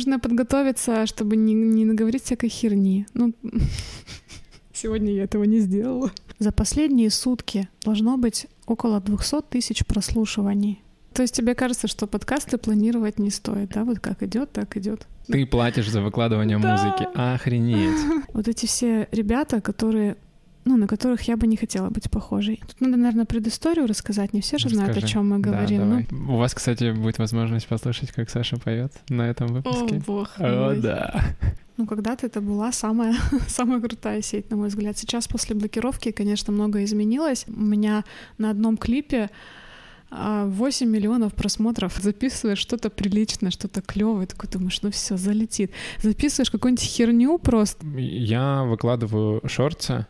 Нужно подготовиться, чтобы не, не наговорить всякой херни. Ну, сегодня я этого не сделала. За последние сутки должно быть около 200 тысяч прослушиваний. То есть тебе кажется, что подкасты планировать не стоит, да? Вот как идет, так идет. Ты платишь за выкладывание да. музыки. Охренеть. Вот эти все ребята, которые ну, на которых я бы не хотела быть похожей. Тут надо, наверное, предысторию рассказать. Не все же Расскажи. знают, о чем мы говорим. Да, ну... У вас, кстати, будет возможность послушать, как Саша поет на этом выпуске. О, бог О, мой. да. Ну, когда-то это была самая, самая крутая сеть, на мой взгляд. Сейчас после блокировки, конечно, многое изменилось. У меня на одном клипе 8 а, миллионов просмотров, записываешь что-то приличное, что-то клевое, такой думаешь, ну все, залетит. Записываешь какую-нибудь херню просто. Я выкладываю шорты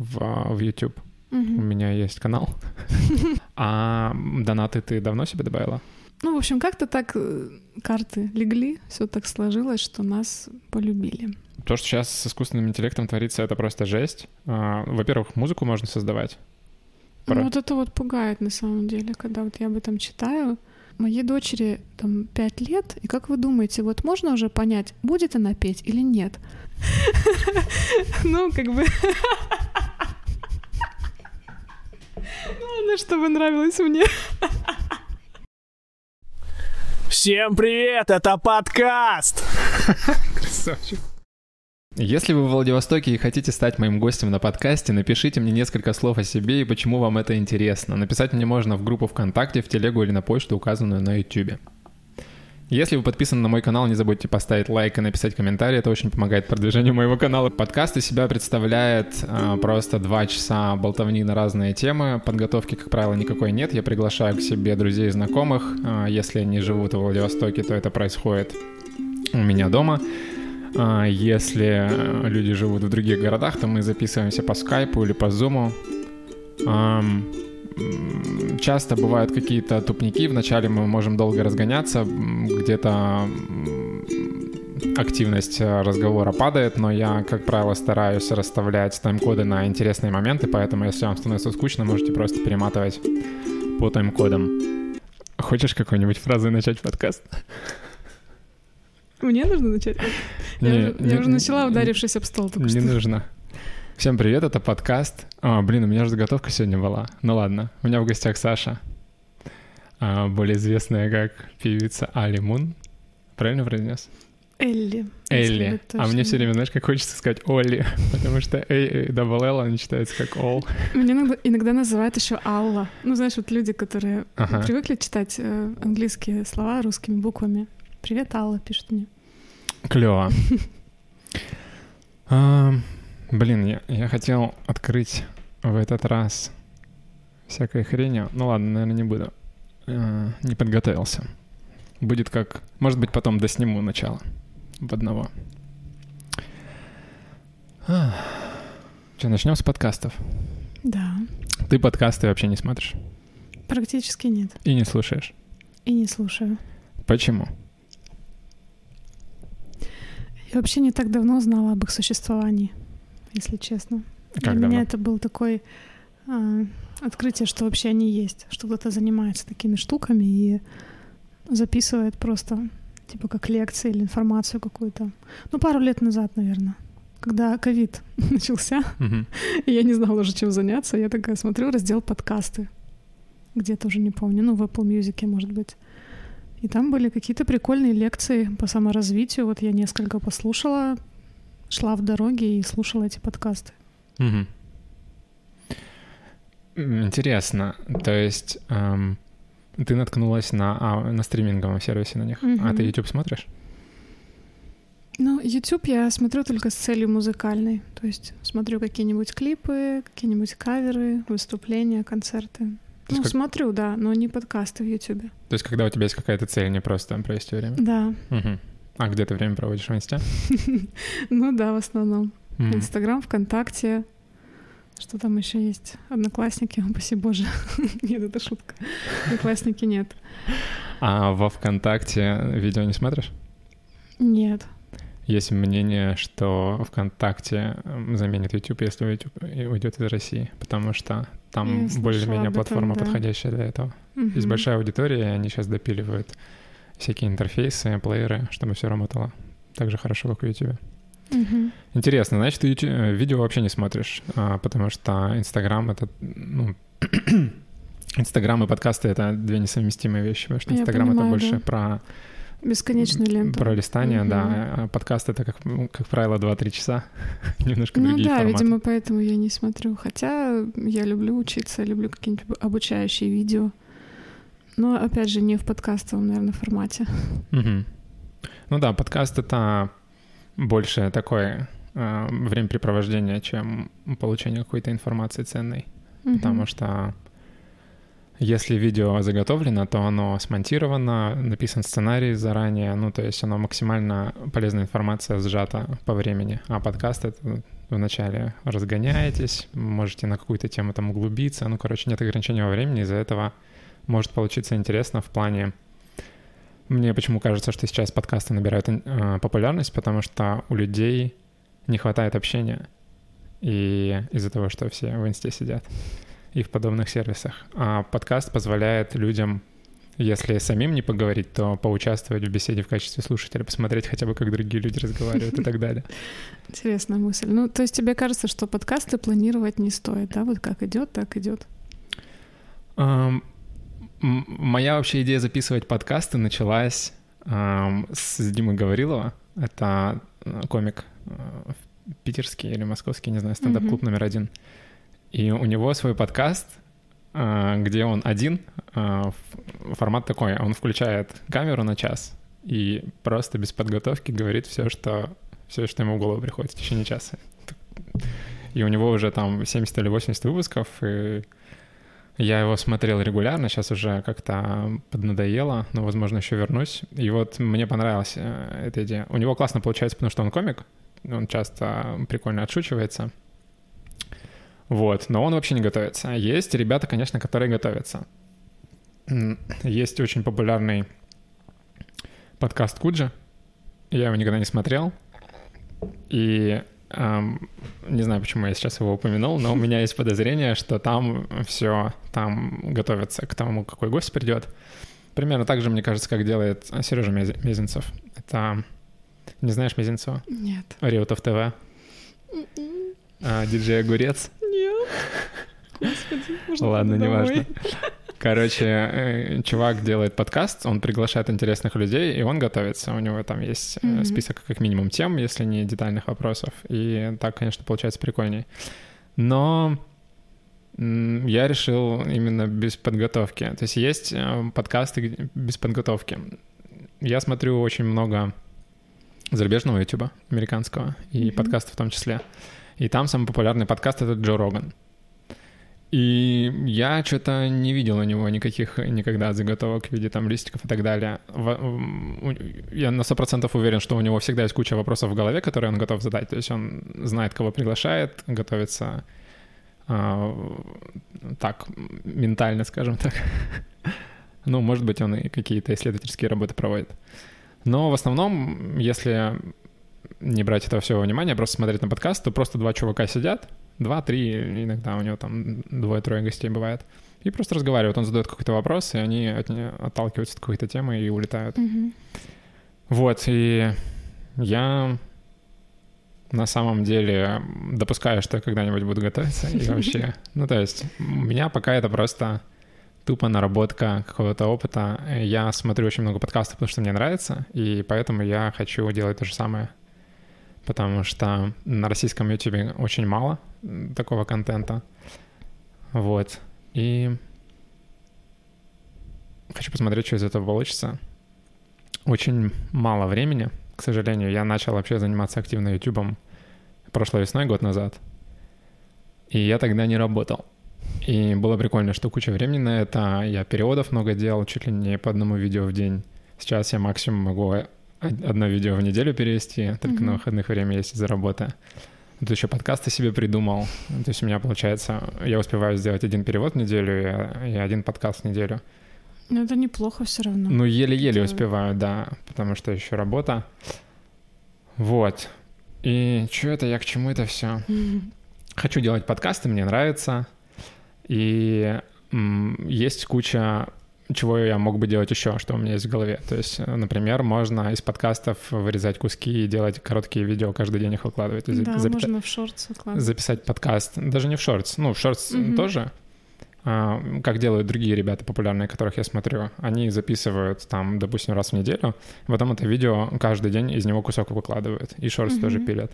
в, в YouTube. Угу. У меня есть канал. А донаты ты давно себе добавила? Ну, в общем, как-то так э, карты легли, все так сложилось, что нас полюбили. То, что сейчас с искусственным интеллектом творится, это просто жесть. А, во-первых, музыку можно создавать. Ну, вот это вот пугает на самом деле, когда вот я об этом читаю. Моей дочери там пять лет, и как вы думаете, вот можно уже понять, будет она петь или нет? Ну, как бы... Главное, чтобы нравилось мне. Всем привет, это подкаст! Красавчик. Если вы в Владивостоке и хотите стать моим гостем на подкасте, напишите мне несколько слов о себе и почему вам это интересно. Написать мне можно в группу ВКонтакте, в телегу или на почту, указанную на YouTube. Если вы подписаны на мой канал, не забудьте поставить лайк и написать комментарий, это очень помогает продвижению моего канала. Подкаст из себя представляет э, просто два часа болтовни на разные темы. Подготовки, как правило, никакой нет. Я приглашаю к себе друзей и знакомых. Э, если они живут в Владивостоке, то это происходит у меня дома. А если люди живут в других городах, то мы записываемся по скайпу или по зуму часто бывают какие-то тупники. Вначале мы можем долго разгоняться, где-то активность разговора падает, но я, как правило, стараюсь расставлять тайм-коды на интересные моменты, поэтому если вам становится скучно, можете просто перематывать по тайм-кодам. Хочешь какой-нибудь фразой начать подкаст? Мне нужно начать? Не, я, не, я уже начала, ударившись об стол. не что. нужно. Всем привет, это подкаст. А, блин, у меня же заготовка сегодня была. Ну ладно, у меня в гостях Саша, а, более известная как певица Али Мун. Правильно произнес? Элли. Элли. А мне все время, знаешь, как хочется сказать Олли, потому что A, double L, они читаются как All. Меня иногда, иногда называют еще Алла. Ну, знаешь, вот люди, которые ага. привыкли читать э, английские слова русскими буквами. Привет, Алла, пишет мне. Клево. Блин, я, я хотел открыть в этот раз всякой хренью. Ну ладно, наверное, не буду. Э, не подготовился. Будет как... Может быть, потом досниму начало в одного. А. Что, начнем с подкастов? Да. Ты подкасты вообще не смотришь? Практически нет. И не слушаешь? И не слушаю. Почему? Я вообще не так давно знала об их существовании если честно. Как Для давно? меня это был такой э, открытие, что вообще они есть, что кто-то занимается такими штуками и записывает просто типа как лекции или информацию какую-то. Ну, пару лет назад, наверное, когда ковид начался, uh-huh. и я не знала уже, чем заняться, я такая смотрю раздел подкасты. Где-то уже не помню, ну, в Apple Music, может быть. И там были какие-то прикольные лекции по саморазвитию. Вот я несколько послушала, шла в дороге и слушала эти подкасты. Угу. Интересно. То есть эм, ты наткнулась на, а, на стриминговом сервисе на них, угу. а ты YouTube смотришь? Ну, YouTube я смотрю только с целью музыкальной. То есть смотрю какие-нибудь клипы, какие-нибудь каверы, выступления, концерты. То ну, как... смотрю, да, но не подкасты в YouTube. То есть, когда у тебя есть какая-то цель, не просто там провести время? Да. Угу. А где ты время проводишь в Инсте? Ну да, в основном. Инстаграм, ВКонтакте. Что там еще есть? Одноклассники, спаси боже. нет, это шутка. Одноклассники нет. А во ВКонтакте видео не смотришь? Нет. Есть мнение, что ВКонтакте заменит YouTube, если YouTube уйдет из России, потому что там более-менее платформа, да. подходящая для этого. Угу. Есть большая аудитория, и они сейчас допиливают всякие интерфейсы, плееры, чтобы все работало так же хорошо, как в YouTube. Мгм. Интересно, значит, ты ютю- э, видео вообще не смотришь, а, потому что Инстаграм — это, ну, Инстаграм и подкасты — это две несовместимые вещи, потому что Инстаграм — это больше да. про, Бесконечная лента. про листание, Мгм. да, а подкаст — это, как, ну, как правило, 2-3 часа, немножко Ну другие да, форматы. видимо, поэтому я не смотрю. Хотя я люблю учиться, люблю какие-нибудь обучающие видео. Но, опять же, не в подкастовом, наверное, формате. Мгм. Ну да, подкаст — это больше такое э, времяпрепровождение, чем получение какой-то информации ценной. Потому что если видео заготовлено, то оно смонтировано, написан сценарий заранее, ну, то есть оно максимально полезная информация сжата по времени. А подкаст — это вначале разгоняетесь, можете на какую-то тему там углубиться. Ну, короче, нет ограничения во времени, из-за этого может получиться интересно в плане... Мне почему кажется, что сейчас подкасты набирают э, популярность, потому что у людей не хватает общения. И из-за того, что все в инсте сидят и в подобных сервисах. А подкаст позволяет людям, если самим не поговорить, то поучаствовать в беседе в качестве слушателя, посмотреть хотя бы, как другие люди разговаривают и так далее. Интересная мысль. Ну, то есть тебе кажется, что подкасты планировать не стоит, да? Вот как идет, так идет. Моя вообще идея записывать подкасты началась ам, с Димы Гаврилова. Это э, комик э, питерский или московский, не знаю, стендап-клуб номер один. И у него свой подкаст, а, где он один, ф- формат такой, он включает камеру на час и просто без подготовки говорит все, что, все, что ему в голову приходит в течение часа. И у него уже там 70 или 80 выпусков, и я его смотрел регулярно, сейчас уже как-то поднадоело, но, возможно, еще вернусь. И вот мне понравилась э, эта идея. У него классно получается, потому что он комик, он часто прикольно отшучивается. Вот, но он вообще не готовится. Есть ребята, конечно, которые готовятся. Есть очень популярный подкаст Куджи. Я его никогда не смотрел. И не знаю, почему я сейчас его упомянул, но у меня есть подозрение, что там все, там готовятся к тому, какой гость придет. Примерно так же, мне кажется, как делает Сережа Мез- Мезенцев. Это... Не знаешь Мезенцева? Нет. Реутов ТВ. А, диджей Огурец. Нет. Господи, можно Ладно, неважно. Короче, э, чувак делает подкаст, он приглашает интересных людей, и он готовится. У него там есть Мгм. список как минимум тем, если не детальных вопросов. И так, конечно, получается прикольней. Но я решил именно без подготовки. То есть есть э, подкасты без подготовки. Я смотрю очень много зарубежного ютуба, американского, и Мгм. подкастов в том числе. И там самый популярный подкаст — это Джо Роган. И я что-то не видел у него никаких никогда заготовок в виде там листиков и так далее. Я на 100% уверен, что у него всегда есть куча вопросов в голове, которые он готов задать. То есть он знает, кого приглашает, готовится а, так, ментально, скажем так. Ну, может быть, он и какие-то исследовательские работы проводит. Но в основном, если не брать этого всего внимания, просто смотреть на подкаст, то просто два чувака сидят, два-три, иногда у него там двое-трое гостей бывает, и просто разговаривают. Он задает какой-то вопрос, и они от отталкиваются от какой-то темы и улетают. Мгм. Вот, и я на самом деле допускаю, что я когда-нибудь буду готовиться. И вообще, ну то есть у меня пока это просто тупо наработка какого-то опыта. Я смотрю очень много подкастов, потому что мне нравится, и поэтому я хочу делать то же самое. Потому что на российском YouTube очень мало такого контента. Вот. И хочу посмотреть, что из этого получится. Очень мало времени, к сожалению. Я начал вообще заниматься активно YouTube прошлой весной, год назад. И я тогда не работал. И было прикольно, что куча времени на это. Я переводов много делал, чуть ли не по одному видео в день. Сейчас я максимум могу одно видео в неделю перевести, только на Мгм. выходных время есть из-за работы. Тут еще подкасты себе придумал. То есть у меня получается, я успеваю сделать один перевод в неделю и, и один подкаст в неделю. Ну, это неплохо все равно. Ну, еле-еле Это- успеваю, да, потому что еще работа. Вот. И что это, я к чему это все? Хочу делать подкасты, мне нравится. И есть куча чего я мог бы делать еще, что у меня есть в голове. То есть, э, например, можно из подкастов вырезать куски и делать короткие видео, каждый день их выкладывать. Да, Запи... можно в шортс выкладывать. Записать подкаст. Даже не в шортс. Ну, в шортс угу. тоже. А, как делают другие ребята популярные, которых я смотрю. Они записывают там, допустим, раз в неделю, потом это видео каждый день из него кусок выкладывают. И шортс угу. тоже пилят.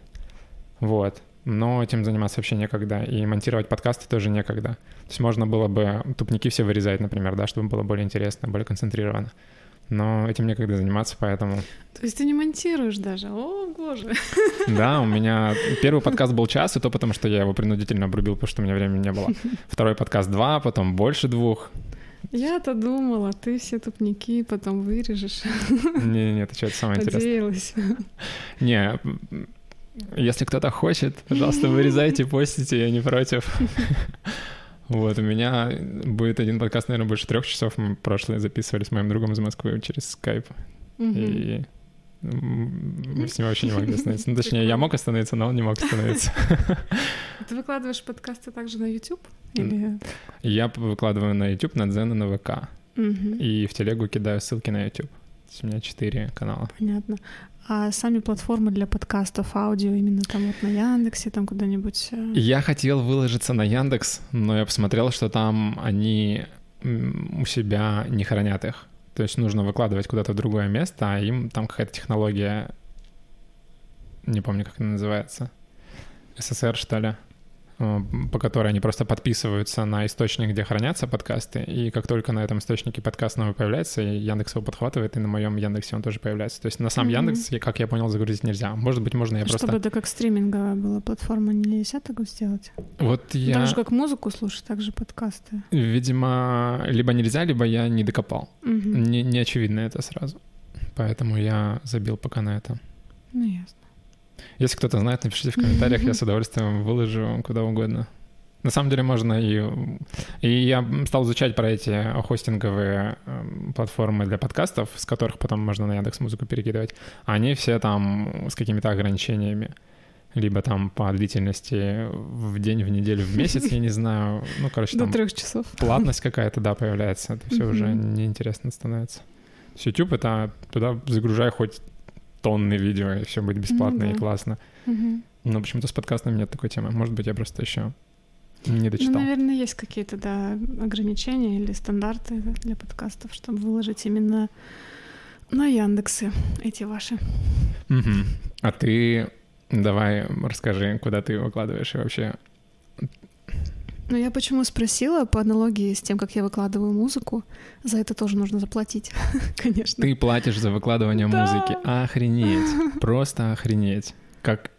Вот но этим заниматься вообще некогда, и монтировать подкасты тоже некогда. То есть можно было бы тупники все вырезать, например, да, чтобы было более интересно, более концентрировано. Но этим некогда заниматься, поэтому... То есть ты не монтируешь даже? О, боже! Да, у меня первый подкаст был час, и то потому, что я его принудительно обрубил, потому что у меня времени не было. Второй подкаст два, потом больше двух. Я-то думала, ты все тупники потом вырежешь. Не-не, это что, это самое Надеялась. интересное. Не, если кто-то хочет, пожалуйста, вырезайте, постите, я не против. Вот, у меня будет один подкаст, наверное, больше трех часов. Мы прошлое записывали с моим другом из Москвы через скайп. И мы с ним вообще не могли остановиться. Ну, точнее, я мог остановиться, но он не мог остановиться. Ты выкладываешь подкасты также на YouTube? Или... Я выкладываю на YouTube, на Дзен и на ВК. И в телегу кидаю ссылки на YouTube. У меня четыре канала. Понятно. А сами платформы для подкастов, аудио именно там вот на Яндексе, там куда-нибудь? Э? Я хотел выложиться на Яндекс, но я посмотрел, что там они у себя не хранят их. То есть нужно выкладывать куда-то в другое место, а им там какая-то технология, не помню, как она называется, СССР, что ли, по которой они просто подписываются на источник, где хранятся подкасты, и как только на этом источнике подкаст новый появляется, Яндекс его подхватывает, и на моем Яндексе он тоже появляется. То есть на сам mm-hmm. Яндекс, как я понял, загрузить нельзя. Может быть, можно я Чтобы просто... Чтобы это как стриминговая была платформа, нельзя так сделать? Вот я... Так же, как музыку слушать, так же подкасты. Видимо, либо нельзя, либо я не докопал. Mm-hmm. Не, не очевидно это сразу. Поэтому я забил пока на это. Ну, ясно. Если кто-то знает, напишите в комментариях, я с удовольствием выложу куда угодно. На самом деле можно и... И я стал изучать про эти хостинговые эм, платформы для подкастов, с которых потом можно на Яндекс Музыку перекидывать. Они все там с какими-то ограничениями. Либо там по длительности в день, в неделю, в месяц, я не знаю. Ну, короче, там... До трех часов. Платность какая-то, да, появляется. Это все уже неинтересно становится. С YouTube это туда загружай хоть тонны видео, и все будет бесплатно ну, да. и классно. Угу. Но почему-то с подкастами нет такой темы. Может быть, я просто еще не дочитал. Ну, наверное, есть какие-то, да, ограничения или стандарты для подкастов, чтобы выложить именно на Яндексы эти ваши. Угу. А ты давай расскажи, куда ты выкладываешь и вообще ну, я почему спросила, по аналогии с тем, как я выкладываю музыку, за это тоже нужно заплатить, конечно. Ты платишь за выкладывание да. музыки. Охренеть. Просто охренеть. Как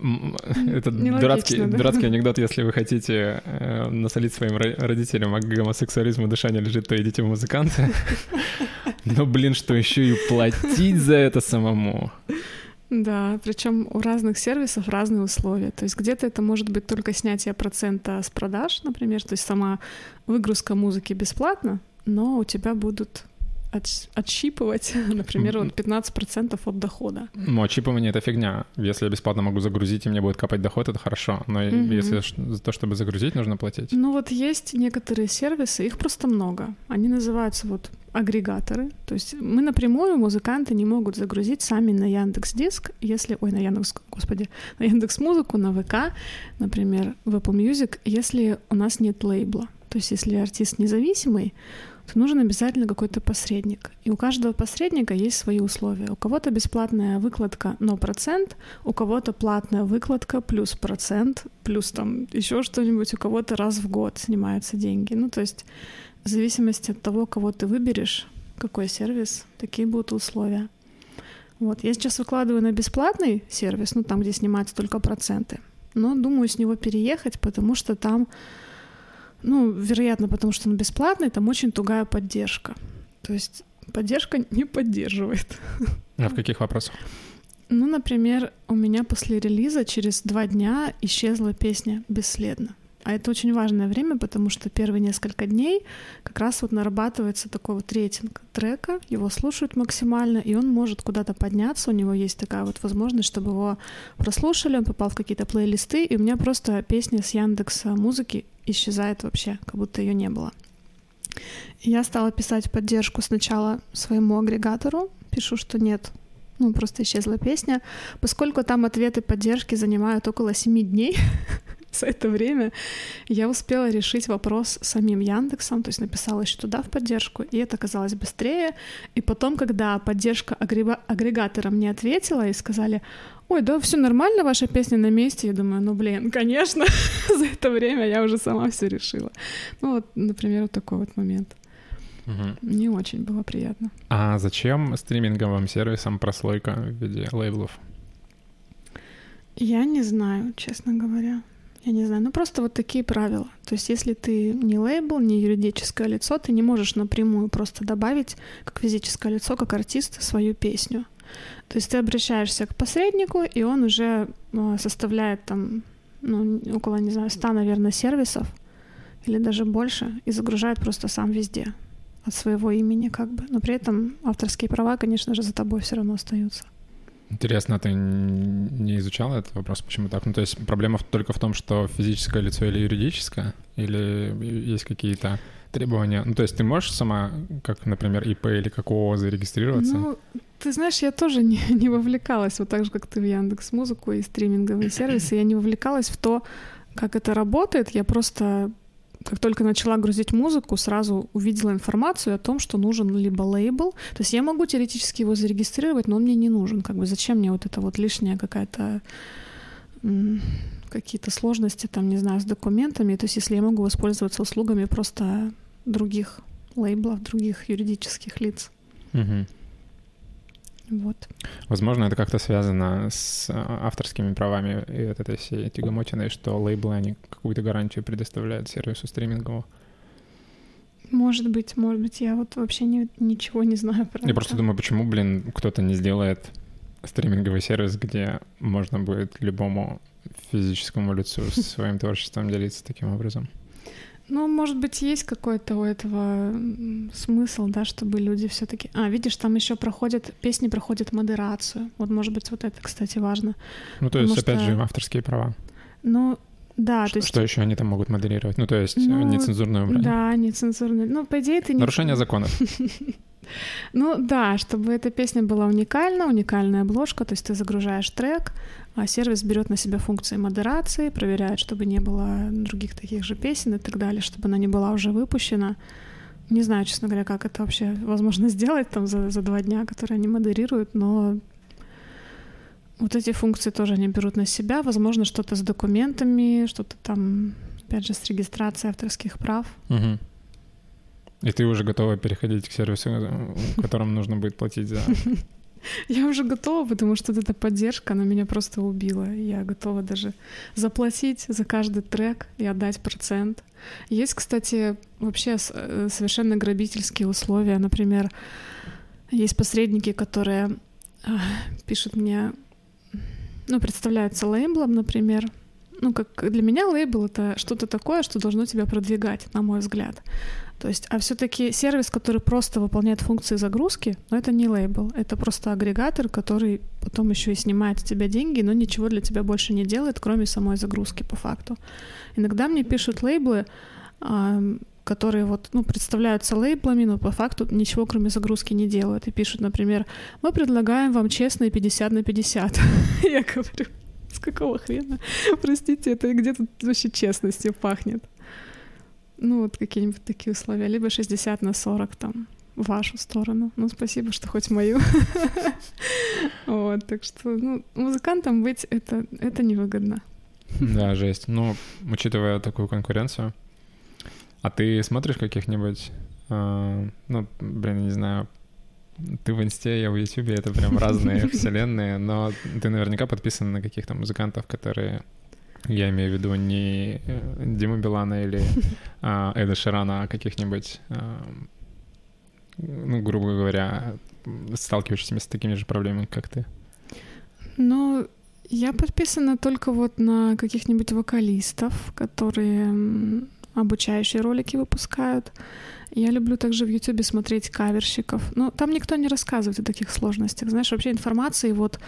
это дурацкий, да? дурацкий анекдот, если вы хотите э, насолить своим родителям, а гомосексуализму душа не лежит, то идите в музыканты. Но, блин, что еще и платить за это самому. Да, причем у разных сервисов разные условия. То есть где-то это может быть только снятие процента с продаж, например, то есть сама выгрузка музыки бесплатно, но у тебя будут от, отщипывать, например, вот 15% от дохода. Ну, отщипывание — это фигня. Если я бесплатно могу загрузить, и мне будет капать доход, это хорошо. Но mm-hmm. если за то, чтобы загрузить, нужно платить. Ну вот есть некоторые сервисы, их просто много. Они называются вот агрегаторы. То есть мы напрямую, музыканты не могут загрузить сами на Яндекс Диск, если, ой, на Яндекс, господи, на Яндекс Музыку, на ВК, например, в Apple Music, если у нас нет лейбла. То есть если артист независимый, то нужен обязательно какой-то посредник. И у каждого посредника есть свои условия. У кого-то бесплатная выкладка, но процент, у кого-то платная выкладка плюс процент, плюс там еще что-нибудь, у кого-то раз в год снимаются деньги. Ну, то есть в зависимости от того, кого ты выберешь, какой сервис, такие будут условия. Вот, я сейчас выкладываю на бесплатный сервис, ну, там, где снимаются только проценты. Но думаю с него переехать, потому что там ну, вероятно, потому что он бесплатный, там очень тугая поддержка. То есть поддержка не поддерживает. А в каких вопросах? Ну, например, у меня после релиза через два дня исчезла песня бесследно. А это очень важное время, потому что первые несколько дней как раз вот нарабатывается такой вот рейтинг трека, его слушают максимально, и он может куда-то подняться, у него есть такая вот возможность, чтобы его прослушали, он попал в какие-то плейлисты, и у меня просто песня с Яндекса музыки исчезает вообще, как будто ее не было. Я стала писать поддержку сначала своему агрегатору, пишу, что нет, ну, просто исчезла песня, поскольку там ответы поддержки занимают около 7 дней, за это время я успела решить вопрос самим Яндексом, то есть написала еще туда в поддержку, и это оказалось быстрее. И потом, когда поддержка агрегатора мне ответила и сказали, ой, да, все нормально, ваша песня на месте, я думаю, ну, блин, конечно, за это время я уже сама все решила. Ну, вот, например, вот такой вот момент. Угу. Не очень было приятно. А зачем стриминговым сервисам прослойка в виде лейблов? Я не знаю, честно говоря. Я не знаю, ну просто вот такие правила. То есть если ты не лейбл, не юридическое лицо, ты не можешь напрямую просто добавить как физическое лицо, как артист свою песню. То есть ты обращаешься к посреднику, и он уже а, составляет там ну, около, не знаю, 100, наверное, сервисов или даже больше, и загружает просто сам везде от своего имени как бы. Но при этом авторские права, конечно же, за тобой все равно остаются. Интересно, ты не изучала этот вопрос, почему так? Ну, то есть проблема только в том, что физическое лицо или юридическое? Или есть какие-то требования? Ну, то есть ты можешь сама, как, например, ИП или как ООО зарегистрироваться? Ну, ты знаешь, я тоже не, не вовлекалась, вот так же, как ты в Яндекс Музыку и стриминговые сервисы, я не вовлекалась в то, как это работает. Я просто как только начала грузить музыку, сразу увидела информацию о том, что нужен либо лейбл. То есть я могу теоретически его зарегистрировать, но он мне не нужен. Как бы зачем мне вот это вот лишняя какая-то какие-то сложности, там, не знаю, с документами. То есть если я могу воспользоваться услугами просто других лейблов, других юридических лиц. Угу. Вот. Возможно, это как-то связано с а, авторскими правами и вот этой всей тягомотиной, что лейблы, они какую-то гарантию предоставляют сервису стриминговому. Может быть, может быть, я вот вообще не, ничего не знаю про Я это. просто думаю, почему, блин, кто-то не сделает стриминговый сервис, где можно будет любому физическому лицу своим творчеством делиться таким образом. Ну, может быть, есть какой-то у этого смысл, да, чтобы люди все-таки. А, видишь, там еще проходят песни проходят модерацию. Вот, может быть, вот это, кстати, важно. Ну, то есть, опять же, авторские права. Ну, да, что, то есть... Что еще они там могут модерировать? Ну, то есть, ну, нецензурное убрание. Да, нецензурное. Ну, по идее, это не... Нарушение законов. Ну да, чтобы эта песня была уникальна, уникальная обложка, то есть ты загружаешь трек, а сервис берет на себя функции модерации, проверяет, чтобы не было других таких же песен и так далее, чтобы она не была уже выпущена. Не знаю, честно говоря, как это вообще возможно сделать там за, за два дня, которые они модерируют, но вот эти функции тоже они берут на себя. Возможно, что-то с документами, что-то там, опять же, с регистрацией авторских прав. Угу. И ты уже готова переходить к сервису, которым нужно будет платить за... Я уже готова, потому что эта поддержка, она меня просто убила. Я готова даже заплатить за каждый трек и отдать процент. Есть, кстати, вообще э, совершенно грабительские условия. Например, есть посредники, которые а, пишут мне, ну, представляются лейблом, например, ну, как для меня лейбл — это что-то такое, что должно тебя продвигать, на мой взгляд. То есть, а все-таки сервис, который просто выполняет функции загрузки, но это не лейбл, это просто агрегатор, который потом еще и снимает с тебя деньги, но ничего для тебя больше не делает, кроме самой загрузки по факту. Иногда мне пишут лейблы, которые вот, ну, представляются лейблами, но по факту ничего кроме загрузки не делают. И пишут, например, мы предлагаем вам честные 50 на 50. Я говорю, с какого хрена? Простите, это где тут вообще честностью пахнет? Ну, вот какие-нибудь такие условия. Либо 60 на 40 там в вашу сторону. Ну, спасибо, что хоть мою. Вот, так что, ну, музыкантам быть это, это невыгодно. Да, жесть. Ну, учитывая такую конкуренцию, а ты смотришь каких-нибудь, э, ну, блин, не знаю, ты в инсте, я в ютубе, это прям разные вселенные, но ты наверняка подписан на каких-то музыкантов, которые я имею в виду не э, Диму Билана или а, Эда Ширана, а каких-нибудь, а, ну, грубо говоря, сталкиваешься с такими же проблемами, как ты. Ну, я подписана только вот на каких-нибудь вокалистов, которые обучающие ролики выпускают. Я люблю также в Ютубе смотреть каверщиков. Но там никто не рассказывает о таких сложностях. Знаешь, вообще информации вот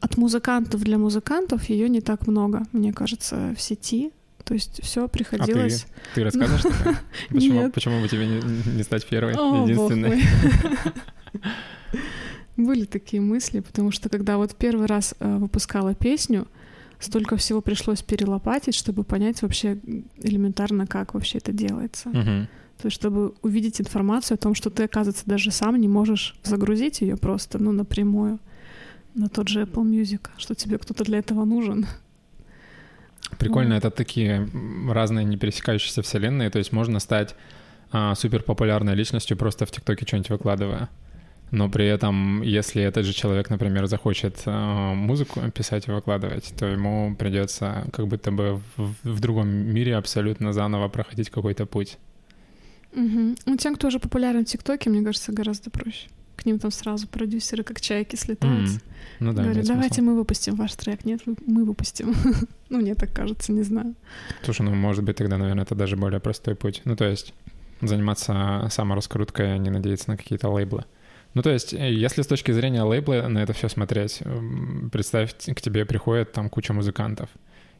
от музыкантов для музыкантов ее не так много, мне кажется, в сети. То есть все А ты, приходилось... ты расскажешь такое? Почему, Нет. почему бы тебе не, не стать первой, О, единственной? Были такие мысли, потому что когда вот первый раз э, выпускала песню, столько всего пришлось перелопатить, чтобы понять вообще элементарно, как вообще это делается. Мгм. То есть, чтобы увидеть информацию о том, что ты, оказывается, даже сам не можешь загрузить ее просто, ну, напрямую на тот же Apple Music, что тебе кто-то для этого нужен. Прикольно, Вот. это такие разные не пересекающиеся вселенные, то есть можно стать а, супер популярной личностью просто в ТикТоке что-нибудь выкладывая. Но при этом, если этот же человек, например, захочет а, музыку писать и выкладывать, то ему придется как будто бы в, в другом мире абсолютно заново проходить какой-то путь. Мгм. Ну, тем, кто уже популярен в ТикТоке, мне кажется, гораздо проще. К ним там сразу продюсеры, как чайки, слетаются. М, Ну да, Говорят, давайте смысл. мы выпустим ваш трек. Нет, мы выпустим. ну, мне так кажется, не знаю. Слушай, ну может быть тогда, наверное, это даже более простой путь. Ну то есть заниматься самораскруткой, а не надеяться на какие-то лейблы. Ну, то есть, э, если с точки зрения лейбла на это все смотреть, представь, к тебе приходит там куча музыкантов,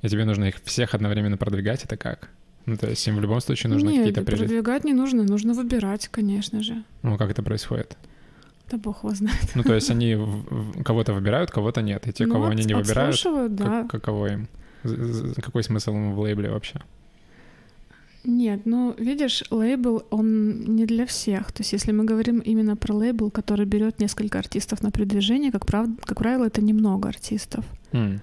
и тебе нужно их всех одновременно продвигать, это как? Ну, то есть, им в любом случае нужно Нет, какие-то прежде... продвигать не нужно, нужно выбирать, конечно же. Ну, как это происходит? Да бог его знает. Ну, то есть, они в- в- кого-то выбирают, кого-то нет, и те, Ну кого вот они не выбирают, да. как- каково им? Какой смысл им в лейбле вообще? Нет, ну, видишь, лейбл, он не для всех. То есть, если мы говорим именно про лейбл, который берет несколько артистов на продвижение, как, прав... как правило, это немного артистов. М,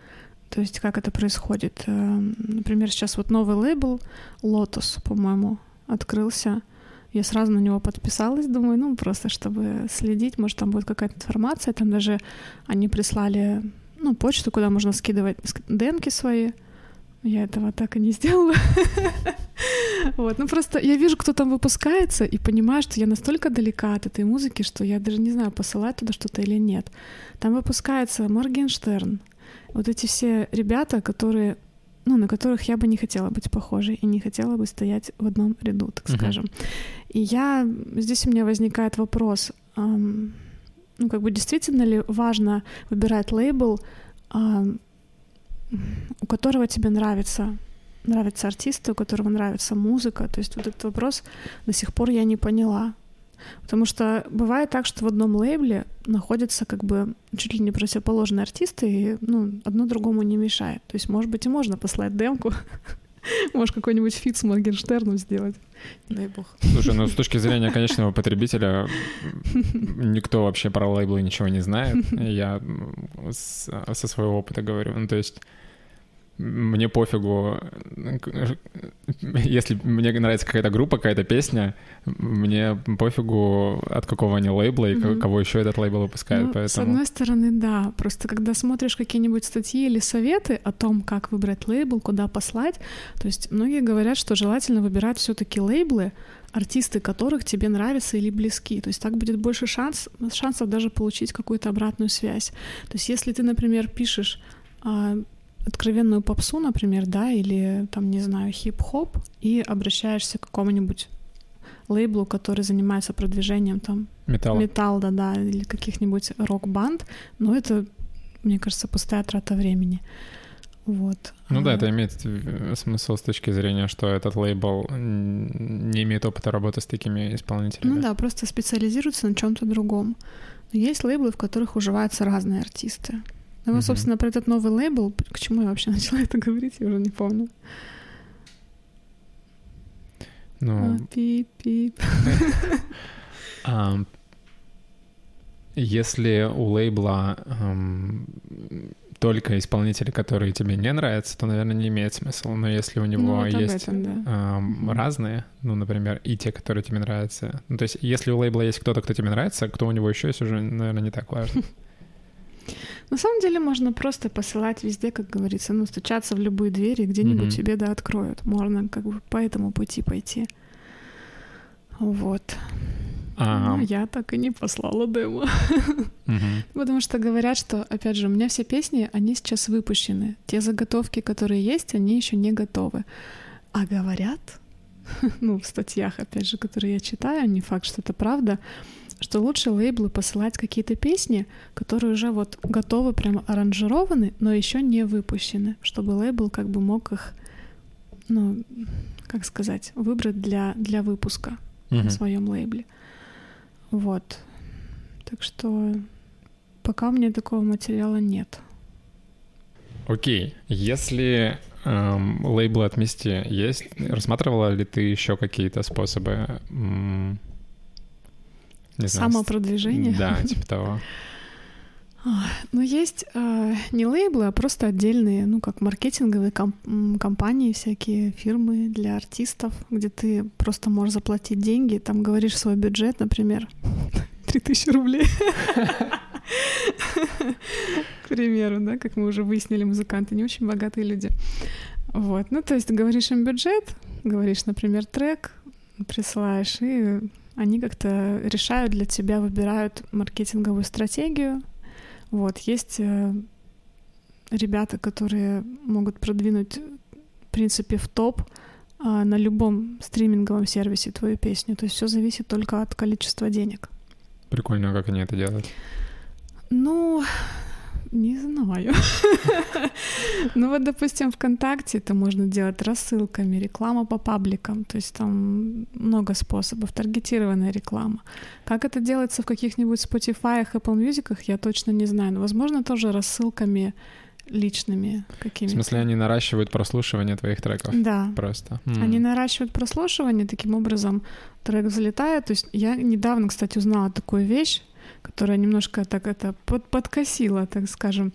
То есть, как это происходит? Эм, Например, сейчас вот новый лейбл Lotus, по-моему, открылся. Я сразу на него подписалась, думаю, ну, просто чтобы следить, может, там будет какая-то информация. Там даже они прислали, ну, почту, куда можно скидывать ск- демки свои. Я этого так и не сделала. Вот, ну просто я вижу, кто там выпускается, и понимаю, что я настолько далека от этой музыки, что я даже не знаю, посылать туда что-то или нет. Там выпускается Моргенштерн, вот эти все ребята, которые, ну, на которых я бы не хотела быть похожей и не хотела бы стоять в одном ряду, так Мгм. скажем. И я здесь у меня возникает вопрос, ам, ну, как бы действительно ли важно выбирать лейбл, ам, у которого тебе нравится нравятся артисты, у которого нравится музыка. То есть вот этот вопрос до сих пор я не поняла. Потому что бывает так, что в одном лейбле находятся как бы чуть ли не противоположные артисты, и ну, одно другому не мешает. То есть, может быть, и можно послать демку, может, какой-нибудь фит с Моргенштерном сделать. Дай бог. Слушай, ну с точки зрения конечного потребителя никто вообще про лейблы ничего не знает. Я со своего опыта говорю. Ну, то есть мне пофигу, если мне нравится какая-то группа, какая-то песня, мне пофигу, от какого они лейбла и Мгм. кого еще этот лейбл выпускает. Ну, С поэтому... одной стороны, да. Просто когда смотришь какие-нибудь статьи или советы о том, как выбрать лейбл, куда послать, то есть многие говорят, что желательно выбирать все-таки лейблы, артисты которых тебе нравятся или близки. То есть так будет больше шанс, шансов даже получить какую-то обратную связь. То есть если ты, например, пишешь а, откровенную попсу, например, да, или там, не знаю, хип-хоп, и обращаешься к какому-нибудь лейблу, который занимается продвижением там Металл. металл, да, да, или каких-нибудь рок-банд, но это, мне кажется, пустая трата времени. Вот. Ну да, А, это имеет э, смысл с точки зрения, что этот лейбл не имеет опыта работы с такими исполнителями. Ну да, просто специализируется на чем-то другом. Но есть лейблы, в которых уживаются разные артисты. Ну вот, собственно, про этот новый лейбл, к чему я вообще начала это говорить, я уже не помню. Ну, А, Пип-пип. А, если у лейбла только исполнители, которые тебе не нравятся, то, наверное, не имеет смысла. Но если у него Ну, вот есть этом, да. ам, разные, ну, например, и те, которые тебе нравятся. Ну, то есть, если у лейбла есть кто-то, кто тебе нравится, кто у него еще есть, уже, наверное, не так важно. На самом деле можно просто посылать везде, как говорится, ну, стучаться в любые двери, где-нибудь Мгм. тебе, да, откроют. Можно как бы по этому пути пойти. Вот. А, Ну, я так и не послала демо. мгм. Потому что говорят, что, опять же, у меня все песни, они сейчас выпущены. Те заготовки, которые есть, они еще не готовы. А говорят, ну, в статьях, опять же, которые я читаю, не факт, что это правда, что лучше лейблы посылать какие-то песни, которые уже вот готовы, прямо аранжированы, но еще не выпущены, чтобы лейбл как бы мог их ну, как сказать, выбрать для, для выпуска угу. на своем лейбле. Вот. Так что пока у меня такого материала нет. Окей, если эм, лейблы от Мисти есть, рассматривала ли ты еще какие-то способы? М- не знаю, Самопродвижение? Да, типа того. Ну, есть э, не лейблы, а просто отдельные, ну, как маркетинговые комп- компании, всякие фирмы для артистов, где ты просто можешь заплатить деньги, там говоришь свой бюджет, например, 3000 рублей. К примеру, да, как мы уже выяснили, музыканты не очень богатые люди. Вот, ну, то есть говоришь им бюджет, говоришь, например, трек, присылаешь, и они как-то решают для тебя, выбирают маркетинговую стратегию. Вот, есть э, ребята, которые могут продвинуть, в принципе, в топ а, на любом стриминговом сервисе твою песню. То есть все зависит только от количества денег. Прикольно, как они это делают. Ну, не знаю. ну вот, допустим, ВКонтакте это можно делать рассылками, реклама по пабликам, то есть там много способов, таргетированная реклама. Как это делается в каких-нибудь Spotify, Apple Music, я точно не знаю, но, возможно, тоже рассылками личными какими-то. В смысле, они наращивают прослушивание твоих треков? Да. Просто. Они наращивают прослушивание, таким образом трек взлетает. То есть я недавно, кстати, узнала такую вещь, которая немножко так это под, подкосила, так скажем.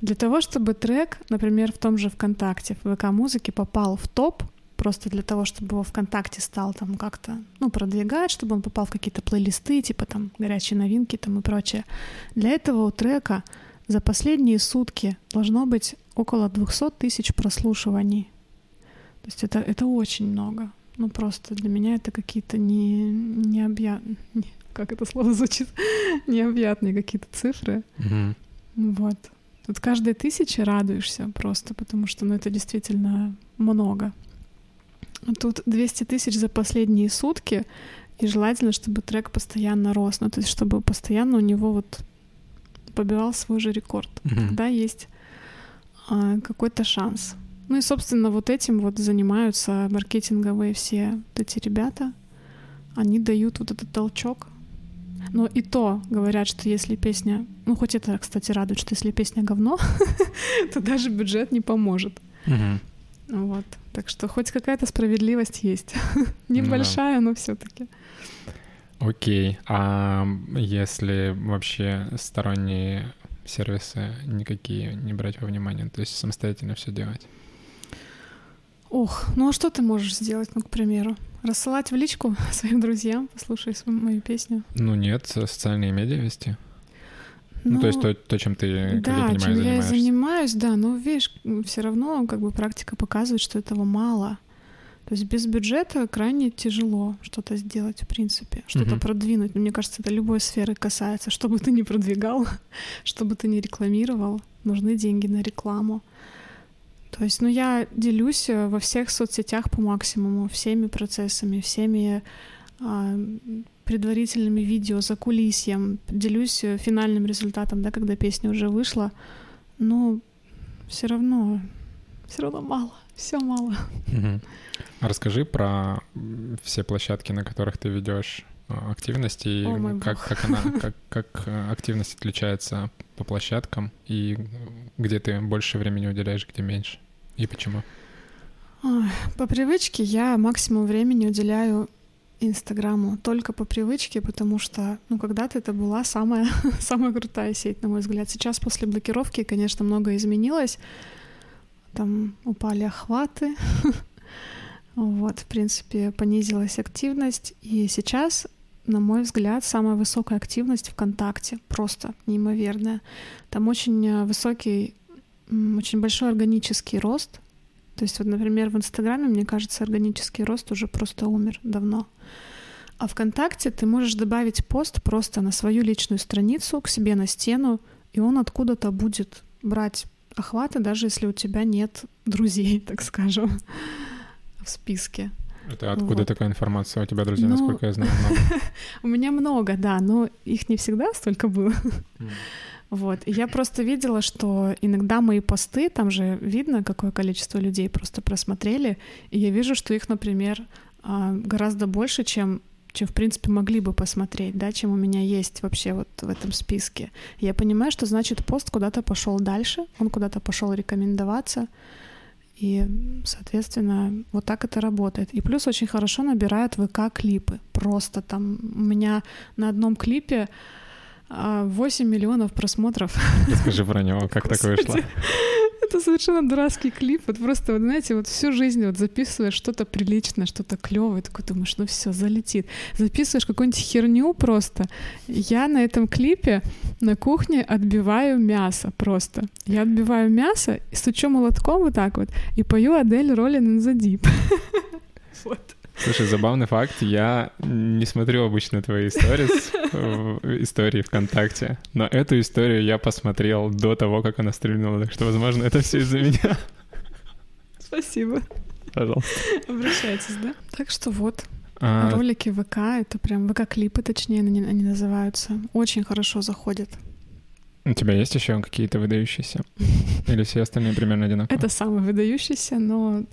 Для того, чтобы трек, например, в том же ВКонтакте, в ВК-музыке попал в топ, просто для того, чтобы его ВКонтакте стал там как-то, ну, продвигать, чтобы он попал в какие-то плейлисты, типа там горячие новинки там и прочее. Для этого у трека за последние сутки должно быть около 200 тысяч прослушиваний. То есть это, это очень много. Ну, просто для меня это какие-то не, необъятные, как это слово звучит, необъятные какие-то цифры. Угу. Вот. Тут каждой тысячи радуешься просто, потому что, ну, это действительно много. Тут 200 тысяч за последние сутки, и желательно, чтобы трек постоянно рос, ну, то есть чтобы постоянно у него вот побивал свой же рекорд. Mm-hmm. Тогда есть а, какой-то шанс. Ну и, собственно, вот этим вот занимаются маркетинговые все вот эти ребята. Они дают вот этот толчок. Но и то говорят, что если песня... Ну, хоть это, кстати, радует, что если песня говно, то даже бюджет не поможет. Вот. Так что хоть какая-то справедливость есть. Небольшая, но все таки Окей. А если вообще сторонние сервисы никакие не брать во внимание, то есть самостоятельно все делать? Ох, ну а что ты можешь сделать, ну, к примеру? Рассылать в личку своим друзьям, послушай свою, мою песню? Ну нет, социальные медиа вести. Ну, ну, то есть то, то, чем ты, да, как я понимаю, чем занимаешься. я занимаюсь, да, но видишь, все равно как бы практика показывает, что этого мало. То есть без бюджета крайне тяжело что-то сделать, в принципе, что-то Мгм. продвинуть. Мне кажется, это любой сферы касается. Что бы ты ни продвигал, что бы ты ни рекламировал, нужны деньги на рекламу. То есть, ну, я делюсь э, во всех соцсетях по максимуму, всеми процессами, всеми а, предварительными видео, за кулисьем, делюсь э, финальным результатом, да, когда песня уже вышла. Но все равно, все равно мало, все мало. А Расскажи про все площадки, на которых ты ведешь а, активности, и О как, как она, как, как активность отличается по площадкам, и где ты больше времени уделяешь, где меньше, и почему? По привычке я максимум времени уделяю Инстаграму только по привычке, потому что, ну, когда-то это была самая, самая крутая сеть, на мой взгляд. Сейчас после блокировки, конечно, многое изменилось. Там упали охваты. Вот, в принципе, понизилась активность. И сейчас, на мой взгляд, самая высокая активность ВКонтакте. Просто неимоверная. Там очень э, высокий, очень большой органический рост. То есть вот, например, в Инстаграме, мне кажется, органический рост уже просто умер давно. А ВКонтакте ты можешь добавить пост просто на свою личную страницу, к себе на стену, и он откуда-то будет брать охваты, даже если у тебя нет друзей, так скажем, в списке. Это откуда Вот. такая информация у тебя, друзья, Ну, насколько я знаю? У меня много, да, но их не всегда столько было. Вот. Я просто видела, что иногда мои посты, там же видно, какое количество людей просто просмотрели, и я вижу, что их, например, а, гораздо больше, чем чем, в принципе, могли бы посмотреть, да, чем у меня есть вообще вот в этом списке. Я понимаю, что значит пост куда-то пошел дальше, он куда-то пошел рекомендоваться, и, соответственно, вот так это работает. И плюс очень хорошо набирают ВК-клипы. Просто там у меня на одном клипе 8 а, миллионов просмотров. Расскажи про него, как так вышло. Это совершенно дурацкий клип. Вот просто, вот, знаете, вот всю жизнь вот записываешь что-то приличное, что-то клевое, такой думаешь, ну все, залетит. Записываешь какую-нибудь херню просто. Я на этом клипе на кухне отбиваю мясо просто. Я отбиваю мясо, и стучу молотком вот так вот, и пою Адель Роллин in the Deep. Вот. Слушай, забавный факт. Я не смотрю обычно твои истории, истории ВКонтакте, но эту историю я посмотрел до того, как она стрельнула, так что, возможно, это все из-за меня. Спасибо. Пожалуйста. Обращайтесь, да? Так что вот. А... Ролики ВК, это прям ВК-клипы, точнее, они, они называются. Очень хорошо заходят. У тебя есть еще какие-то выдающиеся? Или все остальные примерно одинаковые? Это самый выдающийся, но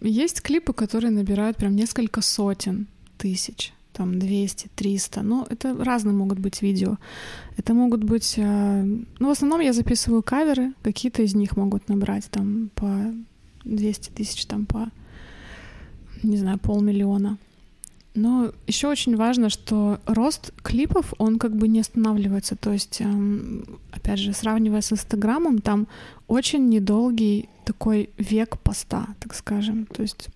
есть клипы, которые набирают прям несколько сотен тысяч там 200, 300, но это разные могут быть видео. Это могут быть... Э, ну, в основном я записываю каверы, какие-то из них могут набрать там по 200 тысяч, там по, не знаю, полмиллиона. Но еще очень важно, что рост клипов, он как бы не останавливается. То есть, эм, опять же, сравнивая с Инстаграмом, там очень недолгий такой век поста, так скажем. То есть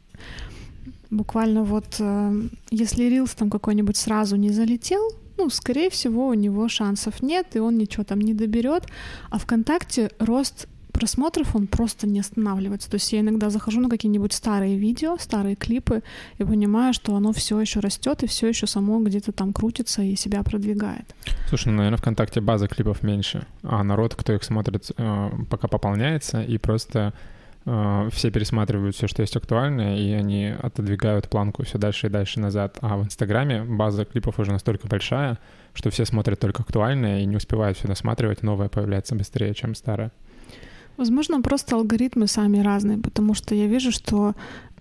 буквально вот эм, если Рилс там какой-нибудь сразу не залетел, ну, скорее всего, у него шансов нет, и он ничего там не доберет. А ВКонтакте рост просмотров он просто не останавливается. То есть я иногда захожу на какие-нибудь старые видео, старые клипы и понимаю, что оно все еще растет и все еще само где-то там крутится и себя продвигает. Слушай, ну, наверное, ВКонтакте база клипов меньше, а народ, кто их смотрит, э, пока пополняется, и просто э, все пересматривают все, что есть актуальное, и они отодвигают планку все дальше и дальше назад. А в Инстаграме база клипов уже настолько большая, что все смотрят только актуальное и не успевают все досматривать, новое появляется быстрее, чем старое. Возможно, просто алгоритмы сами разные, потому что я вижу, что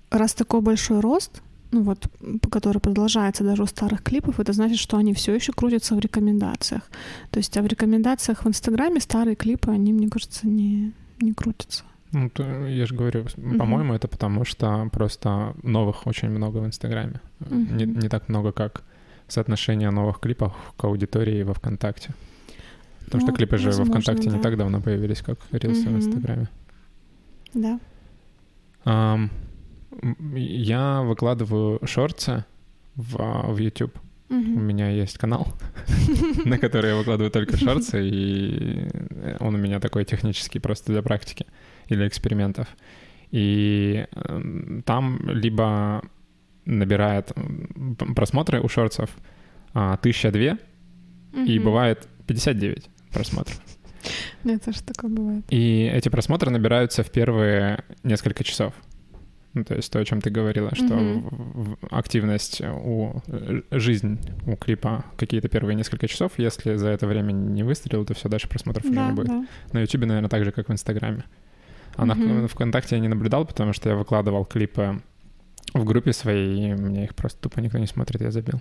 раз такой большой рост, ну вот, который продолжается даже у старых клипов, это значит, что они все еще крутятся в рекомендациях. То есть, а в рекомендациях в Инстаграме старые клипы, они, мне кажется, не, не крутятся. Ну, то, я же говорю, по-моему, mm-hmm. это потому что просто новых очень много в Инстаграме. Mm-hmm. Не, не так много, как соотношение новых клипов к аудитории во ВКонтакте. Потому ну, что клипы же возможно, во ВКонтакте да. не так давно появились, как рилсы mm-hmm. в Инстаграме. Да. Um, я выкладываю шорты в, в YouTube. Mm-hmm. У меня есть канал, на который я выкладываю только шорты, и он у меня такой технический, просто для практики и для экспериментов. И эм, там либо набирает просмотры у шорцев а, тысяча две, и бывает 59 просмотров. Нет, тоже такое бывает. И эти просмотры набираются в первые несколько часов. Ну, то есть то, о чем ты говорила, что mm-hmm. активность у жизнь у клипа какие-то первые несколько часов, если за это время не выстрелил, то все дальше просмотров да, уже не будет. Да. На Ютубе, наверное, так же, как в Инстаграме. А mm-hmm. на ВКонтакте я не наблюдал, потому что я выкладывал клипы в группе своей, и мне их просто тупо никто не смотрит, я забил.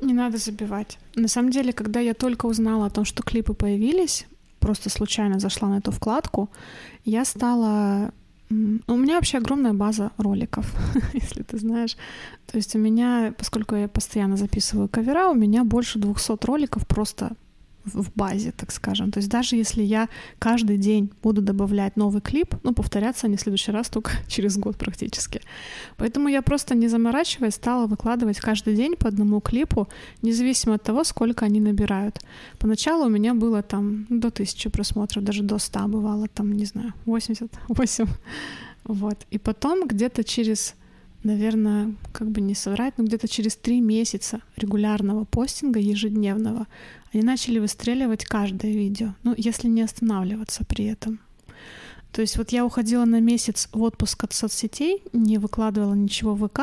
Не надо забивать. На самом деле, когда я только узнала о том, что клипы появились, просто случайно зашла на эту вкладку, я стала... У меня вообще огромная база роликов, если ты знаешь. То есть у меня, поскольку я постоянно записываю кавера, у меня больше 200 роликов просто в базе, так скажем. То есть даже если я каждый день буду добавлять новый клип, ну, повторяться они в следующий раз только через год практически. Поэтому я просто не заморачиваясь стала выкладывать каждый день по одному клипу, независимо от того, сколько они набирают. Поначалу у меня было там до тысячи просмотров, даже до ста бывало, там, не знаю, 88. Вот. И потом где-то через наверное, как бы не соврать, но где-то через три месяца регулярного постинга ежедневного они начали выстреливать каждое видео, ну, если не останавливаться при этом. То есть вот я уходила на месяц в отпуск от соцсетей, не выкладывала ничего в ВК,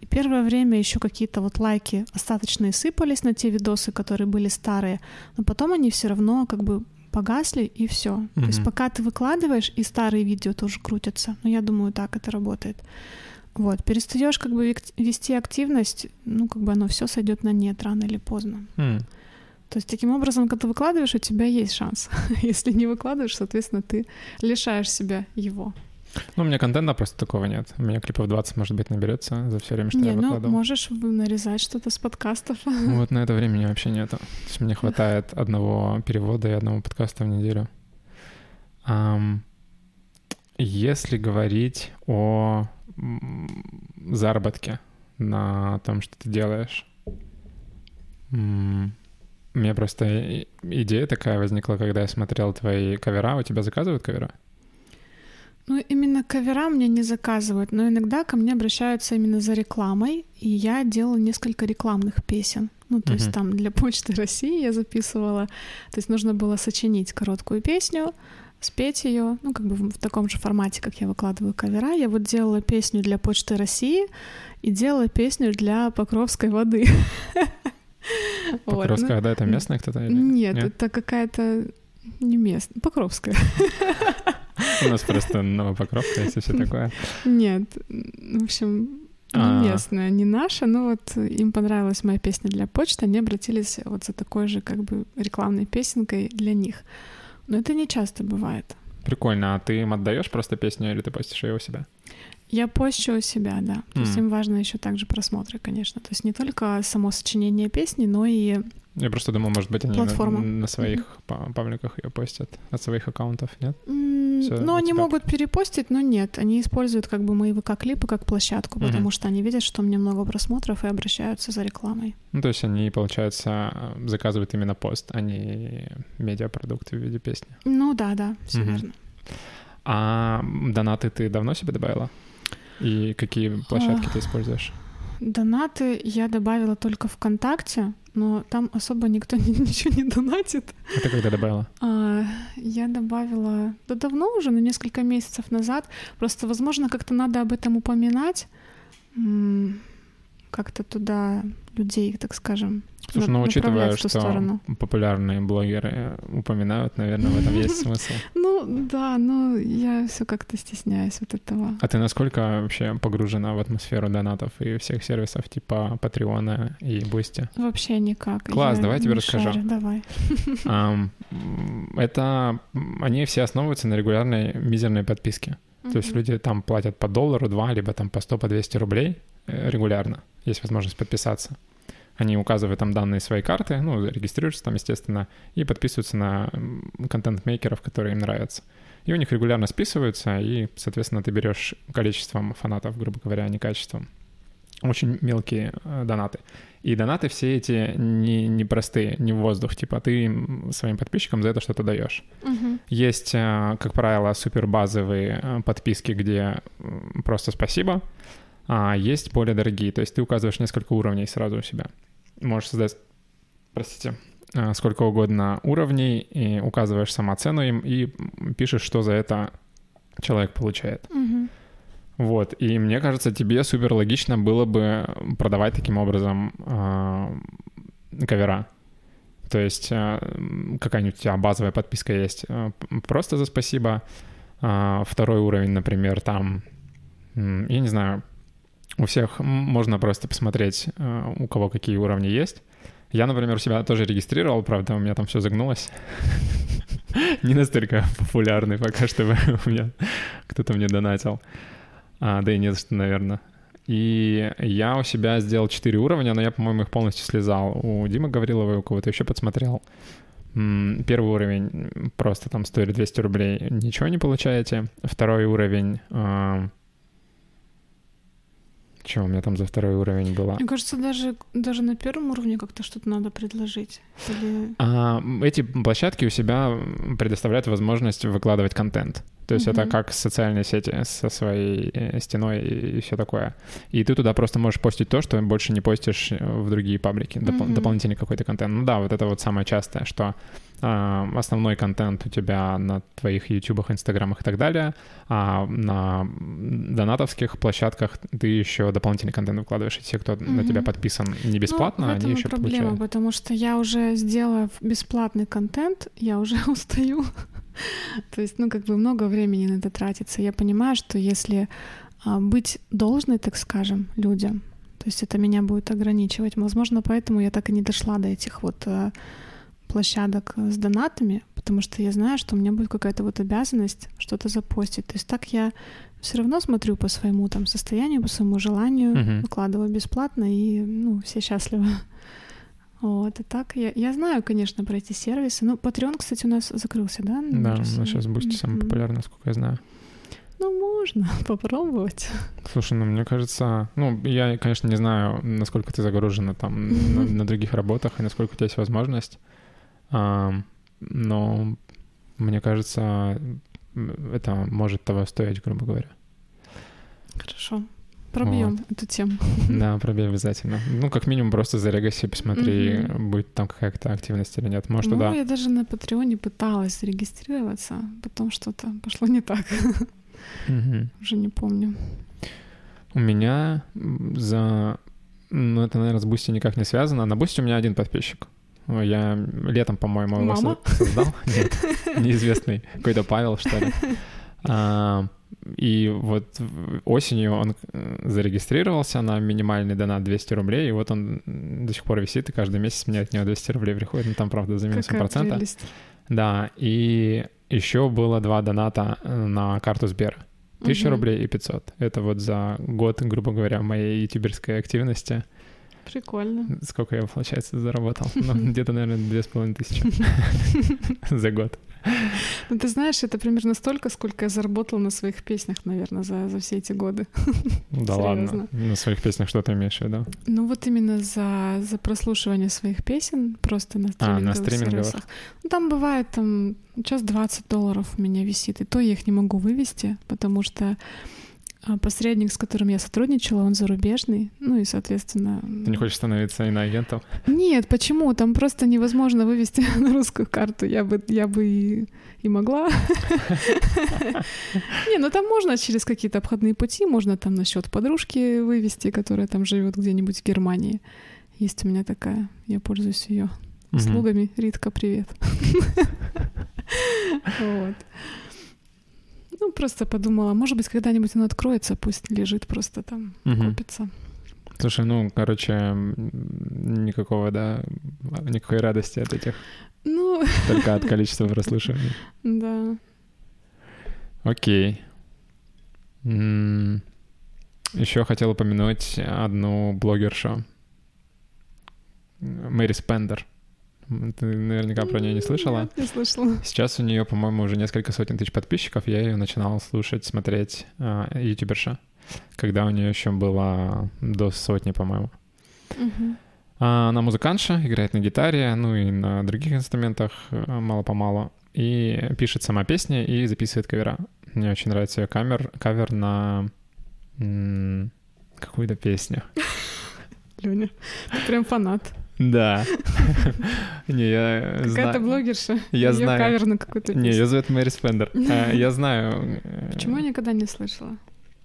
и первое время еще какие-то вот лайки остаточные сыпались на те видосы, которые были старые, но потом они все равно как бы погасли, и все. То есть пока ты выкладываешь, и старые видео тоже крутятся. Ну, я думаю, так это работает. Вот, перестаешь как бы вести активность, ну, как бы оно все сойдет на нет рано или поздно. М. То есть таким образом, когда ты выкладываешь, у тебя есть шанс. Если не выкладываешь, соответственно, ты лишаешь себя его. Ну, у меня контента просто такого нет. У меня клипов 20, может быть, наберется за все время, что не, я ну выкладывал. можешь в- нарезать что-то с подкастов. Ну, Вот на это времени вообще нету. То есть мне хватает одного перевода и одного подкаста в неделю. Ам, если говорить о заработке на том, что ты делаешь, м, у меня просто идея такая возникла, когда я смотрел твои кавера. У тебя заказывают кавера? Ну, именно кавера мне не заказывают, но иногда ко мне обращаются именно за рекламой, и я делала несколько рекламных песен. Ну, то есть Мгм. там для Почты России я записывала. То есть нужно было сочинить короткую песню, спеть ее, ну, как бы в в таком же формате, как я выкладываю кавера. Я вот делала песню для Почты России и делала песню для Покровской воды. Ну, Покровская, да, это местная кто-то? или Нет, это какая-то не местная, Покровская. У нас просто Новопокровка есть и все такое. Нет, в общем, А. не местная, не наша, но вот им понравилась моя песня для почты, они обратились вот за такой же как бы рекламной песенкой для них. Но это не часто бывает. Прикольно. А ты им отдаешь просто песню или ты постишь ее у себя? Я пощу у себя, да. То есть им важно еще также просмотры, конечно. То есть не только само сочинение песни, но и Я просто думал, может быть, они на, Платформа. на своих па- пабликах ее постят от своих аккаунтов, нет? Всё, Ну, они тебя- могут перепостить, но нет. Они используют как бы мои ВК-клипы как площадку, Мгм. потому что они видят, что у меня много просмотров и обращаются за рекламой. Ну, то есть они, получается, заказывают именно пост, а не медиапродукты в виде песни. Ну да, да, все Мгм. верно. А донаты ты давно себе добавила? И какие площадки ты используешь? Донаты я добавила только ВКонтакте, но там особо никто ни- ничего не донатит. А ты когда добавила? А, я добавила, да давно уже, но несколько месяцев назад. Просто, возможно, как-то надо об этом упоминать. Как-то туда людей, так скажем, Слушай, ну, учитывая, что сторону. популярные блогеры упоминают, наверное, в этом есть смысл. Ну да, но я все как-то стесняюсь вот этого. А ты насколько вообще погружена в атмосферу донатов и всех сервисов типа Patreon а и Boosty? Вообще никак. Класс, Я давай я тебе расскажу. шарю, Давай. Это... Они все основываются на регулярной мизерной подписке. То есть люди там платят по доллару, два, либо там по 100, по 200 рублей э, регулярно. Есть возможность подписаться. Они указывают там данные своей карты, ну, регистрируются там, естественно, и подписываются на контент-мейкеров, которые им нравятся. И у них регулярно списываются, и, соответственно, ты берешь количеством фанатов, грубо говоря, а не качеством. Очень мелкие э, донаты. И донаты все эти не, не простые, не в воздух. Типа ты им, своим подписчикам за это что-то даешь. Мгм. Есть, э, как правило, супер базовые э, подписки, где просто спасибо, а есть более дорогие. То есть ты указываешь несколько уровней сразу у себя. Можешь создать, простите, э, сколько угодно уровней, и указываешь сама цену им и пишешь, что за это человек получает. Мгм. Вот, и мне кажется, тебе супер логично было бы продавать таким образом э, кавера. То есть э, какая-нибудь у тебя базовая подписка есть э, просто за спасибо. А, второй уровень, например, там, м, я не знаю, у всех можно просто посмотреть, э, у кого какие уровни есть. Я, например, у себя тоже регистрировал, правда, у меня там все загнулось. Не настолько популярный пока, чтобы у меня кто-то мне донатил. А, да и не за что, наверное. И я у себя сделал 4 уровня, но я, по-моему, их полностью слезал. У Димы Гаврилова и у кого-то еще подсмотрел. Первый уровень просто там стоит 200 рублей, ничего не получаете. Второй уровень... Что у меня там за второй уровень было? Мне кажется, даже, даже на первом уровне как-то что-то надо предложить. Или... А, эти площадки у себя предоставляют возможность выкладывать контент. То есть это Мгм. как социальные сети со своей э, стеной и все такое. И ты туда просто можешь постить то, что больше не постишь э, в другие паблики, допол- Мгм. дополнительный какой-то контент. Ну да, вот это вот самое частое, что а, основной контент у тебя на твоих ютубах, инстаграмах и так далее, а на донатовских площадках ты еще дополнительный контент выкладываешь, и те, кто на Мгм. тебя подписан не бесплатно, ну, в этом они еще проблема, получают. потому что я уже сделав бесплатный контент, я уже устаю. То есть, ну, как бы много времени на это тратится. Я понимаю, что если а, быть должной, так скажем, людям, то есть это меня будет ограничивать. Возможно, поэтому я так и не дошла до этих вот а, площадок с донатами, потому что я знаю, что у меня будет какая-то вот обязанность что-то запостить. То есть так я все равно смотрю по своему там состоянию, по своему желанию, Мгм. выкладываю бесплатно, и ну, все счастливы. Вот, и так я, я знаю, конечно, про эти сервисы. Ну, Patreon, кстати, у нас закрылся, да? Да, у нас сейчас Boosty самый Мгм. популярный, насколько я знаю. Ну, можно попробовать. Слушай, ну мне кажется, ну я, конечно, не знаю, насколько ты загружена там на, на других работах и насколько у тебя есть возможность, Ам, но мне кажется, это может того стоить, грубо говоря. Хорошо. Пробьем эту тему. Да, пробей обязательно. Ну, как минимум, просто за Legacy посмотри, Мгм. будет там какая-то активность или нет. Может, ну, туда... я даже на Патреоне пыталась зарегистрироваться, потом что-то пошло не так. Мгм. Уже не помню. У меня за... Ну, это, наверное, с Boosty никак не связано. На Boosty у меня один подписчик. Я летом, по-моему, его создал. Нет, неизвестный. Какой-то Павел, что ли. А, И вот осенью он э, зарегистрировался на минимальный донат 200 рублей, и вот он до сих пор висит, и каждый месяц мне от него 200 рублей приходит, ну там, правда, за минусом процента. прелесть. Да, и еще было два доната э, на карту Сбера. 1000 Мгм. рублей и 500. Это вот за год, грубо говоря, моей ютуберской активности. Прикольно. Сколько я, получается, заработал? Ну, где-то, наверное, две с половиной тысячи за год. Ну, ты знаешь, это примерно столько, сколько я заработала на своих песнях, наверное, за, за все эти годы. Да Серьезно. ладно. На своих песнях что ты имеешь в виду? Ну вот именно за, за прослушивание своих песен просто на А, на стриминговых стриминговых. сервисах. Ну, там бывает там час 20 долларов у меня висит, и то я их не могу вывести, потому что посредник, с которым я сотрудничала, он зарубежный, ну и, соответственно... Ты не хочешь становиться иноагентом? Нет, почему? Там просто невозможно вывести на русскую карту. Я бы, я бы и, и могла. Не, ну там можно через какие-то обходные пути, можно там на счет подружки вывести, которая там живет где-нибудь в Германии. Есть у меня такая, я пользуюсь ее Мгм. услугами. Ритка, привет. Вот. Ну, просто подумала, может быть, когда-нибудь оно откроется, пусть лежит просто там, Мгм. копится. Слушай, ну, короче, никакого, да, никакой радости от этих, Ну, только от количества прослушиваний. да. Окей. Еще хотел упомянуть одну блогершу. Мэри Спендер. Ты наверняка про нее не слышала. Нет, не слышала. Сейчас у нее, по-моему, уже несколько сотен тысяч подписчиков. Я ее начинал слушать, смотреть а, ютуберша, когда у нее еще было до сотни, по-моему. А, Она музыкантша, играет на гитаре, ну и на других инструментах э, мало-помалу. И пишет сама песни и записывает кавера. Мне очень нравится ее камер, кавер на м, какую-то песню. Лёня, ты прям фанат. Да. Не, я Какая-то блогерша. Я знаю. кавер на какую-то Не, ее зовут Мэри Спендер. А, Я знаю. э, Почему я никогда не слышала?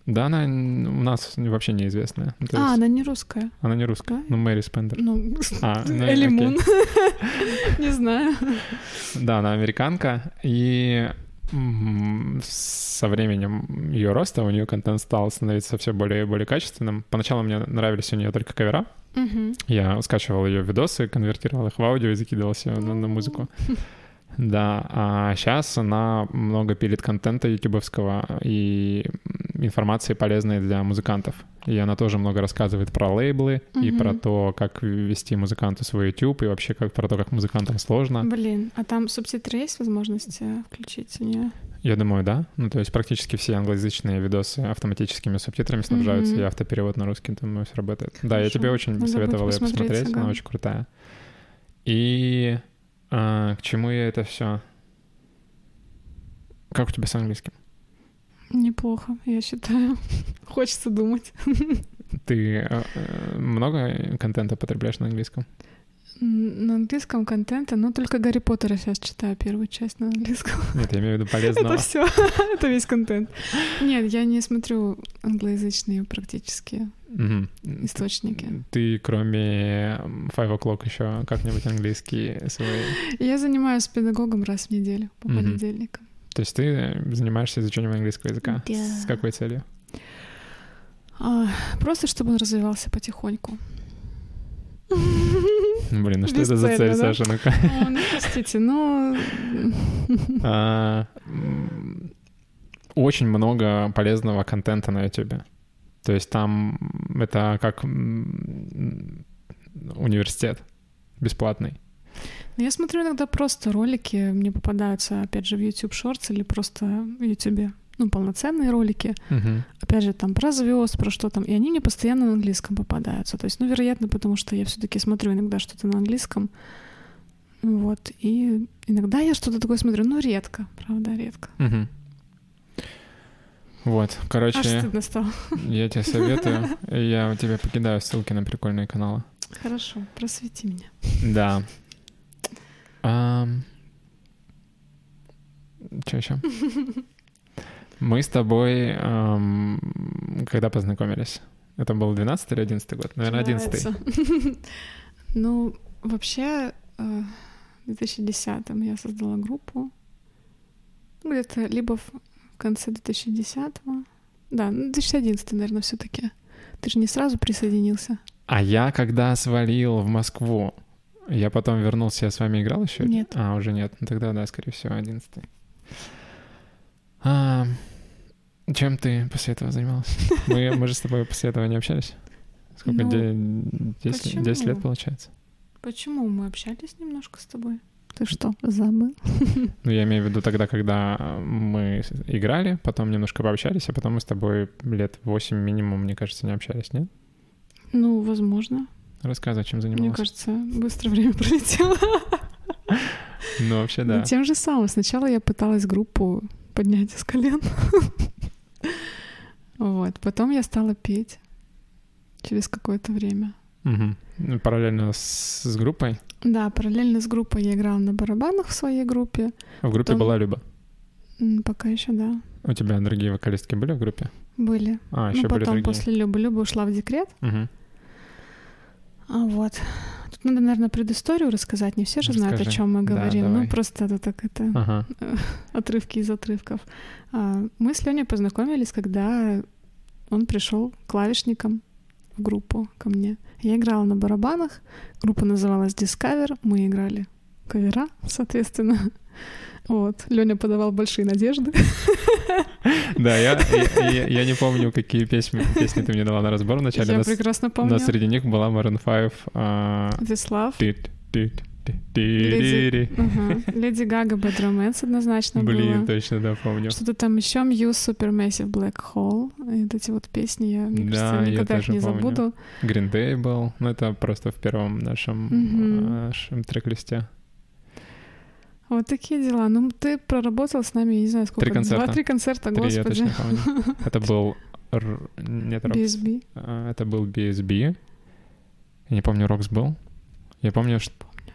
Да, она у нас вообще неизвестная. То А, есть она не русская. она не русская. да? Ну, Мэри Спендер. Ну, А, ну, Элли. Мун. Не знаю. Да, она американка, и со временем ее роста у нее контент стал становиться все более и более качественным. Поначалу мне нравились у нее только кавера. Я скачивал ее видосы, конвертировал их в аудио и закидывал все на, на музыку. Да, а сейчас она много пилит контента ютубовского и информации полезной для музыкантов. И она тоже много рассказывает про лейблы и Мгм. про то, как вести музыканту свой YouTube, и вообще как про то, как музыкантам сложно. Блин, а там субтитры есть возможность э, включить у нее? Я думаю, да. Ну, то есть практически все англоязычные видосы автоматическими субтитрами снабжаются, Мгм. и автоперевод на русский, думаю, все работает. Да, я Хорошо. тебе очень Надо будет советовал ее посмотреть, посмотреть, она ага. очень крутая. И а, к чему я это все? Как у тебя с английским? Неплохо, я считаю. Хочется думать. Ты э, э, много контента потребляешь на английском? На английском контента, но только Гарри Поттера сейчас читаю первую часть на английском. Нет, я имею в виду полезного. Это все, это весь контент. Нет, я не смотрю англоязычные практически источники. Ты кроме Five O'Clock еще как-нибудь английский свой? Я занимаюсь педагогом раз в неделю по понедельникам. То есть ты занимаешься изучением английского языка? Да. С какой целью? А, просто чтобы он развивался потихоньку. Блин, ну что это за цель, Саша? Ну-ка. Ну, простите, ну... А, очень много полезного контента на YouTube. То есть там это как университет бесплатный. Ну, я смотрю иногда просто ролики, мне попадаются, опять же, в YouTube Shorts или просто в YouTube, ну, полноценные ролики. Uh-huh. Опять же, там про звезд, про что там. И они мне постоянно на английском попадаются. То есть, ну, вероятно, потому что я все-таки смотрю иногда что-то на английском. Вот. И иногда я что-то такое смотрю, но редко, правда, редко. Uh-huh. Вот, короче, Аж стыдно стало. я тебе советую. Я тебе покидаю ссылки на прикольные каналы. Хорошо, просвети меня. Да. А... Что еще? Мы с тобой эм, когда познакомились? Это был 12 или 11 год? Наверное, 11 Ну, вообще, э, в 2010 я создала группу. Где-то либо в конце 2010 Да, 2011, наверное, все таки Ты же не сразу присоединился. А я когда свалил в Москву, я потом вернулся, я с вами играл еще? Нет. А, уже нет. Ну тогда, да, скорее всего, одиннадцатый. А, чем ты после этого занималась? Мы, мы же с тобой после этого не общались? Сколько? Ну, 10, 10 лет, получается? Почему? Мы общались немножко с тобой. Ты что, забыл? Ну, я имею в виду тогда, когда мы играли, потом немножко пообщались, а потом мы с тобой лет 8 минимум, мне кажется, не общались, нет? Ну, возможно. Рассказывай, чем занималась. Мне кажется, быстро время пролетело. Ну, вообще, да. Ну, тем же самым. Сначала я пыталась группу поднять из колен. Вот. Потом я стала петь через какое-то время. Угу. Параллельно с, с группой? Да, параллельно с группой я играла на барабанах в своей группе. В группе Потом... была Люба? Пока еще, да. У тебя другие вокалистки были в группе? Были. А, еще ну, были потом после Любы. Люба ушла в декрет. Угу. А вот. Надо, наверное, предысторию рассказать. Не все же Расскажи. знают, о чем мы говорим. Да, ну, просто это так это ага. отрывки из отрывков. А, мы с Леней познакомились, когда он пришел клавишником в группу ко мне. Я играла на барабанах. Группа называлась Discover. Мы играли кавера, соответственно. Вот. Леня подавал большие надежды. Да, я, я, я не помню, какие песни, песни ты мне дала на разбор вначале. Я прекрасно помню. Но среди них была Maroon 5. Uh, This Love. Леди, Леди Гага Bad Romance однозначно Блин, точно, да, помню. Что-то там еще Muse Supermassive Black Hole. И вот эти вот песни я, мне да, кажется, никогда я их не помню. забуду. Green Day был. Ну, это просто в первом нашем, mm-hmm. нашем трек-листе. Вот такие дела. Ну, ты проработал с нами, не знаю, сколько. Три концерта. Два-три концерта, Три, господи. Я помню. Это был... Нет, Рокс. BSB. А, это был BSB. Я не помню, Рокс был. Я помню, что... Помню.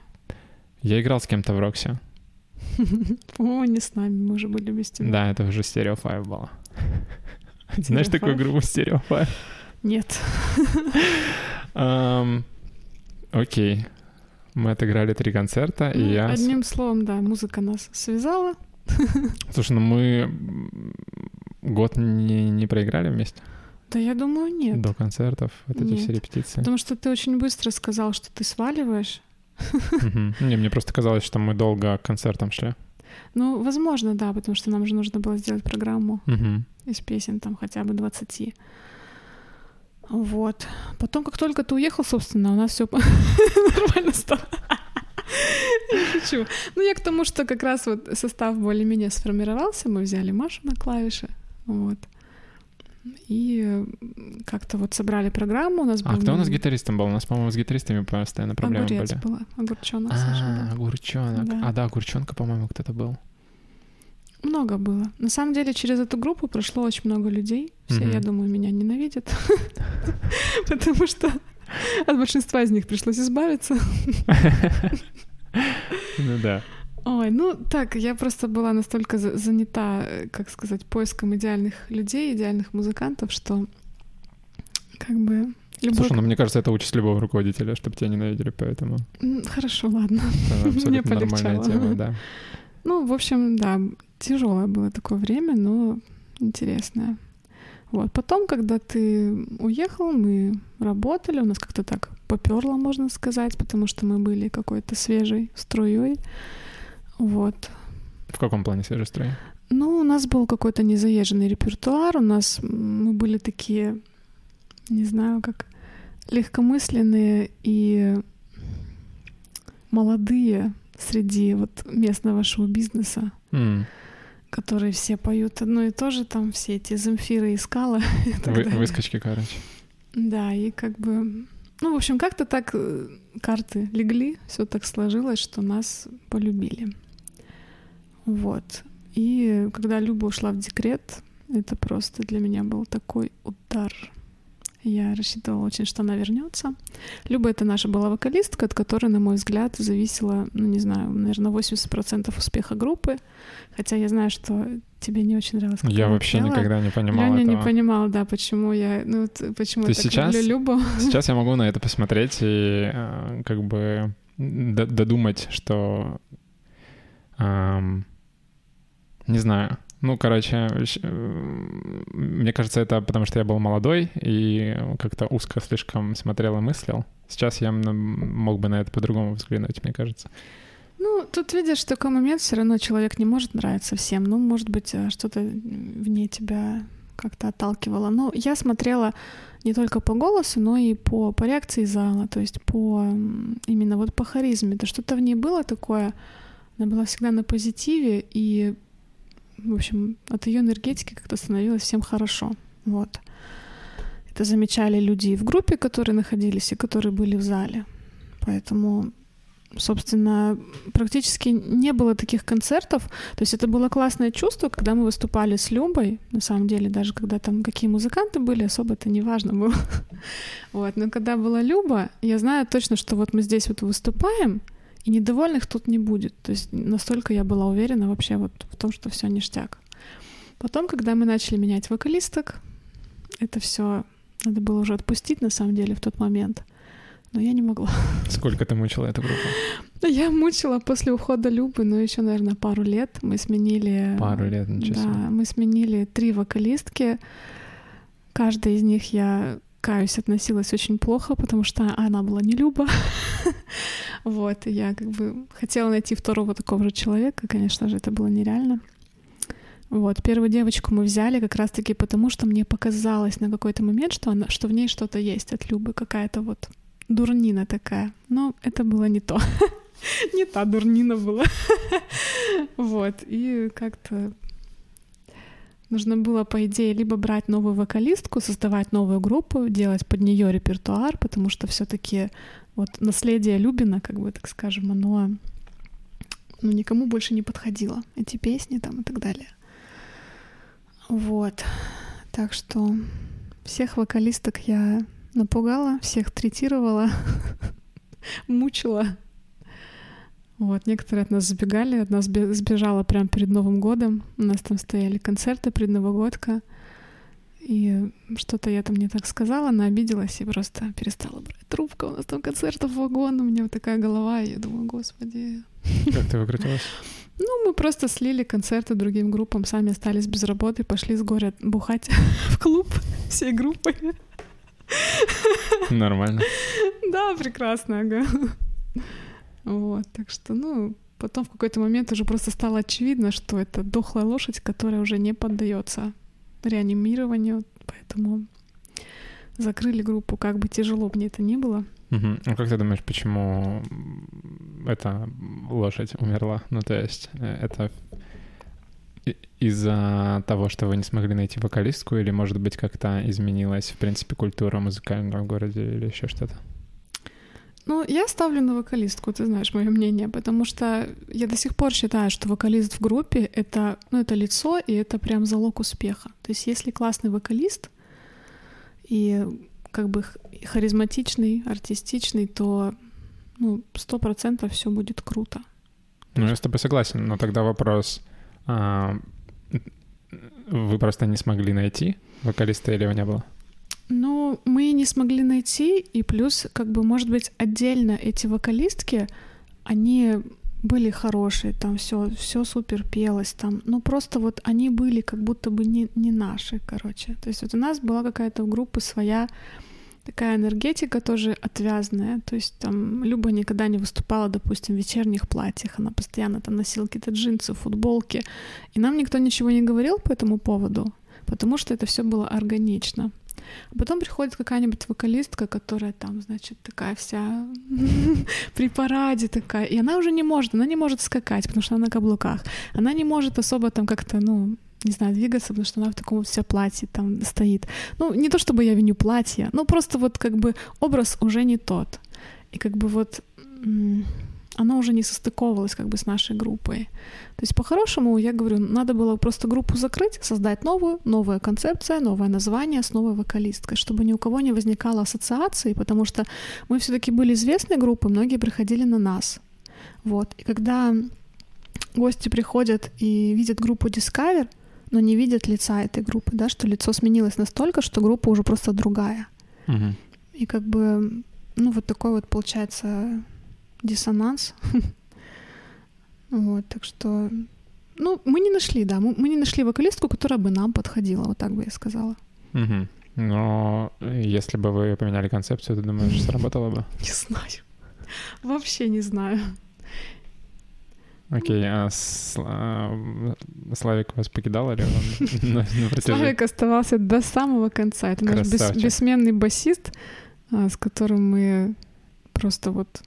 Я играл с кем-то в Роксе. По-моему, не с нами, мы уже были без тебя. Да, это уже Stereo 5 было. Знаешь такую группу Stereo 5? Нет. Окей. Мы отыграли три концерта, ну, и я... Одним словом, да, музыка нас связала. Слушай, ну мы год не, не проиграли вместе? Да я думаю, нет. До концертов, вот эти все репетиции. Потому что ты очень быстро сказал, что ты сваливаешь. Не, мне просто казалось, что мы долго к концертам шли. Ну, возможно, да, потому что нам же нужно было сделать программу из песен там хотя бы 20. Вот. Потом, как только ты уехал, собственно, у нас все нормально стало. Шучу. Ну, я к тому, что как раз вот состав более-менее сформировался. Мы взяли Машу на клавиши. Вот. И как-то вот собрали программу. У нас а кто у нас гитаристом был? У нас, по-моему, с гитаристами постоянно проблемы Огурец были. была. Огурчонок. А, огурчонок. А, да, огурчонка, по-моему, кто-то был. Много было. На самом деле через эту группу прошло очень много людей. Все, Мгм. я думаю, меня ненавидят. Потому что от большинства из них пришлось избавиться. Ну да. Ой, ну так, я просто была настолько за- занята, э, как сказать, поиском идеальных людей, идеальных музыкантов, что как бы любой... Слушай, ну мне кажется, это участь любого руководителя, чтобы тебя ненавидели, поэтому Хорошо, ладно. это абсолютно Мне нормальная полегчало. тема, да. Ну, в общем, да, тяжелое было такое время, но интересное. Вот. Потом, когда ты уехал, мы работали, у нас как-то так поперло, можно сказать, потому что мы были какой-то свежей струей. Вот. В каком плане свежий строй? Ну, у нас был какой-то незаезженный репертуар, у нас мы были такие, не знаю, как легкомысленные и молодые среди вот местного шоу-бизнеса, М, которые все поют одно и то же, там все эти Земфиры и вы- далее. Выскочки, короче. Да, и как бы... Ну, в общем, как-то так э, карты легли, все так сложилось, что нас полюбили. Вот. И когда Люба ушла в декрет, это просто для меня был такой удар. Я рассчитывала очень, что она вернется. Люба — это наша была вокалистка, от которой, на мой взгляд, зависело, ну, не знаю, наверное, 80% успеха группы. Хотя я знаю, что тебе не очень нравилось, Я вообще пела. никогда не понимал Леня не этого. понимал, да, почему я, ну, почему То я сейчас- люблю Любу. Сейчас я могу на это посмотреть и э, как бы додумать, что... ам, не знаю. Ну, короче, мне кажется, это потому что я был молодой и как-то узко слишком смотрел и мыслил. Сейчас я мог бы на это по-другому взглянуть, мне кажется. Ну, тут видишь, такой момент, все равно человек не может нравиться всем. Ну, может быть, э, что-то вне тебя как-то отталкивало. Но я смотрела не только по голосу, но и по, по реакции зала, то есть по именно вот по харизме. То что-то в ней было такое, она была всегда на позитиве, и, в общем, от ее энергетики как-то становилось всем хорошо. Вот. Это замечали люди и в группе, которые находились, и которые были в зале. Поэтому собственно, практически не было таких концертов. То есть это было классное чувство, когда мы выступали с Любой. На самом деле, даже когда там какие музыканты были, особо это не важно было. Вот. Но когда была Люба, я знаю точно, что вот мы здесь вот выступаем, и недовольных тут не будет. То есть настолько я была уверена вообще вот в том, что все ништяк. Потом, когда мы начали менять вокалисток, это все надо было уже отпустить на самом деле в тот момент. Но я не могла. Сколько ты мучила эту группу? Ну, Я мучила после ухода Любы, но еще, наверное, пару лет. Мы сменили... Пару лет, ничего Да, себе. мы сменили три вокалистки. Каждая из них, я каюсь, относилась очень плохо, потому что она была не Люба. Вот, я как бы хотела найти второго такого же человека. Конечно же, это было нереально. Вот, первую девочку мы взяли как раз-таки потому, что мне показалось на какой-то момент, что, она, что в ней что-то есть от Любы, какая-то вот дурнина такая. Но это было не то. Не та дурнина была. Вот, и как-то нужно было, по идее, либо брать новую вокалистку, создавать новую группу, делать под нее репертуар, потому что все-таки вот наследие Любина, как бы так скажем, оно ну, никому больше не подходило. Эти песни там и так далее. Вот. Так что всех вокалисток я напугала, всех третировала, мучила. Вот, некоторые от нас сбегали, одна сбе- сбежала прямо перед Новым годом. У нас там стояли концерты предновогодка. И что-то я там не так сказала, она обиделась и просто перестала брать трубку. У нас там концертов вагон, у меня вот такая голова, и я думаю, господи. Как ты выкрутилась? Ну, мы просто слили концерты другим группам, сами остались без работы, пошли с горя бухать в клуб всей группой. Нормально. Да, прекрасно, ага. Вот, так что, ну, потом в какой-то момент уже просто стало очевидно, что это дохлая лошадь, которая уже не поддается реанимированию, поэтому закрыли группу, как бы тяжело мне это ни было. Мгм. Ну как ты думаешь, почему эта лошадь умерла? Ну то есть э, это из-за того, что вы не смогли найти вокалистку, или, может быть, как-то изменилась, в принципе, культура музыкальная в городе или еще что-то? Ну, я ставлю на вокалистку, ты знаешь мое мнение, потому что я до сих пор считаю, что вокалист в группе — это, ну, это лицо, и это прям залог успеха. То есть если классный вокалист и как бы харизматичный, артистичный, то ну, сто процентов все будет круто. Ну, я с тобой согласен, но тогда вопрос, а, вы просто не смогли найти вокалиста или его не было? Ну, мы не смогли найти, и плюс, как бы, может быть, отдельно эти вокалистки, они были хорошие, там все, все супер пелось, там, ну просто вот они были как будто бы не, не наши, короче. То есть вот у нас была какая-то группа своя, такая энергетика тоже отвязная. То есть там Люба никогда не выступала, допустим, в вечерних платьях. Она постоянно там носила какие-то джинсы, футболки. И нам никто ничего не говорил по этому поводу, потому что это все было органично. А потом приходит какая-нибудь вокалистка, которая там, значит, такая вся при параде такая, и она уже не может, она не может скакать, потому что она на каблуках. Она не может особо там как-то, ну, не знаю, двигаться, потому что она в таком вся платье там стоит. Ну, не то чтобы я виню платье, но просто вот как бы образ уже не тот. И как бы вот оно уже не состыковывалось как бы с нашей группой. То есть по-хорошему, я говорю, надо было просто группу закрыть, создать новую, новая концепция, новое название с новой вокалисткой, чтобы ни у кого не возникало ассоциации, потому что мы все таки были известной группой, многие приходили на нас. Вот. И когда гости приходят и видят группу Discover, но не видят лица этой группы, да, что лицо сменилось настолько, что группа уже просто другая. Угу. И как бы, ну, вот такой вот получается диссонанс. вот, так что, ну, мы не нашли, да, мы, не нашли вокалистку, которая бы нам подходила, вот так бы я сказала. Угу. Но если бы вы поменяли концепцию, ты думаешь, сработало бы? Не знаю. Вообще не знаю. Окей, а Славик вас покидал или он Славик оставался до самого конца. Это наш бессменный басист, а, с которым мы просто вот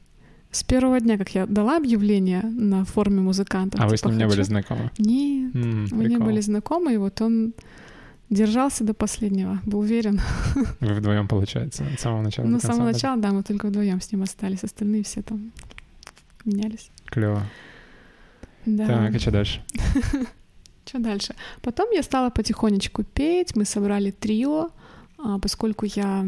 с первого дня, как я дала объявление на форме музыканта. А вы с типа, ним не были знакомы? Нет, мы не были знакомы, и вот он держался до последнего, был уверен. Вы вдвоем, получается, от самого начала? Ну, с самого начала, да, мы только вдвоем с ним остались, остальные все там менялись. Клево. Да. Так, а что дальше? Что дальше? Потом я стала потихонечку петь, мы собрали трио, а, поскольку я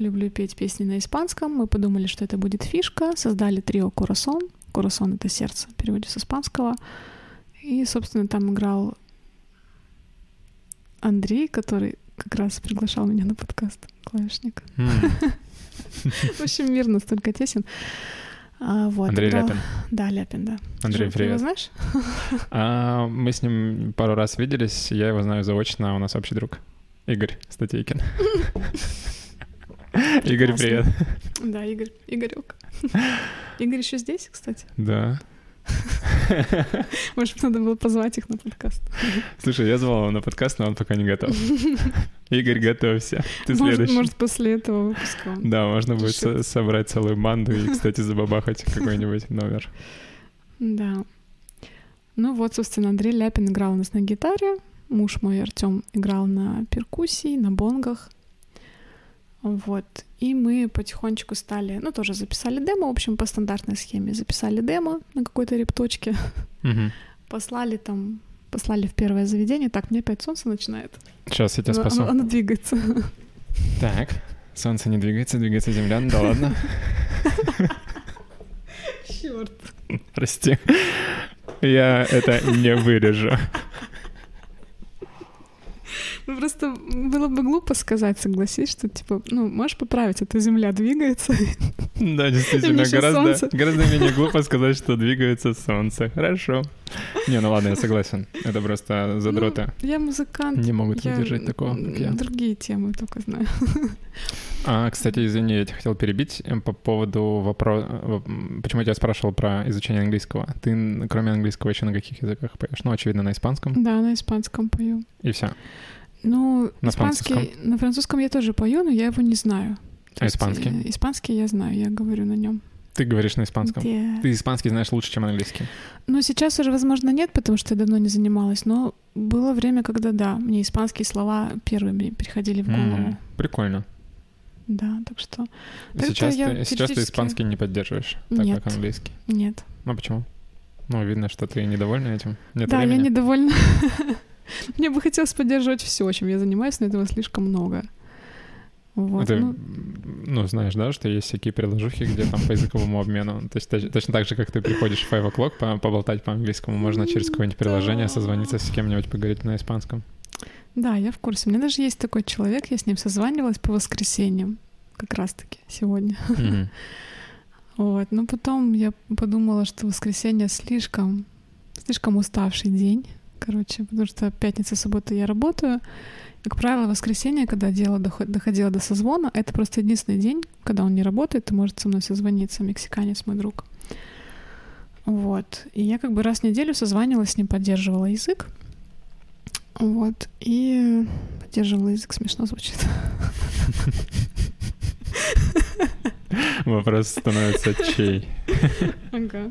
люблю петь песни на испанском, мы подумали, что это будет фишка, создали трио «Курасон». «Курасон» — это сердце, в переводе с испанского. И, собственно, там играл Андрей, который как раз приглашал меня на подкаст, клавишник. В общем, мир настолько тесен. А, вот, Андрей играл... Ляпин. Да, Ляпин, да. Андрей, Ты привет. его знаешь? А, мы с ним пару раз виделись, я его знаю заочно, у нас общий друг. Игорь Статейкин. Игорь, привет. Да, Игорь, Игорек. Игорь еще здесь, кстати? Да. Может, надо было позвать их на подкаст. Слушай, я звал его на подкаст, но он пока не готов. Игорь, готовься. Ты может, следующий. Может, после этого выпуска. Да, можно будет со- собрать целую банду и, кстати, забабахать какой-нибудь номер. Да. Ну вот, собственно, Андрей Ляпин играл у нас на гитаре, муж мой Артем играл на перкуссии, на бонгах. Вот. И мы потихонечку стали, ну, тоже записали демо, в общем, по стандартной схеме. Записали демо на какой-то репточке, Угу. послали там, послали в первое заведение. Так, мне опять солнце начинает. Сейчас я тебя Оно- спасу. Оно, оно двигается. Так, солнце не двигается, двигается земля, ну да ладно. Черт. Прости. Я это не вырежу. Ну, просто было бы глупо сказать, согласись, что, типа, ну, можешь поправить, а то земля двигается. Да, действительно, гораздо, гораздо менее глупо сказать, что двигается солнце. Хорошо. Не, ну ладно, я согласен. Это просто задроты. Ну, я музыкант. Не могут я выдержать такого, как я. Другие темы только знаю. А, кстати, извини, я тебя хотел перебить э, по поводу вопроса... Почему я тебя спрашивал про изучение английского? Ты, кроме английского, еще на каких языках поешь? Ну, очевидно, на испанском. Да, на испанском пою. И все. Ну, На испанский... На французском я тоже пою, но я его не знаю. То А есть, испанский? э, Испанский я знаю, я говорю на нем. Ты говоришь на испанском. Ты испанский знаешь лучше, чем английский. Ну, сейчас уже, возможно, нет, потому что я давно не занималась, но было время, когда да, мне испанские слова первыми приходили в голову. М, Прикольно. Да, так что... так Сейчас, ты, сейчас ты теоретически- испанский не поддерживаешь, так Нет. как английский. Нет. Ну почему? Ну, видно, что ты недовольна этим. Нет да, времени. я недовольна. Мне бы хотелось поддерживать все, чем я занимаюсь, но этого слишком много. Вот. Ты, ну, ну, знаешь, да, что есть всякие приложухи, где там по языковому обмену. То есть точ- точно так же, как ты приходишь в 5 o'clock по- поболтать по-английскому, можно через какое-нибудь приложение созвониться с кем-нибудь, поговорить на испанском. Да, я в курсе. У меня даже есть такой человек, я с ним созванивалась по воскресеньям, как раз-таки сегодня. Вот. Но потом я подумала, что воскресенье слишком, слишком уставший день, короче, потому что пятница, суббота я работаю. И, как правило, воскресенье, когда дело доход- доходило до созвона, это просто единственный день, когда он не работает и может со мной созвониться, мексиканец мой друг. Вот. И я как бы раз в неделю созванивалась с ним, поддерживала язык. Вот. И поддерживала язык, смешно звучит. Вопрос становится чей. Ага.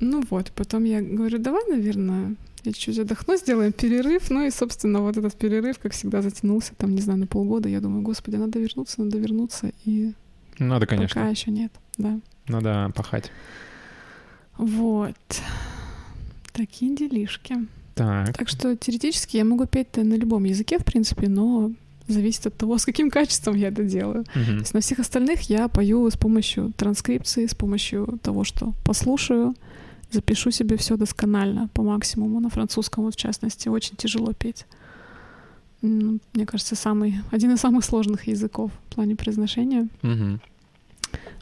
Ну вот, потом я говорю, давай, наверное, я чуть-чуть отдохну, сделаем перерыв. Ну и, собственно, вот этот перерыв, как всегда, затянулся, там, не знаю, на полгода. Я думаю, господи, надо вернуться, надо вернуться. И Надо, конечно. пока еще нет, да. Надо пахать. Вот. Такие делишки. Так. Так что теоретически я могу петь на любом языке, в принципе, но зависит от того, с каким качеством я это делаю. То Мгм. есть на всех остальных я пою с помощью транскрипции, с помощью того, что послушаю, запишу себе все досконально, по максимуму. На французском, вот в частности, очень тяжело петь. Мне кажется, самый, один из самых сложных языков в плане произношения. Мгм.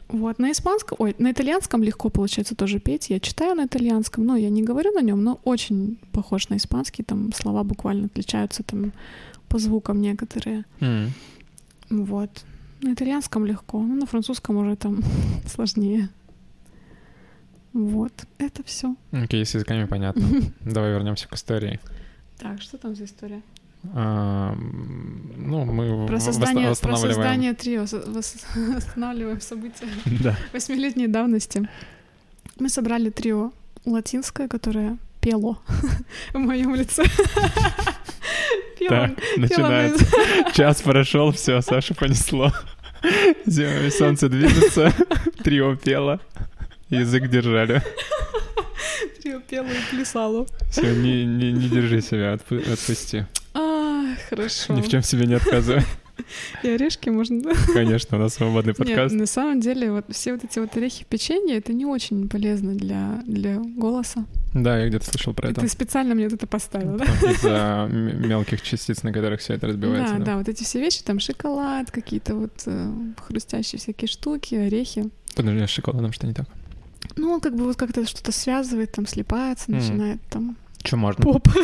Вот, на испанском, ой, на итальянском легко получается тоже петь. Я читаю на итальянском, но я не говорю на нем, но очень похож на испанский. Там слова буквально отличаются там по звукам некоторые. М. Вот. На итальянском легко, но на французском уже там сложнее. Вот, это все. Окей, с языками понятно. Давай вернемся к истории. Так, что там за история? А, ну, мы Про создание, про восстанавливаем. создание трио, восстанавливаем события Да. восьмилетней давности. Мы собрали трио латинское, которое пело в моем лице. Пело Так, начинается. Час прошел, все, Сашу понесло. Зимой солнце движется, трио пело, язык держали. Пело и плясало. Все, не, не, не держи себя, отпу- отпусти. А, хорошо. Ни в чем себе не отказывай. И орешки можно, да? Конечно, у нас свободный подкаст. Нет, на самом деле, вот все вот эти вот орехи печенья, это не очень полезно для, для голоса. Да, я где-то слышал про И это. Ты специально мне вот это поставила, да? Из-за мелких частиц, на которых все это разбивается. Да, да, вот эти все вещи, там шоколад, какие-то вот э, хрустящие всякие штуки, орехи. Подожди, а с шоколадом что не так? Ну, он как бы вот как-то что-то связывает, там слипается, Мгм. начинает там Что можно? поп.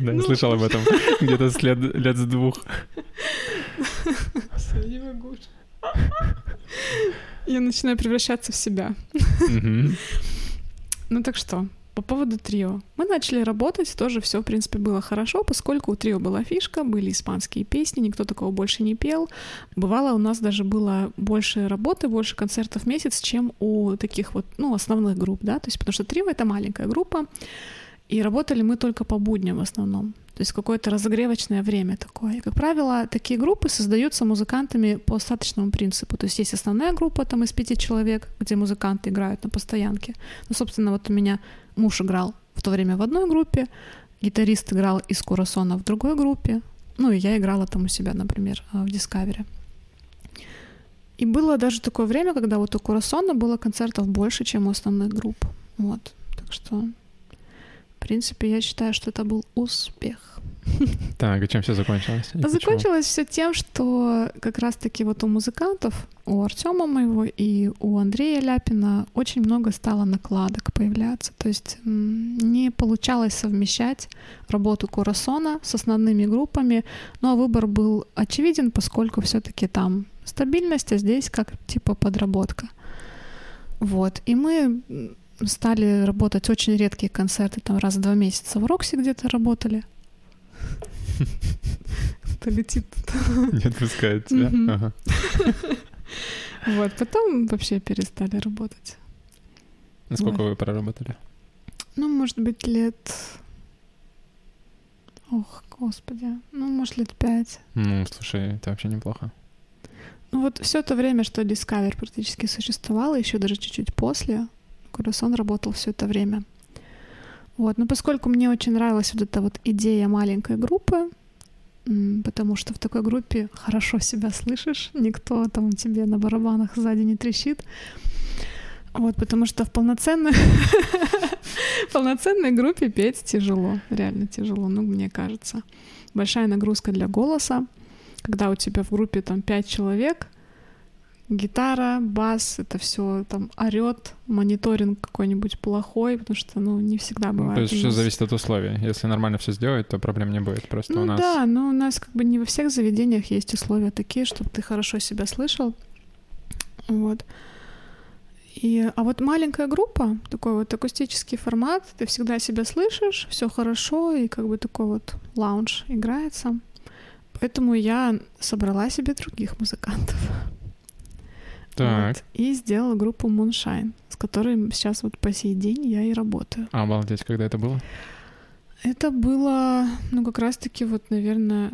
Да, я Ну. слышал об этом где-то с лет, с двух. Не могу. Я начинаю превращаться в себя. Ну так что, по поводу трио. Мы начали работать, тоже все, в принципе, было хорошо, поскольку у трио была фишка, были испанские песни, никто такого больше не пел. Бывало, у нас даже было больше работы, больше концертов в месяц, чем у таких вот, ну, основных групп, да, то есть потому что трио — это маленькая группа, и работали мы только по будням в основном. То есть какое-то разогревочное время такое. И, как правило, такие группы создаются музыкантами по остаточному принципу. То есть есть основная группа там из пяти человек, где музыканты играют на постоянке. Ну, собственно, вот у меня муж играл в то время в одной группе, гитарист играл из Курасона в другой группе, ну и я играла там у себя, например, э, в Discovery. И было даже такое время, когда вот у Курасона было концертов больше, чем у основных групп. Вот. Так что, в принципе, я считаю, что это был успех. Так, и чем все закончилось? И почему? закончилось все тем, что как раз-таки вот у музыкантов, у Артема моего и у Андрея Ляпина очень много стало накладок появляться. То есть не получалось совмещать работу Курасона с основными группами, но выбор был очевиден, поскольку все-таки там стабильность, а здесь как типа подработка. Вот. И мы стали работать очень редкие концерты, там раз в два месяца в Рокси где-то работали. Это летит. Не отпускает тебя. Вот, потом вообще перестали работать. Насколько Вот. вы проработали? Ну, может быть, лет... Ох, господи. Ну, может, лет пять. Ну, слушай, это вообще неплохо. Ну вот все это время, что Discover практически существовало, еще даже чуть-чуть после, Курасон работал все это время. Вот, но поскольку мне очень нравилась вот эта вот идея маленькой группы, потому что в такой группе хорошо себя слышишь, никто там тебе на барабанах сзади не трещит. Вот, потому что в полноценной, полноценной группе петь тяжело, реально тяжело, ну, мне кажется. Большая нагрузка для голоса, когда у тебя в группе там пять человек, гитара, бас, это все там орет, мониторинг какой-нибудь плохой, потому что, ну, не всегда бывает. Ну, то есть все зависит от условий. Если нормально все сделать, то проблем не будет. Просто ну, у нас. Да, но у нас как бы не во всех заведениях есть условия такие, чтобы ты хорошо себя слышал. Вот. И, а вот маленькая группа, такой вот акустический формат, ты всегда себя слышишь, все хорошо, и как бы такой вот лаунж играется. Поэтому я собрала себе других музыкантов. Так. Вот, и сделала группу Moonshine, с которой сейчас вот по сей день я и работаю. А, обалдеть, когда это было? Это было, ну, как раз-таки вот, наверное,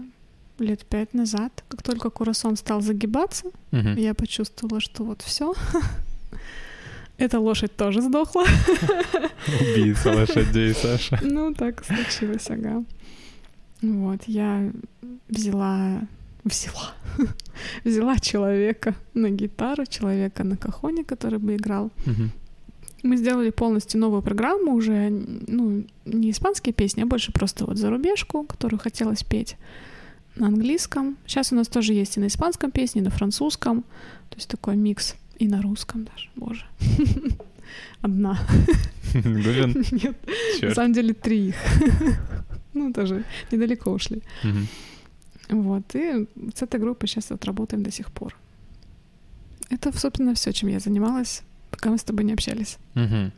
лет пять назад, как только Курасон стал загибаться, Угу. я почувствовала, что вот все. Эта лошадь тоже сдохла. Убийца лошадей, Саша. Ну, так случилось, ага. Вот, я взяла... Взяла. взяла человека на гитару, человека на кахоне, который бы играл. Мы сделали полностью новую программу, уже, ну, не испанские песни, а больше просто вот зарубежку, которую хотелось петь на английском. Сейчас у нас тоже есть и на испанском песни, и на французском. То есть такой микс. И на русском даже, боже. Одна. Гулин? Нет, на Чёрт. самом деле три их. Ну, тоже недалеко ушли. Мгм. Вот, и с этой группой сейчас вот работаем до сих пор. Это, собственно, все, чем я занималась, пока мы с тобой не общались. Мгм.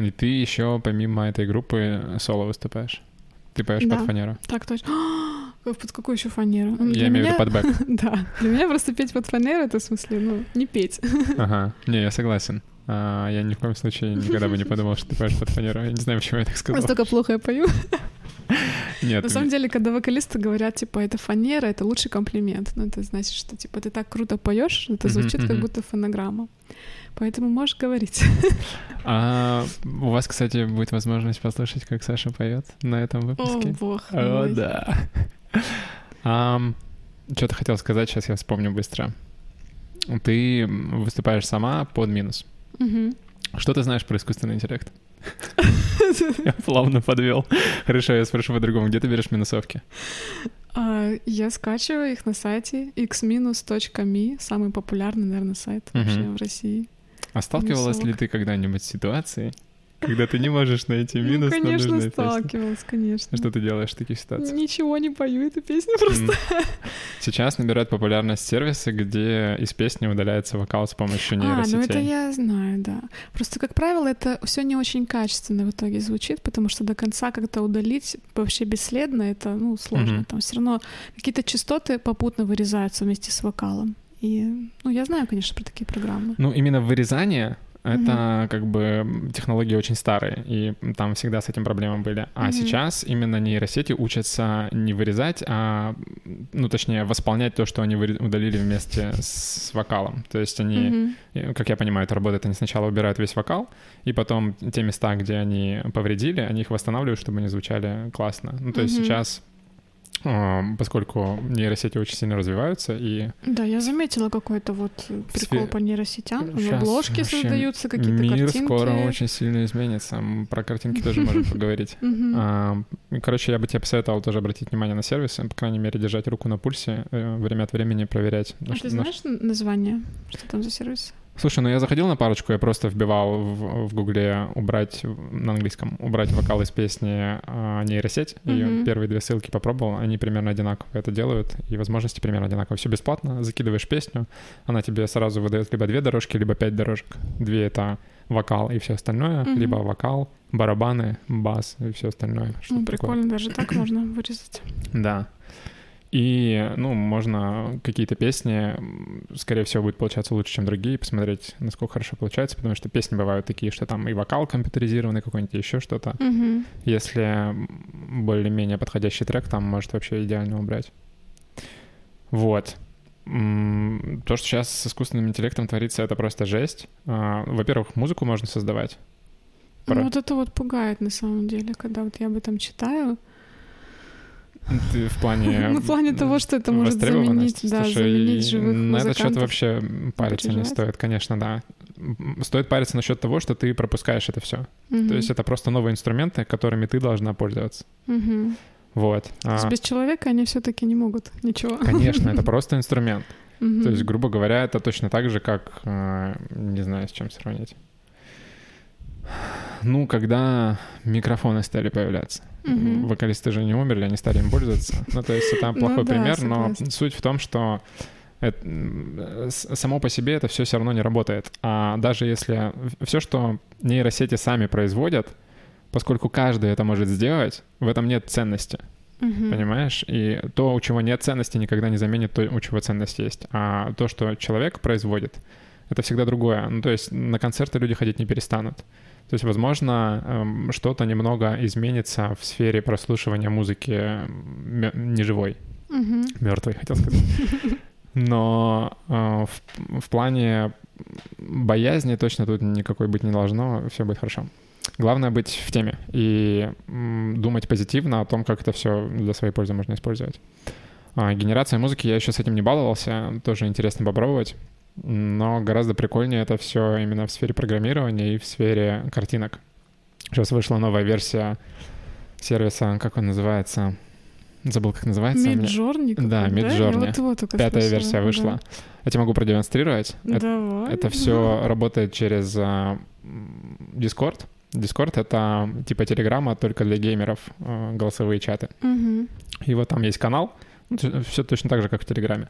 И ты еще помимо этой группы соло выступаешь? Ты поешь Да. под фанеру? Так точно. А, Под какую еще фанеру? Я для имею в виду меня- под бэк. Да, для меня просто петь под фанеру, это в смысле, ну, не петь. Ага. Не, я согласен. А, я ни в коем случае никогда бы не подумал, что ты поешь под фанеру. Я не знаю, почему я так сказал. Настолько плохо я пою. Нет, На самом деле, когда вокалисты говорят, типа, это фанера, это лучший комплимент. Ну, это значит, что, типа, ты так круто поешь, это звучит как будто фонограмма. Поэтому можешь говорить. А у вас, кстати, будет возможность послушать, как Саша поет на этом О, выпуске. бог О, мой. да. Что ты хотел сказать, сейчас я вспомню быстро. Ты выступаешь сама под минус. Что ты знаешь про искусственный интеллект? Я плавно подвел. Хорошо, я спрошу по-другому. Где ты берешь минусовки? А, Я скачиваю их на сайте xminus.me, самый популярный, наверное, сайт вообще в России. А сталкивалась ли ты когда-нибудь с ситуацией, когда ты не можешь найти минус ну, конечно, песне? сталкивалась, конечно. Что ты делаешь в таких ситуациях? Ничего не пою эту песню просто. Сейчас набирают популярность сервисы, где из песни удаляется вокал с помощью А, нейросетей. ну это я знаю, да. Просто, как правило, это все не очень качественно в итоге звучит, потому что до конца как-то удалить вообще бесследно это, ну, сложно. Мгм. Там все равно какие-то частоты попутно вырезаются вместе с вокалом. И, ну, я знаю, конечно, про такие программы. Ну, именно вырезание это как бы технологии очень старые, и там всегда с этим проблемы были. А Мгм. сейчас именно нейросети учатся не вырезать, а, ну, точнее, восполнять то, что они удалили вместе с вокалом. То есть они, э, как я понимаю, это работает, они сначала убирают весь вокал, и потом те места, где они повредили, они их восстанавливают, чтобы они звучали классно. Ну, то есть Мгм. сейчас, поскольку нейросети очень сильно развиваются, и Да, я заметила какой-то вот прикол Сфе- по нейросетям. Щас Обложки вообще создаются, какие-то мир картинки. скоро очень сильно изменится. Про картинки тоже можем поговорить. А, Короче, я бы тебе посоветовал тоже обратить внимание на сервисы, по крайней мере, держать руку на пульсе, э, время от времени проверять. А ты на знаешь название? Что там за сервис? Слушай, ну я заходил на парочку, я просто вбивал в, в гугле убрать на английском убрать вокал из песни а, нейросеть. И Мгм. первые две ссылки попробовал, они примерно одинаково это делают, и возможности примерно одинаковые. Все бесплатно, закидываешь песню, она тебе сразу выдает либо две дорожки, либо пять дорожек. Две это вокал и все остальное, Мгм. либо вокал, барабаны, бас и все остальное. Что Ну, такое. прикольно, даже так можно вырезать. Да. И, ну, можно какие-то песни, скорее всего, будет получаться лучше, чем другие, посмотреть, насколько хорошо получается, потому что песни бывают такие, что там и вокал компьютеризированный какой-нибудь, еще что-то. Мгм. Если более-менее подходящий трек, там может вообще идеально убрать. Вот. То, что сейчас с искусственным интеллектом творится, это просто жесть. А, Во-первых, музыку можно создавать. Ну, Про- вот это вот пугает на самом деле, когда вот я об этом читаю. Ты в плане... Ну, в плане того, что это может заменить, да, заменить живых на этот счет вообще париться не стоит, конечно, да. Стоит париться насчет того, что ты пропускаешь это все. То есть это просто новые инструменты, которыми ты должна пользоваться. Вот. То есть А, без человека они все-таки не могут ничего. Конечно, это просто инструмент. То есть, грубо говоря, это точно так же, как, э, не знаю, с чем сравнить. Ну, когда микрофоны стали появляться. Мгм. Вокалисты же не умерли, они стали им пользоваться. Ну, то есть это Ну плохой да, пример, но согласна. суть в том, что это, с- само по себе это все все равно не работает. А даже если все, что нейросети сами производят, поскольку каждый это может сделать, в этом нет ценности. Мгм. Понимаешь? И то, у чего нет ценности, никогда не заменит то, у чего ценность есть. А то, что человек производит, это всегда другое. Ну, то есть на концерты люди ходить не перестанут. То есть, возможно, эм, что-то немного изменится в сфере прослушивания музыки неживой, Мгм. мертвой, хотел сказать. Но э, в, в плане боязни точно тут никакой быть не должно, все будет хорошо. Главное быть в теме и думать позитивно о том, как это все для своей пользы можно использовать. А, генерация музыки, я еще с этим не баловался, тоже интересно попробовать. Но гораздо прикольнее это все именно в сфере программирования и в сфере картинок. Сейчас вышла новая версия сервиса, как он называется? Забыл, как называется. Миджорни Да, Я Midjourney. вот Пятая слышала, версия да. вышла. Я тебе могу продемонстрировать. Это, Давай. это все работает через а, Discord. Discord — это типа Телеграма, только для геймеров, а, голосовые чаты. Мгм. И вот там есть канал, все точно так же, как в Телеграме,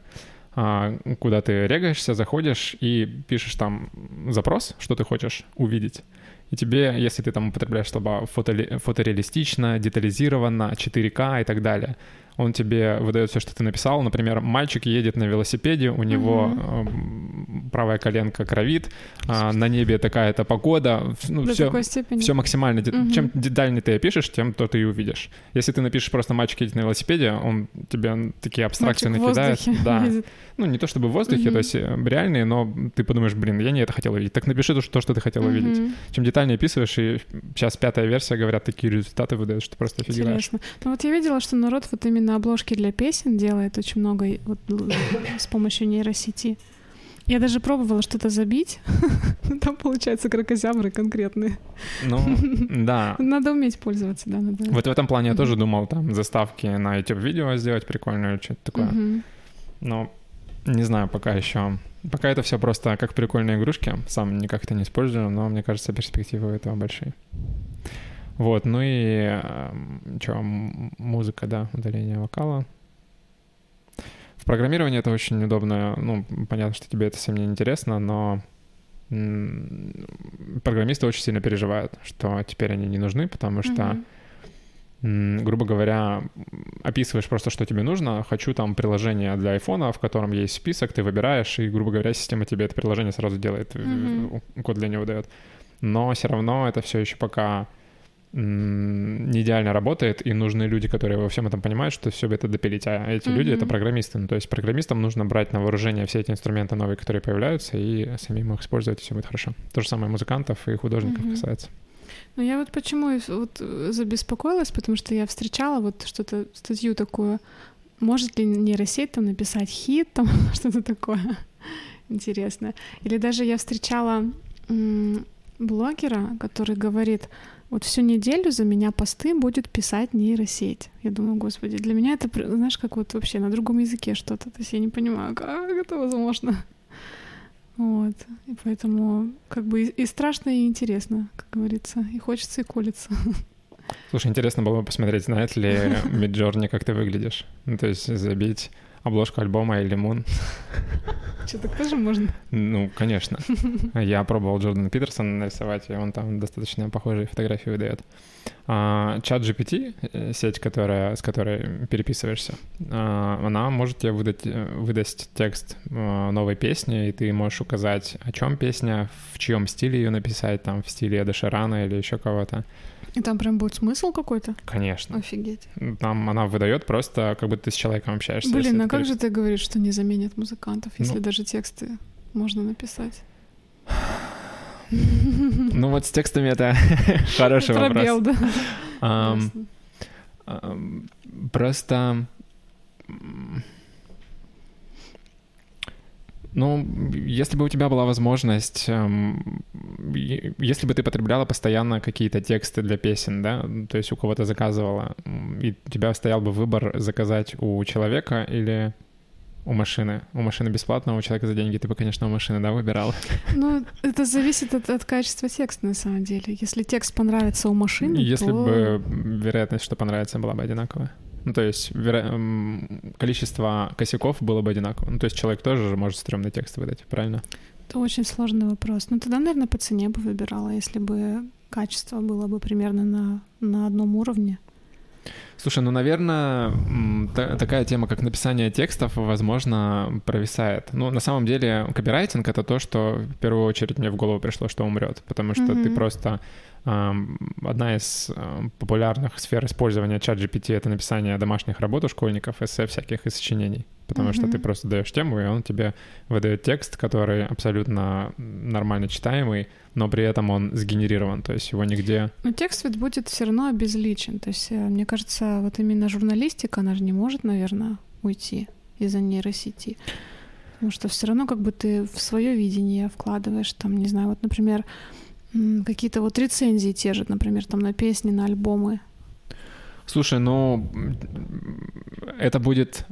куда ты регаешься, заходишь и пишешь там запрос, что ты хочешь увидеть. И тебе, если ты там употребляешь слова фоторе- фотореалистично, детализированно, 4К и так далее, он тебе выдает все, что ты написал. Например, мальчик едет на велосипеде, у него эм, правая коленка кровит, а, на небе такая-то погода. Ну, До все, такой степени. все максимально. Мгм. Чем детальнее ты опишешь, тем то ты и увидишь. Если ты напишешь просто «мальчик едет на велосипеде», он тебе такие абстракции Мальчик накидает. Да. едет. Ну, не то чтобы в воздухе, Мгм. то есть э, реальные, но ты подумаешь, блин, я не это хотел увидеть. Так напиши то, что то, что ты хотел увидеть. Мгм. Чем детальнее описываешь, и сейчас пятая версия, говорят, такие результаты выдают, что просто офигеваешь. Интересно. Ну вот я видела, что народ вот именно обложки для песен делает очень много вот с помощью нейросети. Я даже пробовала что-то забить. Там получаются крокозябры конкретные. Ну, да. Надо уметь пользоваться, да, надо. Вот в этом плане я тоже думал, там, заставки на YouTube-видео сделать прикольно или что-то такое. Но не знаю пока еще. Пока это все просто как прикольные игрушки. Сам никак это не использую, но мне кажется, перспективы у этого большие. Вот, ну и что, музыка, да, удаление вокала. В программировании это очень удобно. Ну, понятно, что тебе это совсем не интересно, но программисты очень сильно переживают, что теперь они не нужны, потому что. М, грубо говоря, описываешь просто, что тебе нужно. Хочу там приложение для айфона, в котором есть список, ты выбираешь, и, грубо говоря, система тебе это приложение сразу делает, э, код для него дает. Но все равно это все еще пока не идеально работает, и нужны люди, которые во всем этом понимают, что все это допилить. А эти люди — это программисты. Ну, то есть программистам нужно брать на вооружение все эти инструменты новые, которые появляются, и самим их использовать, и все будет хорошо. То же самое музыкантов и художников Мгм. касается. Ну я вот почему вот э, забеспокоилась, потому что я встречала вот что-то, статью такую, может ли нейросеть там написать хит, там что-то такое интересное. Или даже я встречала блогера, который говорит, вот всю неделю за меня посты будет писать нейросеть. Я думаю, господи, для меня это, знаешь, как вот вообще на другом языке что-то. То есть я не понимаю, как это возможно. Вот. И поэтому как бы и страшно, и интересно, как говорится. И хочется, и колется. Слушай, интересно было бы посмотреть, знает ли Миджорни, как ты выглядишь. Ну, то есть забить обложку альбома или Мун. Что, так тоже можно? Ну, конечно. Я пробовал Джордана Питерсона нарисовать, и он там достаточно похожие фотографии выдает. Чат GPT, э, сеть, которая, с которой переписываешься, а, она может тебе выдать, э, выдать текст а, новой песни, и ты можешь указать, о чем песня, в чьем стиле ее написать, там, в стиле Эда Ширана или еще кого-то. И там прям будет смысл какой-то? Конечно. Офигеть. Там она выдает просто, как будто ты с человеком общаешься. Блин, а как же ты говоришь, что не заменят музыкантов, если ну... даже тексты можно написать? Ну вот с текстами это хороший вопрос. да. Просто... Ну, если бы у тебя была возможность, эм, если бы ты потребляла постоянно какие-то тексты для песен, да, то есть у кого-то заказывала, и у тебя стоял бы выбор заказать у человека или у машины. У машины бесплатно, у человека за деньги. Ты бы, конечно, у машины, да, выбирал? Ну, это зависит от, от качества текста, на самом деле. Если текст понравится у машины, Если то... бы вероятность, что понравится, была бы одинаковая. Ну, то есть веро... количество косяков было бы одинаково. Ну, то есть человек тоже же может стрёмный текст выдать, правильно? Это очень сложный вопрос. Ну, тогда, наверное, по цене бы выбирала, если бы качество было бы примерно на, на одном уровне. Слушай, ну, наверное, та- такая тема, как написание текстов, возможно, провисает. Ну, на самом деле, копирайтинг — это то, что в первую очередь мне в голову пришло, что умрет, потому что mm-hmm. ты просто Одна из популярных сфер использования чат GPT — это написание домашних работ у школьников, эссе всяких и сочинений. Потому mm-hmm. что ты просто даешь тему, и он тебе выдает текст, который абсолютно нормально читаемый, но при этом он сгенерирован, то есть его нигде... Но текст ведь будет все равно обезличен. То есть, э, мне кажется, вот именно журналистика, она же не может, наверное, уйти из-за нейросети. Потому что все равно как бы ты в свое видение вкладываешь, там, не знаю, вот, например, Какие-то вот рецензии те же, например, там на песни, на альбомы. Слушай, ну это будет,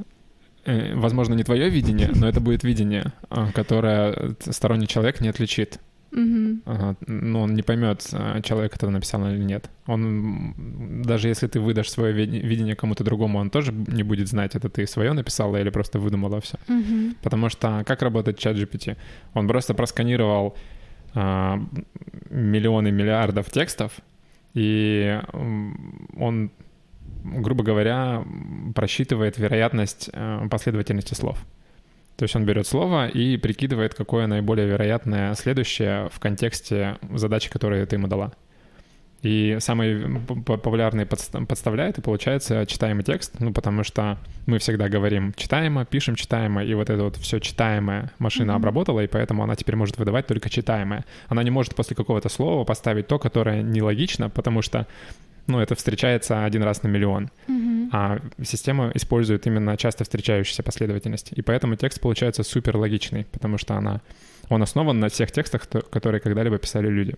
возможно, не твое видение, но это будет видение, а, которое сторонний человек не отличит. Угу. Ага. Ну, он не поймет, а, человек это написал или нет. Он, даже если ты выдашь свое видение кому-то другому, он тоже не будет знать, это ты свое написала или просто выдумала все. Угу. Потому что как работает чат GPT? Он просто просканировал а, миллионы миллиардов текстов, и он, грубо говоря, просчитывает вероятность э, последовательности слов. То есть он берет слово и прикидывает, какое наиболее вероятное следующее в контексте задачи, которую ты ему дала. И самый популярный подставляет, и получается читаемый текст, ну, потому что мы всегда говорим читаемо, пишем читаемо, и вот это вот все читаемое машина mm-hmm. обработала, и поэтому она теперь может выдавать только читаемое. Она не может после какого-то слова поставить то, которое нелогично, потому что ну, это встречается один раз на миллион. Mm-hmm. А система использует именно часто встречающиеся последовательности. И поэтому текст получается супер логичный, потому что она, он основан на всех текстах, которые когда-либо писали люди.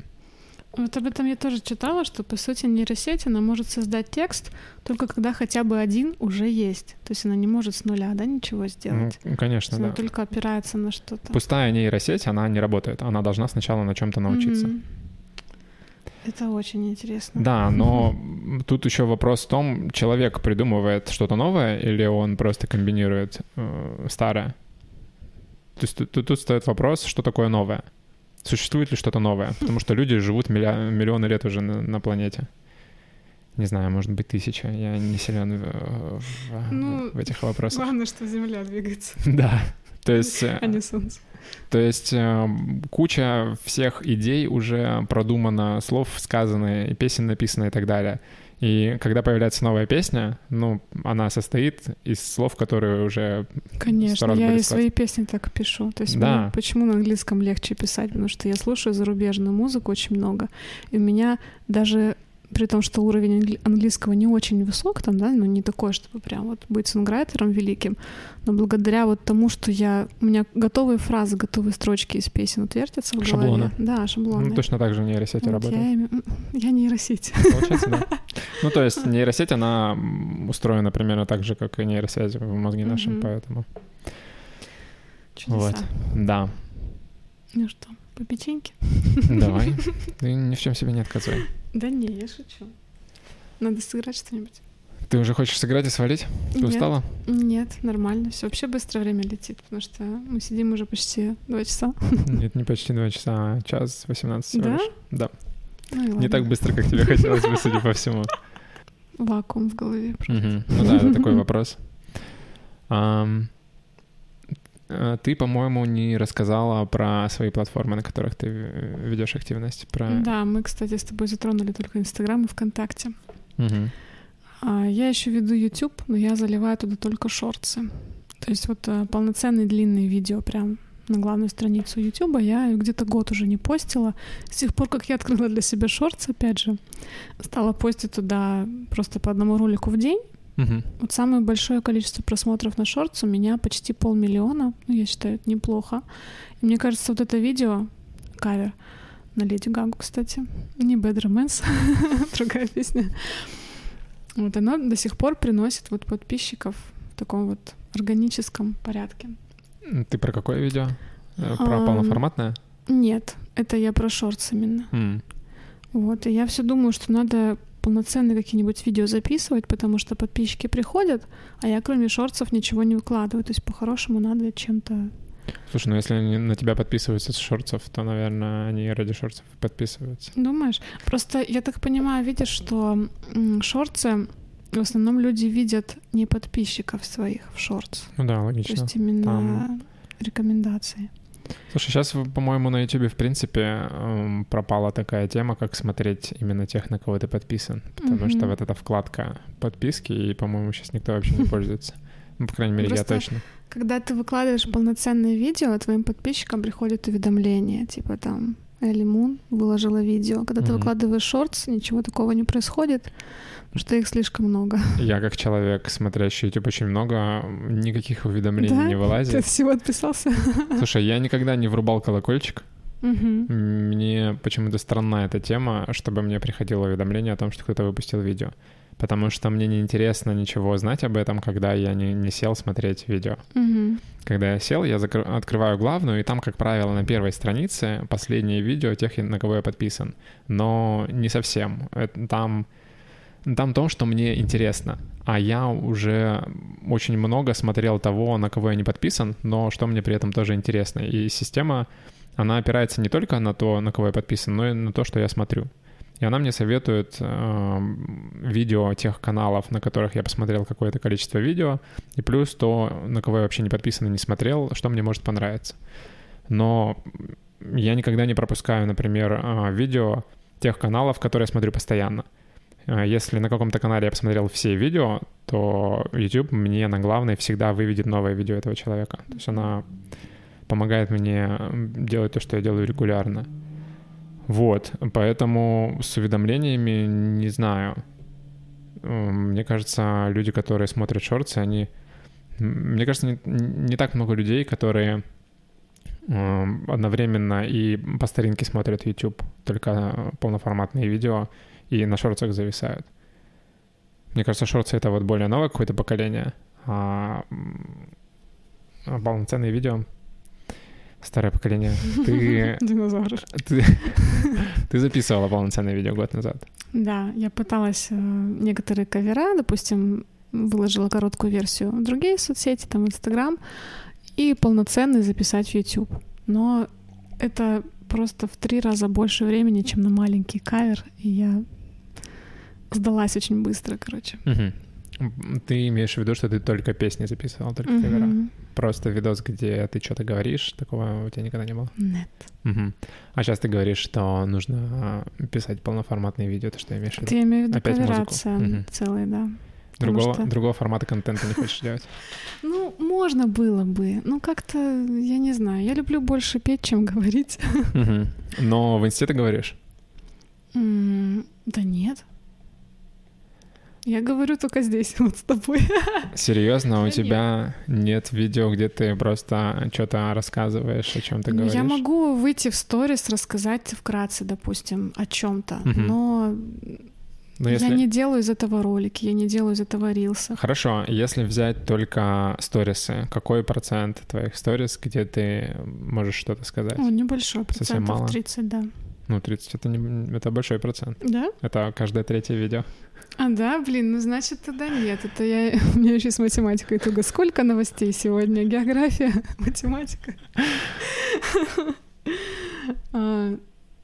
Вот об этом я тоже читала, что, по сути, нейросеть, она может создать текст только когда хотя бы один уже есть. То есть она не может с нуля, да, ничего сделать. Ну, конечно, да. Она только опирается на что-то. Пустая нейросеть, она не работает. Она должна сначала на чем-то научиться. Mm-hmm. Это очень интересно. Да, но тут еще вопрос в том, человек придумывает что-то новое или он просто комбинирует э, старое. То есть тут, тут стоит вопрос, что такое новое. Существует ли что-то новое? Потому что люди живут миллионы лет уже на, на планете. Не знаю, может быть, тысяча. Я не силен в, в, ну, в этих вопросах. Главное, что Земля двигается. Да. То есть... А не Солнце. То есть э, куча всех идей уже продумана, слов сказаны, песен написано и так далее. И когда появляется новая песня, ну, она состоит из слов, которые уже Конечно, я и свои песни так пишу. То есть да. мне, почему на английском легче писать? Потому что я слушаю зарубежную музыку очень много, и у меня даже при том, что уровень английского не очень высок там, да, но не такой, чтобы прям вот быть сонграйтером великим, но благодаря вот тому, что я... У меня готовые фразы, готовые строчки из песен вот вертятся в шаблоны. голове. Да, шаблоны. Ну, точно так же нейросети вот работают. Я, я нейросеть. Получается, да. Ну, то есть нейросеть, она устроена примерно так же, как и нейросеть в мозге нашем, поэтому... Чудеса. Вот, да. Ну что, по печеньке? Давай. Ты ни в чем себе не отказывай. Да не, я шучу. Надо сыграть что-нибудь. Ты уже хочешь сыграть и свалить? Ты Нет. устала? Нет, нормально. Все вообще быстро время летит, потому что мы сидим уже почти два часа. Нет, не почти два часа, а час 18 всего Да? лишь. Да. Ну Не ладно. так быстро, как тебе хотелось бы, судя по всему. Вакуум в голове. Мгм. Ну да, это такой вопрос. Э, Ты, по-моему, не рассказала про свои платформы, на которых ты э, ведешь активность. Про... Да, мы, кстати, с тобой затронули только Инстаграм и ВКонтакте. А, Я еще веду YouTube, но я заливаю туда только шорты. То есть вот э, полноценные длинные видео прям на главную страницу YouTube я где-то год уже не постила. С тех пор, как я открыла для себя шорты, опять же, стала постить туда просто по одному ролику в день. Мгм. Вот самое большое количество просмотров на шортс у меня почти полмиллиона. Ну, я считаю, это неплохо. И мне кажется, вот это видео, кавер на Леди Гагу, кстати, не Bad Romance, другая песня. Вот оно до сих пор приносит вот подписчиков в таком вот органическом порядке. Ты про какое видео? Э, Про Ам, полноформатное? Нет, это я про шортс именно. М. Вот, и я все думаю, что надо полноценные какие-нибудь видео записывать, потому что подписчики приходят, а я кроме шортсов ничего не выкладываю. То есть по-хорошему надо чем-то... Слушай, ну если они на тебя подписываются с шортсов, то, наверное, они ради шортсов подписываются. Думаешь? Просто я так понимаю, видишь, что м, шортсы в основном люди видят не подписчиков своих в шортс. Ну да, То логично. есть именно Там- рекомендации. Слушай, сейчас, по-моему, на YouTube, в принципе, эм, пропала такая тема, как смотреть именно тех, на кого ты подписан. Потому Мгм. что вот эта вкладка подписки, и, по-моему, сейчас никто вообще не пользуется. Ну, по крайней мере, я Просто точно. Когда ты выкладываешь полноценное видео, твоим подписчикам приходит уведомление, типа там Элли Мун выложила видео. Когда ты Мгм. выкладываешь шортс, ничего такого не происходит, что их слишком много. Я, как человек, смотрящий YouTube очень много, никаких уведомлений Да? не Ты вылазит. от всего отписался? Слушай, я никогда не врубал колокольчик. Мгм. Мне почему-то странна эта тема, чтобы мне приходило уведомление о том, что кто-то выпустил видео. Потому что мне неинтересно ничего знать об этом, когда я не, не сел смотреть видео. Мгм. Когда я сел, я закры- открываю главную, и там, как правило, на первой странице последние видео тех, на кого я подписан. Но не совсем. Это там, там то, что мне интересно. А я уже очень много смотрел того, на кого я не подписан, но что мне при этом тоже интересно. И система, она опирается не только на то, на кого я подписан, но и на то, что я смотрю. И она мне советует эм, видео тех каналов, на которых я посмотрел какое-то количество видео, и плюс то, на кого я вообще не подписан и не смотрел, что мне может понравиться. Но я никогда не пропускаю, например, э, видео тех каналов, которые я смотрю постоянно. Э, Если на каком-то канале я посмотрел все видео, то YouTube мне на главной всегда выведет новое видео этого человека. То есть она помогает мне делать то, что я делаю регулярно. Вот, поэтому с уведомлениями не знаю. М, Мне кажется, люди, которые смотрят шорты, они... Мне кажется, не, не так много людей, которые м, одновременно и по старинке смотрят YouTube, только полноформатные видео, и на шортах зависают. Мне кажется, шорты — это вот более новое какое-то поколение, а, а полноценные видео — старое поколение. Ты, Динозавр. ты, ты записывала полноценное видео год назад. Да, я пыталась э, некоторые кавера, допустим, выложила короткую версию в другие соцсети, там Инстаграм, и полноценный записать в YouTube. Но это просто в три раза больше времени, чем на маленький кавер, и я сдалась очень быстро, короче. Мгм. Ты имеешь в виду, что ты только песни записывал, только кавера? Мгм. Просто видос, где ты что-то говоришь, такого у тебя никогда не было? Нет. Мгм. А сейчас ты говоришь, что нужно а, писать полноформатные видео, то что имеешь в виду? Я имею в виду Опять каверация Мгм. целая, да. Другого, что- другого формата контента не хочешь делать? Ну, можно было бы. Ну, как-то, я не знаю. Я люблю больше петь, чем говорить. Но в инсте ты говоришь? М, Да нет. Я говорю только здесь, вот с тобой. Серьезно, у тебя нет видео, где ты просто что-то рассказываешь, о чем ты Ну, говоришь? Я могу выйти в сторис, рассказать вкратце, допустим, о чем-то, Мгм. но Ну, если... я не делаю из этого ролики, я не делаю из этого рилса. Хорошо, если взять только сторисы, какой процент твоих сторис, где ты можешь что-то сказать? О, небольшой, Совсем мало? процентов 30, да. Ну, 30 это, не, это большой процент. Да? Это каждое третье видео. А, да, блин, ну значит тогда нет. Это я... У меня еще с математикой туго. Сколько новостей сегодня? География, математика. А,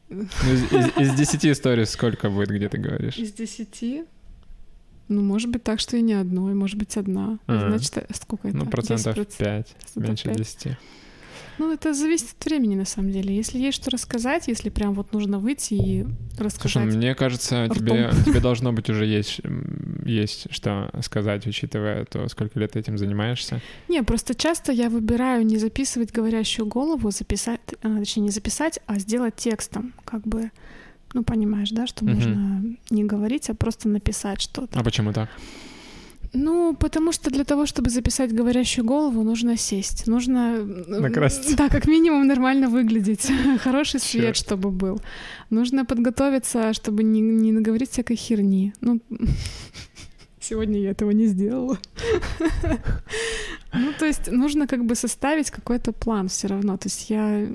Ну, из, 10 историй сколько будет, где ты говоришь? Из десяти? Ну, может быть так, что и не одной, может быть одна. Значит, а сколько это? Ну, процентов 10%? 5, Процентов меньше пять. 10. Ну, это зависит от времени, на самом деле. Если есть что рассказать, если прям вот нужно выйти и Слушай, рассказать. мне кажется, ртом. тебе, тебе должно быть уже есть, есть что сказать, учитывая то, сколько лет ты этим занимаешься. Не, просто часто я выбираю не записывать говорящую голову, записать, а, точнее, не записать, а сделать текстом, как бы, ну, понимаешь, да, что Мгм. можно не говорить, а просто написать что-то. А почему так? Ну, потому что для того, чтобы записать говорящую голову, нужно сесть, нужно... Накраситься. Да, как минимум нормально выглядеть, хороший свет, Чёрт. чтобы был. Нужно подготовиться, чтобы не, не наговорить всякой херни. Ну, сегодня я этого не сделала. Ну, то есть нужно как бы составить какой-то план все равно. То есть я...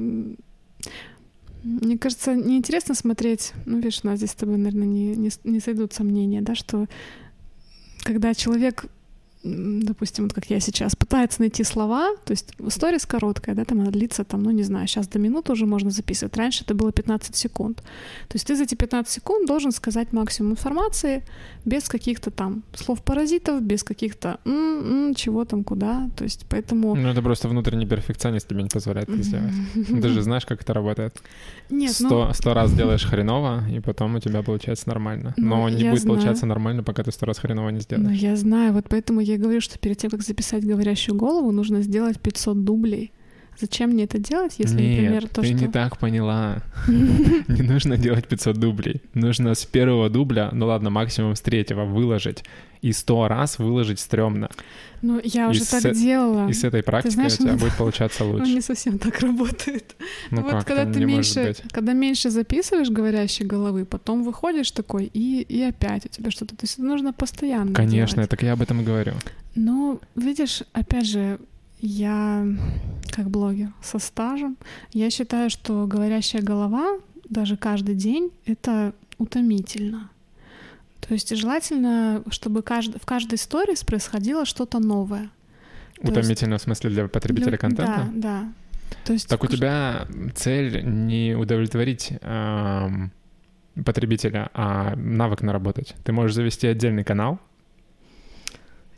Мне кажется, неинтересно смотреть, ну, видишь, у нас здесь с тобой, наверное, не, не, не сойдут сомнения, да, что когда человек, допустим, вот как я сейчас, пытается найти слова, то есть сторис короткая, да, там она длится, там, ну, не знаю, сейчас до минуты уже можно записывать. Раньше это было 15 секунд. То есть ты за эти 15 секунд должен сказать максимум информации без каких-то там слов-паразитов, без каких-то м, м, чего там, куда. То есть поэтому... Ну, это просто внутренний перфекционист тебе не позволяет это сделать. Ты же знаешь, как это работает. Нет, ну, Сто, сто раз делаешь хреново, и потом у тебя получается нормально. Ну, Но не будет знаю. получаться нормально, пока ты сто раз хреново не Ну, сделаешь. я знаю, вот поэтому я и говорю, что перед тем, как записать говорящую голову, нужно сделать 500 дублей. Зачем мне это делать, если, Нет, например, то, ты что... не так поняла. Не нужно делать 500 дублей. Нужно с первого дубля, ну ладно, максимум с третьего выложить. И сто раз выложить стрёмно. Ну, я уже так делала. И с этой практикой у тебя ну, будет получаться Ну, лучше. не совсем так работает. Ну вот как, когда ты меньше, когда меньше записываешь говорящей головы, потом выходишь такой, и, и опять у тебя что-то. То есть это нужно постоянно Конечно, так я об этом и говорю. Ну, видишь, опять же, я как блогер со стажем, я считаю, что говорящая голова даже каждый день — это утомительно. То есть желательно, чтобы кажд... в каждой сторис происходило что-то новое. То есть Утомительно в смысле для потребителя для- контента? Да, да. То есть Так у тебя цель не удовлетворить ам, потребителя, а навык наработать. Ты можешь завести отдельный канал.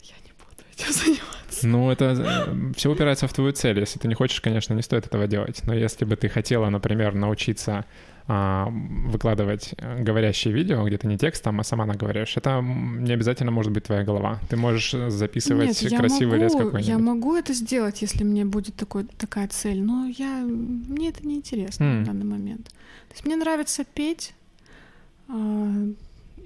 Я не буду этим заниматься. Ну, это все упирается в твою цель. Если ты не хочешь, конечно, не стоит этого делать. Но если бы ты хотела, например, научиться а, выкладывать э, говорящие видео, где ты не текстом, а сама наговоришь, это не обязательно может быть твоя голова. Ты можешь записывать Нет, красивый лес могу, какой-нибудь. Я могу это сделать, если мне будет такой, такая цель, но я, мне это не интересно М. в данный момент. То есть мне нравится петь.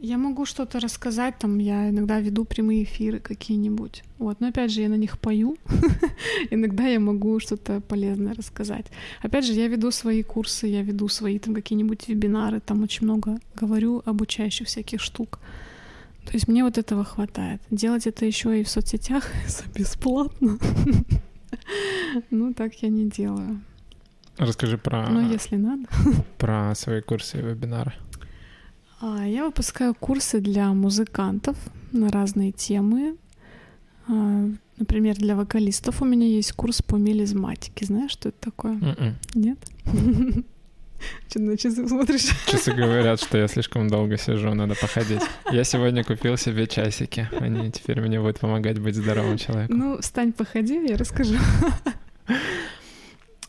Я могу что-то рассказать, там я иногда веду прямые эфиры какие-нибудь. Вот, но опять же, я на них пою. иногда я могу что-то полезное рассказать. Опять же, я веду свои курсы, я веду свои там какие-нибудь вебинары, там очень много говорю обучающих всяких штук. То есть мне вот этого хватает. Делать это еще и в соцсетях за бесплатно. Ну, так я не делаю. Расскажи про, Но если надо. про свои курсы и вебинары. А, Я выпускаю курсы для музыкантов на разные темы. А, Например, для вокалистов у меня есть курс по мелизматике. Знаешь, что это такое? М-м. Нет? Что на часы смотришь? Часы говорят, что я слишком долго сижу, надо походить. Я сегодня купил себе часики. Они теперь мне будут помогать быть здоровым человеком. Ну, встань, походи, я расскажу.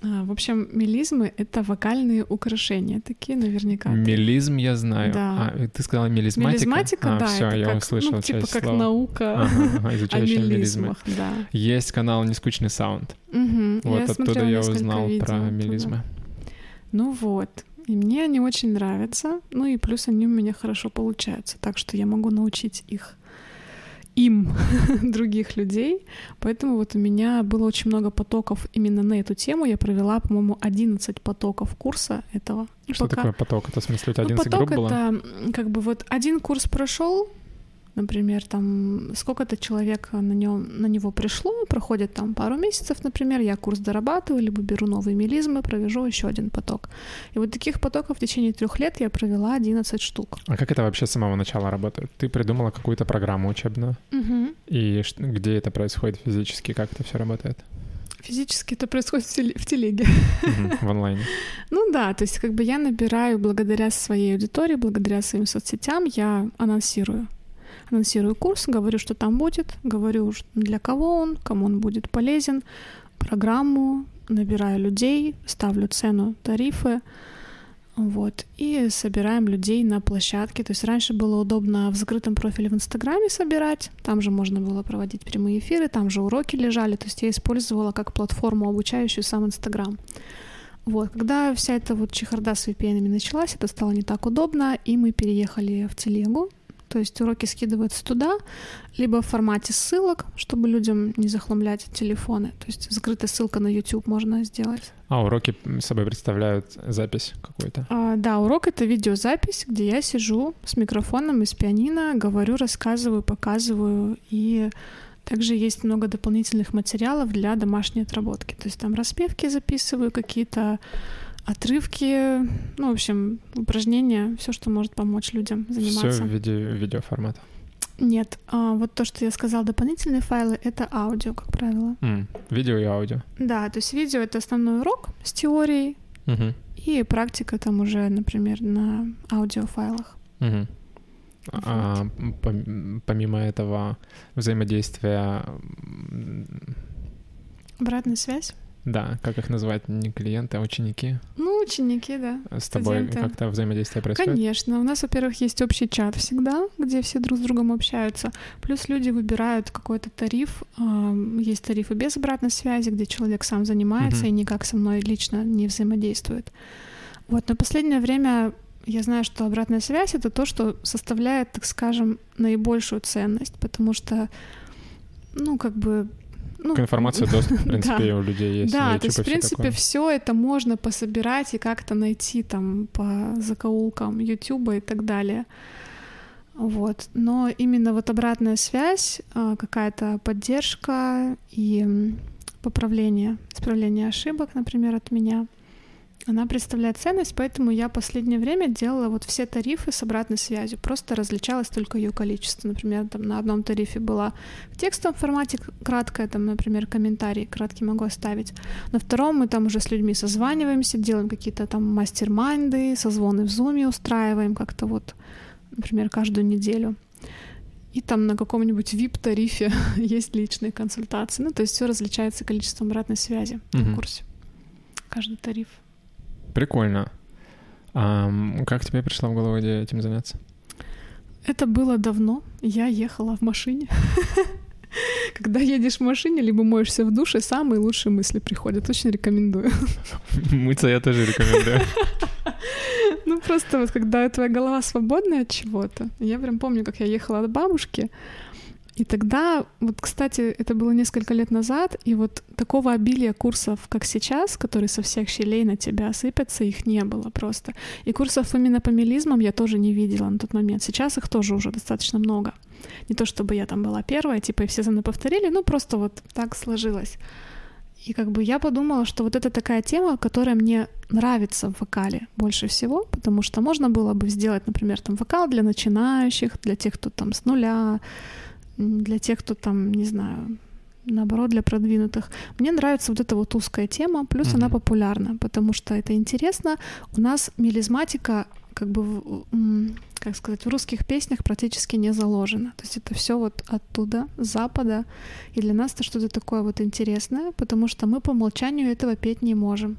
А, В общем, мелизмы — это вокальные украшения, такие наверняка. Мелизм я знаю. Да. А, ты сказала мелизматика? Мелизматика, а, да, все, я как, услышал ну, типа как слова. наука Ага, ага, о изучающая мелизмы. да. Есть канал «Нескучный саунд». Мгм, Вот оттуда смотрела я узнал про оттуда. мелизмы. Ну вот, и мне они очень нравятся, ну и плюс они у меня хорошо получаются, так что я могу научить их им других людей. Поэтому вот у меня было очень много потоков именно на эту тему. Я провела, по-моему, 11 потоков курса этого. Что пока- такое поток? Это в смысле у тебя Ну, 11 поток групп было? это как бы вот один курс прошел, например, там сколько-то человек на, нем, на него пришло, проходит там пару месяцев, например, я курс дорабатываю, либо беру новые мелизмы, провяжу еще один поток. И вот таких потоков в течение трех лет я провела 11 штук. А как это вообще с самого начала работает? Ты придумала какую-то программу учебную? Угу. И где это происходит физически? Как это все работает? Физически это происходит в, теле, в телеге. в онлайне. Ну да, то есть как бы я набираю благодаря своей аудитории, благодаря своим соцсетям, я анонсирую. Анонсирую курс, говорю, что там будет, говорю, для кого он, кому он будет полезен, программу, набираю людей, ставлю цену, тарифы, вот. И собираем людей на площадке. То есть раньше было удобно в закрытом профиле в Инстаграме собирать. Там же можно было проводить прямые эфиры, там же уроки лежали. То есть я использовала как платформу обучающую сам Инстаграм. Вот. Когда вся эта вот чехарда с VPN началась, это стало не так удобно, и мы переехали в телегу. То есть уроки скидываются туда, либо в формате ссылок, чтобы людям не захламлять телефоны. То есть закрытая ссылка на YouTube можно сделать. А уроки собой представляют запись какую-то? А, да, урок — это видеозапись, где я сижу с микрофоном из пианино, говорю, рассказываю, показываю, и также есть много дополнительных материалов для домашней отработки. То есть там распевки записываю, какие-то отрывки, ну, в общем, упражнения, все, что может помочь людям заниматься. Все в виде видеоформата. Нет, а, вот то, что я сказала, дополнительные файлы — это аудио, как правило. Mm, видео и аудио. Да, то есть видео — это основной урок с теорией, uh-huh. и практика там уже, например, на аудиофайлах. Uh-huh. Вот. А, помимо этого взаимодействия... Обратная связь? Да, как их называть, не клиенты, а ученики? Ну, ученики, да. С тобой как-то взаимодействие происходит? Конечно. У нас, во-первых, есть общий чат всегда, где все друг с другом общаются. Плюс люди выбирают какой-то тариф. Есть тарифы без обратной связи, где человек сам занимается угу. и никак со мной лично не взаимодействует. Вот, но последнее время я знаю, что обратная связь — это то, что составляет, так скажем, наибольшую ценность, потому что, ну, как бы ну, К информации доступ, в принципе, да. у людей есть. Да, то есть, в принципе, все это можно пособирать и как-то найти там по закоулкам Ютуба и так далее. Вот. Но именно вот обратная связь, а, какая-то поддержка и поправление, исправление ошибок, например, от меня — она представляет ценность, поэтому я последнее время делала вот все тарифы с обратной связью, просто различалось только ее количество. Например, там на одном тарифе была в текстовом формате краткая, там, например, комментарий краткий могу оставить. На втором мы там уже с людьми созваниваемся, делаем какие-то там мастер-майнды, созвоны в зуме устраиваем как-то вот, например, каждую неделю. И там на каком-нибудь VIP-тарифе есть личные консультации. Ну, то есть все различается количеством обратной связи угу. в курсе. Каждый тариф. Прикольно. А как тебе пришла в голову идея этим заняться? Это было давно. Я ехала в машине. Когда едешь в машине, либо моешься в душе, самые лучшие мысли приходят. Очень рекомендую. Мыться я тоже рекомендую. Ну, просто вот когда твоя голова свободная от чего-то. Я прям помню, как я ехала от бабушки, и тогда, вот, кстати, это было несколько лет назад, и вот такого обилия курсов, как сейчас, которые со всех щелей на тебя сыпятся, их не было просто. И курсов именно по мелизмам я тоже не видела на тот момент. Сейчас их тоже уже достаточно много. Не то чтобы я там была первая, типа, и все за мной повторили, ну просто вот так сложилось. И как бы я подумала, что вот это такая тема, которая мне нравится в вокале больше всего, потому что можно было бы сделать, например, там вокал для начинающих, для тех, кто там с нуля, для тех, кто там, не знаю, наоборот, для продвинутых. Мне нравится вот эта вот узкая тема, плюс mm-hmm. она популярна, потому что это интересно. У нас мелизматика как бы, как сказать, в русских песнях практически не заложена. То есть это все вот оттуда, с запада. И для нас это что-то такое вот интересное, потому что мы по умолчанию этого петь не можем.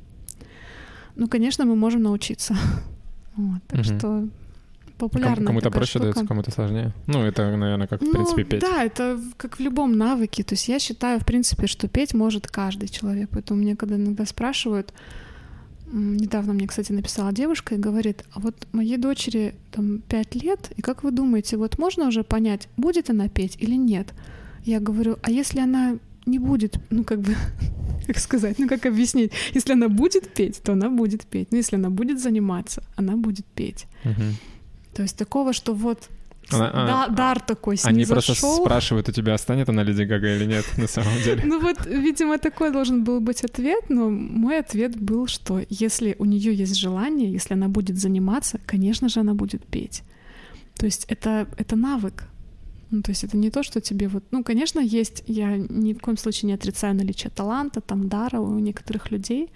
Ну, конечно, мы можем научиться. Вот, так mm-hmm. что популярная Кому-то проще штука. дается, кому-то сложнее. Ну, это, наверное, как, в ну, принципе, петь. Да, это как в любом навыке. То есть я считаю, в принципе, что петь может каждый человек. Поэтому мне когда иногда спрашивают, недавно мне, кстати, написала девушка и говорит, а вот моей дочери там пять лет, и как вы думаете, вот можно уже понять, будет она петь или нет? Я говорю, а если она не будет, ну как бы, как сказать, ну как объяснить, если она будет петь, то она будет петь, но если она будет заниматься, она будет петь. Uh-huh. То есть такого, что вот Она- а, да, дар такой Они просто спрашивают у тебя, станет она Леди Гага или нет, на самом деле. Ну вот, видимо, такой должен был быть ответ, но мой ответ был, что если у нее есть желание, если она будет заниматься, конечно же, она будет петь. То есть это, это навык. Ну, то есть это не то, что тебе вот... Ну, конечно, есть, я ни в коем случае не отрицаю наличие таланта, там, дара у некоторых людей,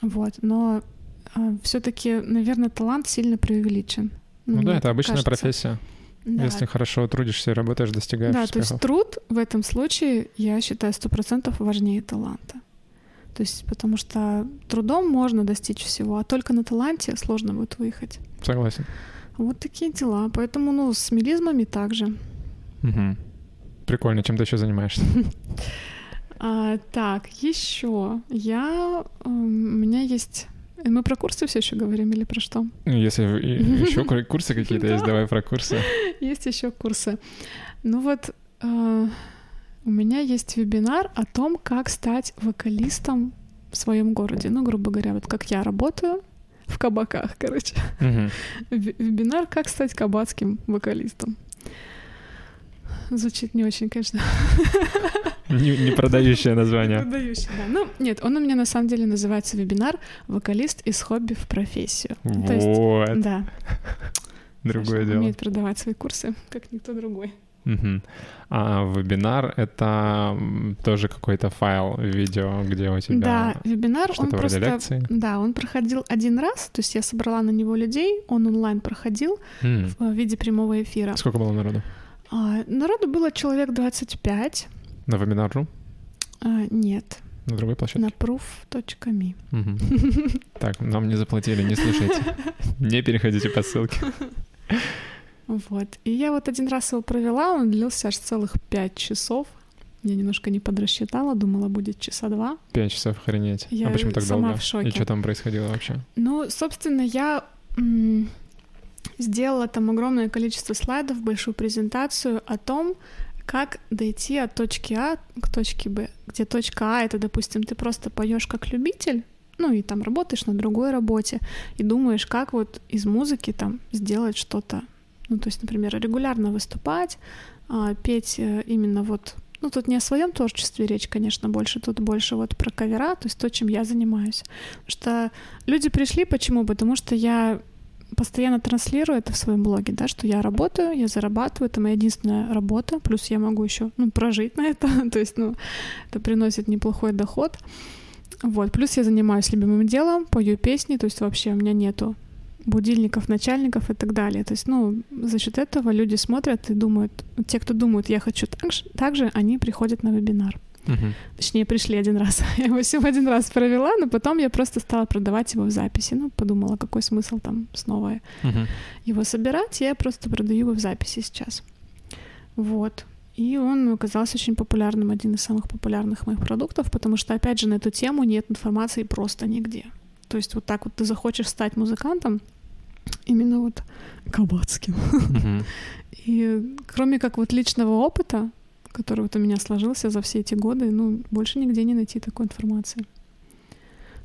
вот, но все таки наверное, талант сильно преувеличен. Ну мне да, это обычная кажется. профессия. Да. Если хорошо трудишься и работаешь, достигаешь Да, то есть успехов. труд в этом случае, я считаю, сто процентов важнее таланта. То есть потому что трудом можно достичь всего, а только на таланте сложно будет выехать. Согласен. Вот такие дела. Поэтому, ну, с мелизмами также. Мгм. Прикольно, чем ты еще занимаешься? А, так, еще я... эм, У меня есть... Мы про курсы все еще говорим или про что? Ну, Если еще курсы какие-то есть, Да. давай про курсы. Есть еще курсы. Ну вот, э, у меня есть вебинар о том, как стать вокалистом в своем городе. Ну, грубо говоря, вот как я работаю в кабаках, короче. Вебинар «Как стать кабацким вокалистом». Звучит не очень, конечно. Не, не продающее название. Продающий, да. Ну, нет, он у меня на самом деле называется вебинар «Вокалист из хобби в профессию». Ну, То есть, Вот, да. другое Саша дело. умеет продавать свои курсы, как никто другой. А вебинар — это тоже какой-то файл видео, где у тебя Да, вебинар, он просто... лекции? Да, он проходил один раз, то есть я собрала на него людей, он онлайн проходил М. в виде прямого эфира. Сколько было народу? А, народу было человек 25. На вебинар.ру? А, нет, На другой площадке? на proof.me. Мгм. Так, нам не заплатили, не слушайте. Не переходите по ссылке. Вот. И я вот один раз его провела, он длился аж целых пять часов. Я немножко не подрасчитала, думала, будет часа два. Пять часов охренеть. Я а почему так сама долго? в шоке. И что там происходило вообще? Ну, собственно, я м, сделала там огромное количество слайдов, большую презентацию о том, как дойти от точки А к точке Б. Где точка А это, допустим, ты просто поешь как любитель, ну и там работаешь на другой работе и думаешь, как вот из музыки там сделать что-то. Ну, то есть, например, регулярно выступать, а, петь э, именно вот ну, тут не о своем творчестве речь, конечно, больше, тут больше вот про кавера, то есть то, чем я занимаюсь. Потому что люди пришли, почему? Потому что я постоянно транслирую это в своем блоге, да, что я работаю, я зарабатываю, это моя единственная работа, плюс я могу еще ну, прожить на это, то есть, ну, это приносит неплохой доход. Вот, плюс я занимаюсь любимым делом, пою песни, то есть вообще у меня нету будильников, начальников и так далее. То есть, ну, за счет этого люди смотрят и думают, те, кто думают, я хочу так же, так же они приходят на вебинар. Мгм. Точнее, пришли один раз. Я его всего один раз провела, но потом я просто стала продавать его в записи. Ну, подумала, какой смысл там снова Мгм. его собирать. Я просто продаю его в записи сейчас. Вот. И он оказался очень популярным, один из самых популярных моих продуктов, потому что, опять же, на эту тему нет информации просто нигде. То есть вот так вот ты захочешь стать музыкантом, именно вот кабацким. Мгм. И кроме как вот личного опыта, который вот у меня сложился за все эти годы, ну, больше нигде не найти такой информации.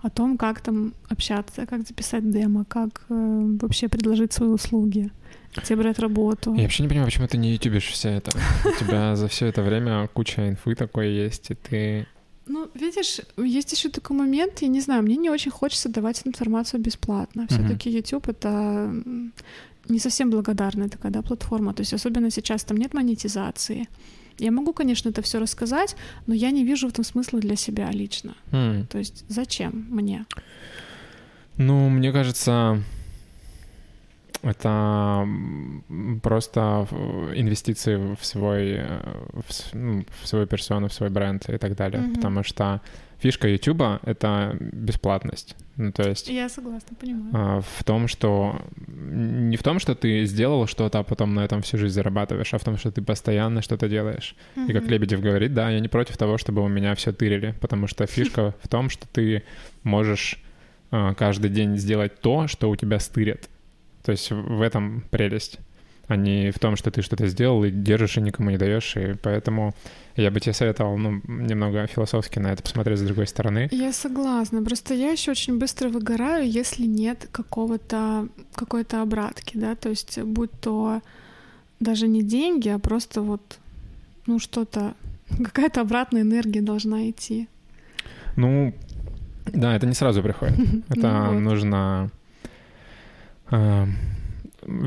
О том, как там общаться, как записать демо, как э, вообще предложить свои услуги, где брать работу. Я вообще не понимаю, почему ты не ютубишь все это. У тебя за все это время куча инфы такой есть, и ты... Ну, видишь, есть еще такой момент, я не знаю, мне не очень хочется давать информацию бесплатно. Все-таки YouTube это не совсем благодарная такая да, платформа. То есть особенно сейчас там нет монетизации. Я могу, конечно, это все рассказать, но я не вижу в этом смысла для себя лично. М. То есть зачем мне? Ну, мне кажется, это просто инвестиции в свой, э, в, ну, в свою персону, в свой бренд и так далее. Мгм. Потому что фишка Ютуба — это бесплатность. Ну, то есть Я согласна, понимаю. а, в том, что не в том, что ты сделал что-то, а потом на этом всю жизнь зарабатываешь, а в том, что ты постоянно что-то делаешь. И как. Лебедев говорит, да, я не против того, чтобы у меня все тырили, потому что фишка в том, что ты можешь а, каждый день сделать то, что у тебя стырят. То есть в этом прелесть, а не в том, что ты что-то сделал и держишь и никому не даешь. И поэтому я бы тебе советовал ну, немного философски на это посмотреть с другой стороны. Я согласна. Просто я еще очень быстро выгораю, если нет какого-то какой-то обратки, да, то есть будь то даже не деньги, а просто вот, ну, что-то, какая-то обратная энергия должна идти. Ну, да, это не сразу приходит. Это Ну нужно...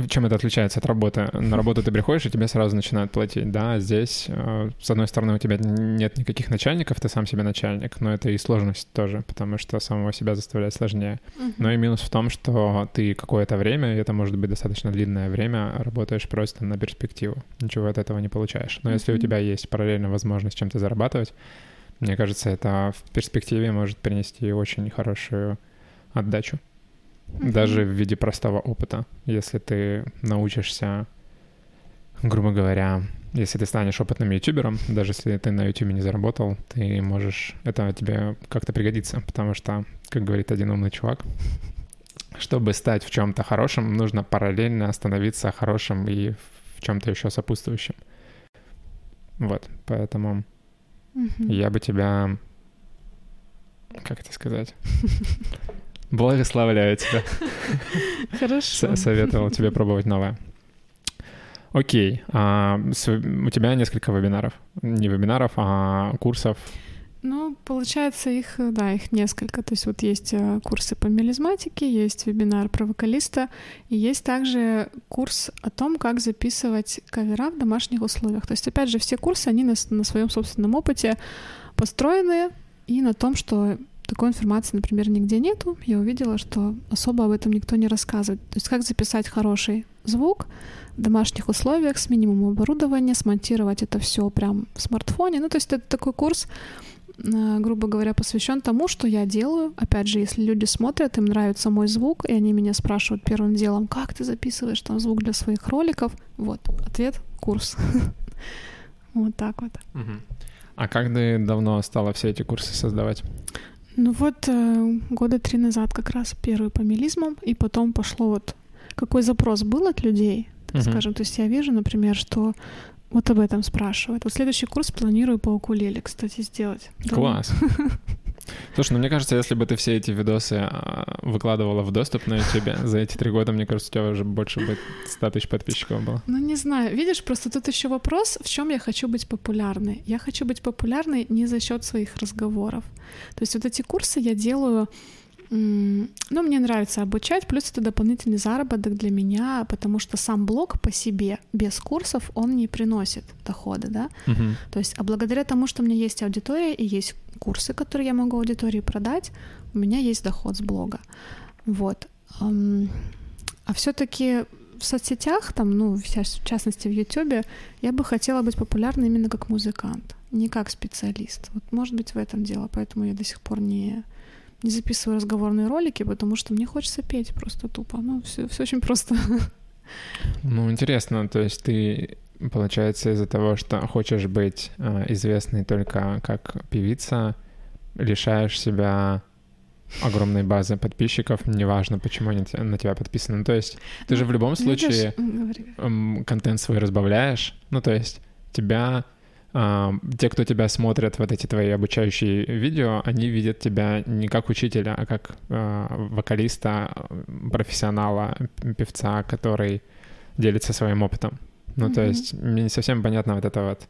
Чем это отличается от работы? На работу ты приходишь, и тебе сразу начинают платить. Да, здесь, э, с одной стороны, у тебя нет никаких начальников, ты сам себе начальник, но это и сложность тоже, потому что самого себя заставлять сложнее. Но и минус в том, что ты какое-то время, и это может быть достаточно длинное время, работаешь просто на перспективу. Ничего от этого не получаешь. Но если у тебя есть параллельно возможность чем-то зарабатывать, мне кажется, это в перспективе может принести очень хорошую отдачу. Мгм. Даже в виде простого опыта. Если ты научишься, грубо говоря, если ты станешь опытным ютубером, даже если ты на ютубе не заработал, ты можешь, это тебе как-то пригодится, потому что, как говорит один умный чувак, чтобы стать в чем-то хорошим, нужно параллельно становиться хорошим и в чем-то еще сопутствующим. Вот, поэтому Мгм. я бы тебя, как это сказать, благословляю тебя. Хорошо. Советовал тебе пробовать новое. Окей. а, с- у тебя несколько вебинаров. Не вебинаров, а курсов. Ну, получается, их, да, их несколько. То есть вот есть э, курсы по мелизматике, есть вебинар про вокалиста, и есть также курс о том, как записывать кавера в домашних условиях. То есть, опять же, все курсы, они на, на своем собственном опыте построены и на том, что такой информации, например, нигде нету. Я увидела, что особо об этом никто не рассказывает. То есть как записать хороший звук в домашних условиях с минимумом оборудования, смонтировать это все прям в смартфоне. Ну, то есть это такой курс, э, грубо говоря, посвящен тому, что я делаю. Опять же, если люди смотрят, им нравится мой звук, и они меня спрашивают первым делом, как ты записываешь там звук для своих роликов, вот, ответ — курс. Вот так вот. А как ты давно стала все эти курсы создавать? Ну вот э, года три назад как раз первый по мелизмам, и потом пошло вот какой запрос был от людей, так Мгм. скажем. То есть я вижу, например, что вот об этом спрашивают. Вот следующий курс планирую по укулеле, кстати, сделать. Класс. Слушай, ну мне кажется, если бы ты все эти видосы а, выкладывала в доступ на YouTube за эти три года, мне кажется, у тебя уже больше бы 100 тысяч подписчиков было. Ну, не знаю. Видишь, просто тут еще вопрос, в чем я хочу быть популярной. Я хочу быть популярной не за счет своих разговоров. То есть вот эти курсы я делаю ну, мне нравится обучать, плюс это дополнительный заработок для меня, потому что сам блог по себе без курсов он не приносит дохода, да. Мгм. То есть, а благодаря тому, что у меня есть аудитория и есть курсы, которые я могу аудитории продать, у меня есть доход с блога. Вот. А все-таки в соцсетях, там, ну, в частности в Ютубе, я бы хотела быть популярной именно как музыкант, не как специалист. Вот, может быть, в этом дело, поэтому я до сих пор не не записываю разговорные ролики, потому что мне хочется петь просто тупо. Ну, все, все очень просто. Ну, интересно, то есть ты, получается, из-за того, что хочешь быть э, известной только как певица, лишаешь себя огромной базы подписчиков, неважно, почему они на тебя подписаны. Ну, то есть ты же в любом Ну, видишь, случае эм, контент свой разбавляешь. Ну, то есть тебя... а, те, кто тебя смотрят, вот эти твои обучающие видео, они видят тебя не как учителя, а как а, вокалиста, профессионала, певца, который делится своим опытом. Ну, то Мгм. есть мне не совсем понятно вот это вот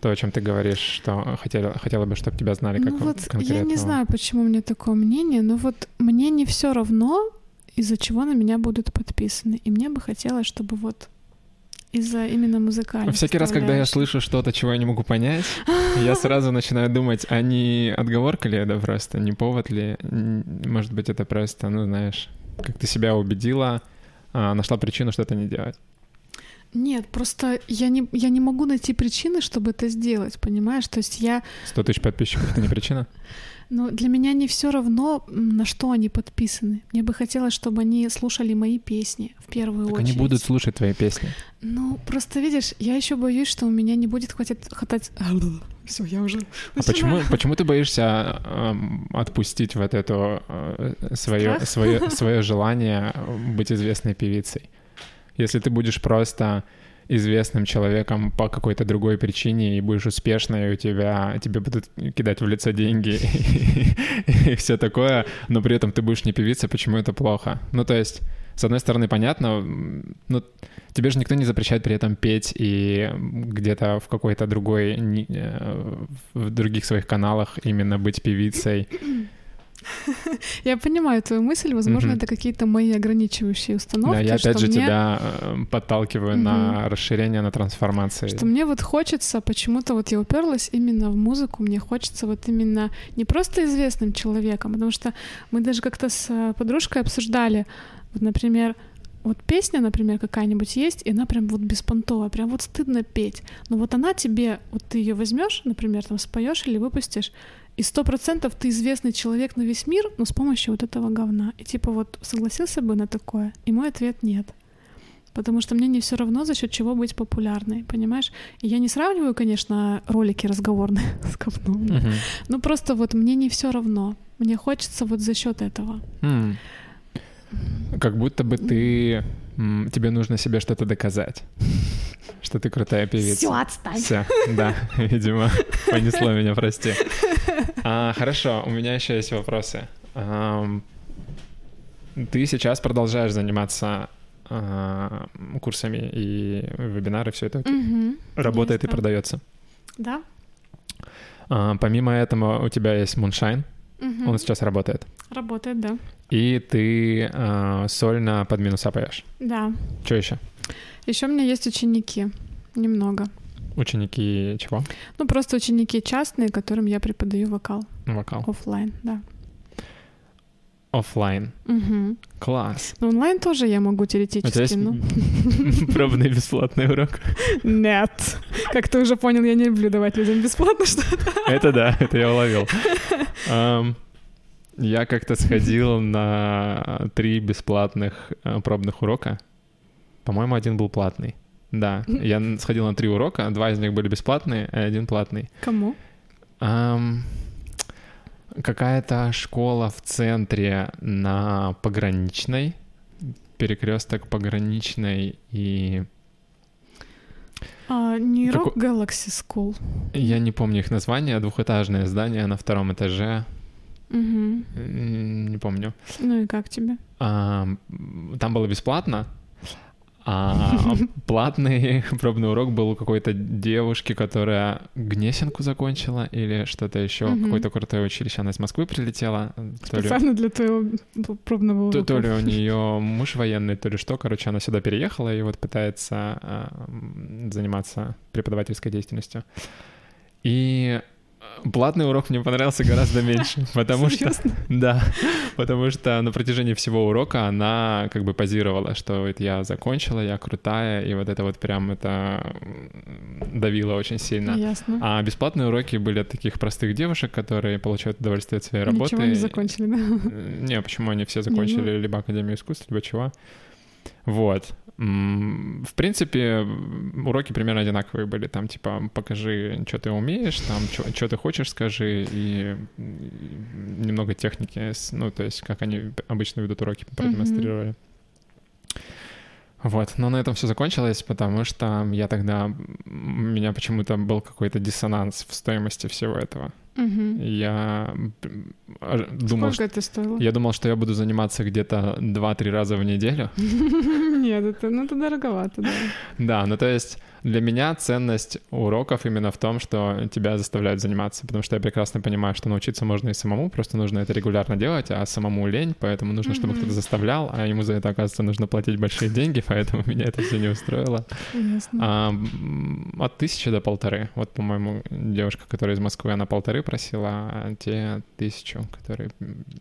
то, о чем ты говоришь, что хотела, хотела бы, чтобы тебя знали как Ну вот конкретного. я не знаю, почему у меня такое мнение, но вот мне не все равно, из-за чего на меня будут подписаны. И мне бы хотелось, чтобы вот из-за именно музыкальной А Всякий раз, когда я слышу что-то, чего я не могу понять, я сразу начинаю думать, а не отговорка ли это просто, не повод ли? Может быть, это просто, ну, знаешь, как ты себя убедила, а, нашла причину что-то не делать. Нет, просто я не, я не могу найти причины, чтобы это сделать, понимаешь? То есть я... 100 тысяч подписчиков — это не причина? Ну, для меня не все равно, на что они подписаны. Мне бы хотелось, чтобы они слушали мои песни в первую Так очередь. они будут слушать твои песни. Ну, просто видишь, я еще боюсь, что у меня не будет хватить... хватать... Все, я уже... А почему, почему ты боишься эм, отпустить вот это свое, Страх? свое, свое желание быть известной певицей? Если ты будешь просто известным человеком по какой-то другой причине и будешь успешной, и у тебя тебе будут кидать в лицо деньги и, все такое, но при этом ты будешь не певица, почему это плохо? Ну, то есть с одной стороны, понятно, м, ну, тебе же никто не запрещает при этом петь и где-то в какой-то другой, э, в других своих каналах именно быть певицей. Я понимаю твою мысль, возможно, это какие-то мои ограничивающие установки. Да, я опять же тебя э, подталкиваю на расширение, на трансформации. Что мне вот хочется, почему-то вот я уперлась именно в музыку, мне хочется вот именно не просто известным человеком, потому что мы даже как-то с э, подружкой обсуждали, вот, например, вот песня, например, какая-нибудь есть, и она прям вот беспонтовая, прям вот стыдно петь. Но вот она тебе, вот ты ее возьмешь, например, там споешь или выпустишь, и сто процентов ты известный человек на весь мир, но с помощью вот этого говна. И типа вот согласился бы на такое? И мой ответ нет. Потому что мне не все равно, за счет чего быть популярной, понимаешь? И я не сравниваю, конечно, ролики разговорные с говном. да. Мгм. Ну просто вот мне не все равно. Мне хочется вот за счет этого. М. Как будто бы ты... Тебе нужно себе что-то доказать. Что ты крутая певица. отстань. Все, да, видимо, понесло меня, прости. А, хорошо, у меня еще есть вопросы. Ам, Ты сейчас продолжаешь заниматься а, курсами и вебинары, все это? Мгм. работает и продается. Да? А, Помимо этого у тебя есть Moonshine, Мгм. он сейчас работает. Работает, да. И ты а, сольно под минуса поешь. Да. Что еще? Еще у меня есть ученики. Немного. Ученики чего? Ну, просто ученики частные, которым я преподаю вокал. Вокал. оффлайн, да. Оффлайн. Мгм. Класс. Но онлайн тоже я могу теоретически, ну. пробный бесплатный урок? Нет. Как ты уже понял, я не люблю давать людям бесплатно что-то. Это да, это я уловил. Я как-то сходил на три бесплатных э, пробных урока. По-моему, один был платный. Да, я сходил на три урока, два из них были бесплатные, а один платный. Кому? Какая-то школа в центре на пограничной, перекресток пограничной и А, не Како- Rock Galaxy School. я не помню их название, двухэтажное здание на втором этаже, м, не помню. Ну и как тебе? А, там было бесплатно, а платный пробный урок был у какой-то девушки, которая Гнесинку закончила или что-то еще, Мгм. какое-то крутое училище. Она из Москвы прилетела. То ли, Специально для твоего пробного то, урока. то ли у нее муж военный, то ли что. Короче, она сюда переехала и вот пытается а, заниматься преподавательской деятельностью. И платный урок мне понравился гораздо меньше, потому что... Да, потому что на протяжении всего урока она как бы позировала, что вот я закончила, я крутая, и вот это вот прям это давило очень сильно. Ясно. А бесплатные уроки были от таких простых девушек, которые получают удовольствие от своей работы. Ничего не закончили, да? Не, почему они все закончили либо Академию искусств, либо чего. Вот. В принципе, уроки примерно одинаковые были. Там, типа, покажи, что ты умеешь, там, что ты хочешь, скажи, и м, немного техники, ну, то есть, как они обычно ведут уроки, продемонстрировали. Вот, но на этом все закончилось, потому что я тогда... У меня почему-то был какой-то диссонанс в стоимости всего этого. Я а, думал, Сколько это стоило? я думал, что я буду заниматься где-то 2-3 раза в неделю. Нет, это, ну, это дороговато, да. Да, ну то есть для меня ценность уроков именно в том, что тебя заставляют заниматься, потому что я прекрасно понимаю, что научиться можно и самому, просто нужно это регулярно делать, а самому лень, поэтому нужно, чтобы Мгм. кто-то заставлял, а ему за это, оказывается, нужно платить большие деньги, поэтому меня это все не устроило. Ясно. А, от тысячи до полторы. Вот, по-моему, девушка, которая из Москвы, она полторы просила, а те тысячу, которые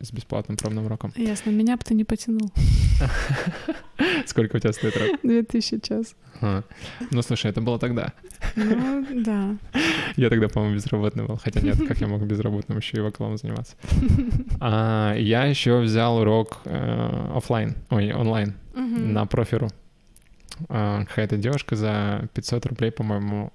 с бесплатным пробным уроком. Ясно, меня бы ты не потянул. Сколько у тебя стоит? Две тысячи час. А. Ну, слушай, это было тогда. Ну, да. Я тогда, по-моему, безработный был. Хотя нет, как я мог безработным еще и вокалом заниматься. А, я еще взял урок э, оффлайн, ой, онлайн, Мгм. на профиру. А, какая-то девушка за 500 рублей, по-моему,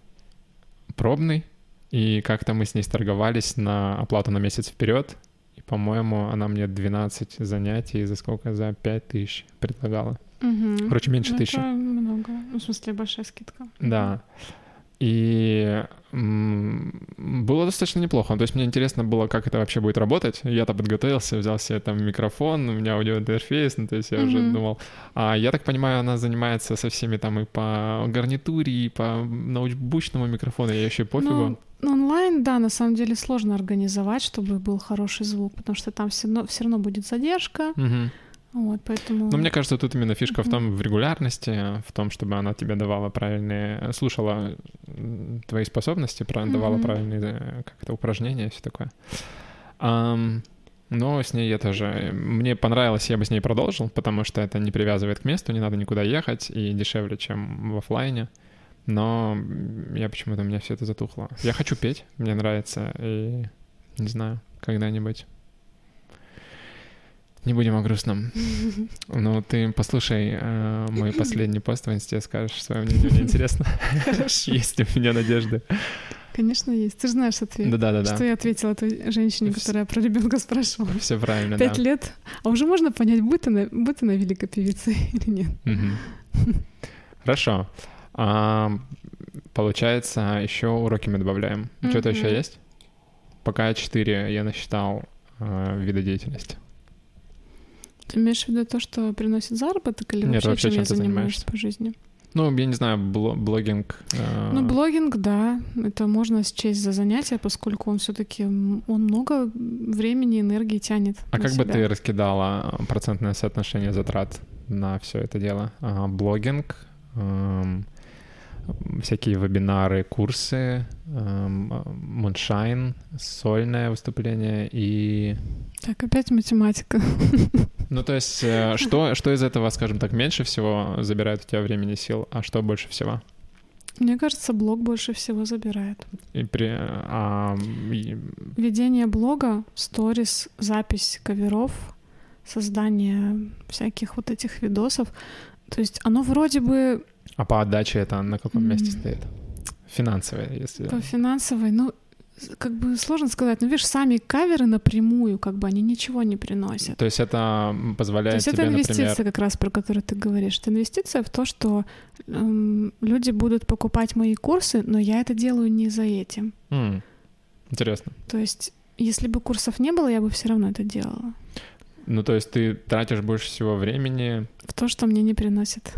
пробный. И как-то мы с ней сторговались на оплату на месяц вперед. И, по-моему, она мне 12 занятий за сколько? За 5 тысяч предлагала. Мгм. Короче, меньше Ну, тысячи. Много. Ну, в смысле, большая скидка. Да. И Было достаточно неплохо. То есть мне интересно было, как это вообще будет работать. Я-то подготовился, взял себе там микрофон, у меня аудиоинтерфейс, ну то есть я уже Мгм. думал. А я так понимаю, она занимается со всеми там и по гарнитуре, и по научбучному микрофону, я еще и пофигу. Ну, онлайн, да, на самом деле сложно организовать, чтобы был хороший звук, потому что там все равно, все равно будет задержка. Мгм. Вот, поэтому... Но мне кажется, тут именно фишка в том, в регулярности, в том, чтобы она тебе давала правильные... Слушала твои способности, давала Мгм. правильные как-то упражнения, все такое. Ам, но с ней я тоже... Мне понравилось, я бы с ней продолжил, потому что это не привязывает к месту, не надо никуда ехать, и дешевле, чем в оффлайне. Но я почему-то, у меня все это затухло. Я хочу петь, мне нравится, и не знаю, когда-нибудь. Не будем о грустном. Ну, ты послушай э, мой последний пост в инсте, скажешь свое мнение, мне интересно. Есть у меня надежды. Конечно, есть. Ты же знаешь ответ. Да-да-да-да. Что я ответила той женщине, которая про ребенка спрашивала? Все правильно, да. Пять лет. А уже можно понять, будет она, будет она великой певицей или нет. Хорошо. А, Получается, еще уроки мы добавляем. Что-то еще есть? Пока четыре я насчитал э, вида деятельности. Ты имеешь в виду то, что приносит заработок или Нет, вообще, вообще, чем я чем ты занимаюсь занимаешься? по жизни? Ну, я не знаю, бло- блогинг. э, Ну, блогинг, да, это можно счесть за занятие, поскольку он все-таки он много времени, энергии тянет. А как бы себя. ты раскидала процентное соотношение затрат на все это дело? А, Блогинг, эм, всякие вебинары, курсы, эм, Муншайн, сольное выступление и... Так, опять математика. Ну, то есть, э, что, что из этого, скажем так, меньше всего забирает у тебя времени сил, а что больше всего? Мне кажется, блог больше всего забирает. И при, а, Ведение блога, сторис, запись каверов, создание всяких вот этих видосов. То есть оно вроде бы а по отдаче это на каком месте М. стоит? Финансовое, если... по финансовой, ну, как бы сложно сказать, но видишь, сами каверы напрямую, как бы они ничего не приносят. То есть это позволяет То есть тебе, это инвестиция, например... как раз про которую ты говоришь. Это инвестиция в то, что эм, люди будут покупать мои курсы, но я это делаю не за этим. М, Интересно. То есть, если бы курсов не было, я бы все равно это делала. Ну, то есть ты тратишь больше всего времени, В то, что мне не приносит.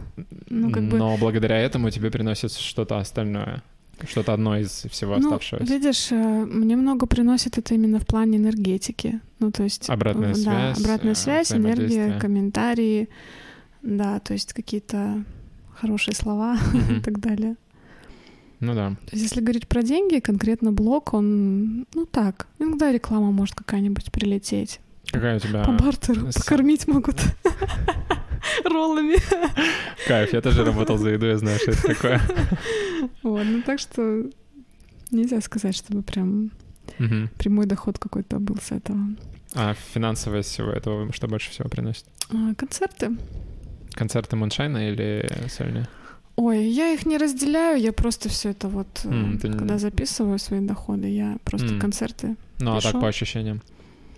Ну, как бы- но благодаря этому тебе приносит что-то остальное. Что-то одно из всего Ну, оставшегося. видишь, э, мне много приносит это именно в плане энергетики. Ну, то есть... Обратная э, связь, Да, обратная э, связь, энергия, комментарии, да, то есть какие-то хорошие слова и так далее. Ну да. То есть, если говорить про деньги, конкретно блог, он, ну так, иногда реклама может какая-нибудь прилететь. Какая у тебя... По бартеру покормить могут роллами. Кайф, я тоже работал за еду, я знаю, что это такое. Вот, ну так что нельзя сказать, чтобы прям прямой доход какой-то был с этого. А финансовое всего этого что больше всего приносит? А, Концерты. Концерты Муншайна или сольные? Ой, я их не разделяю, я просто все это вот, э, ты когда записываю свои доходы, я просто концерты. Ну, а так по ощущениям?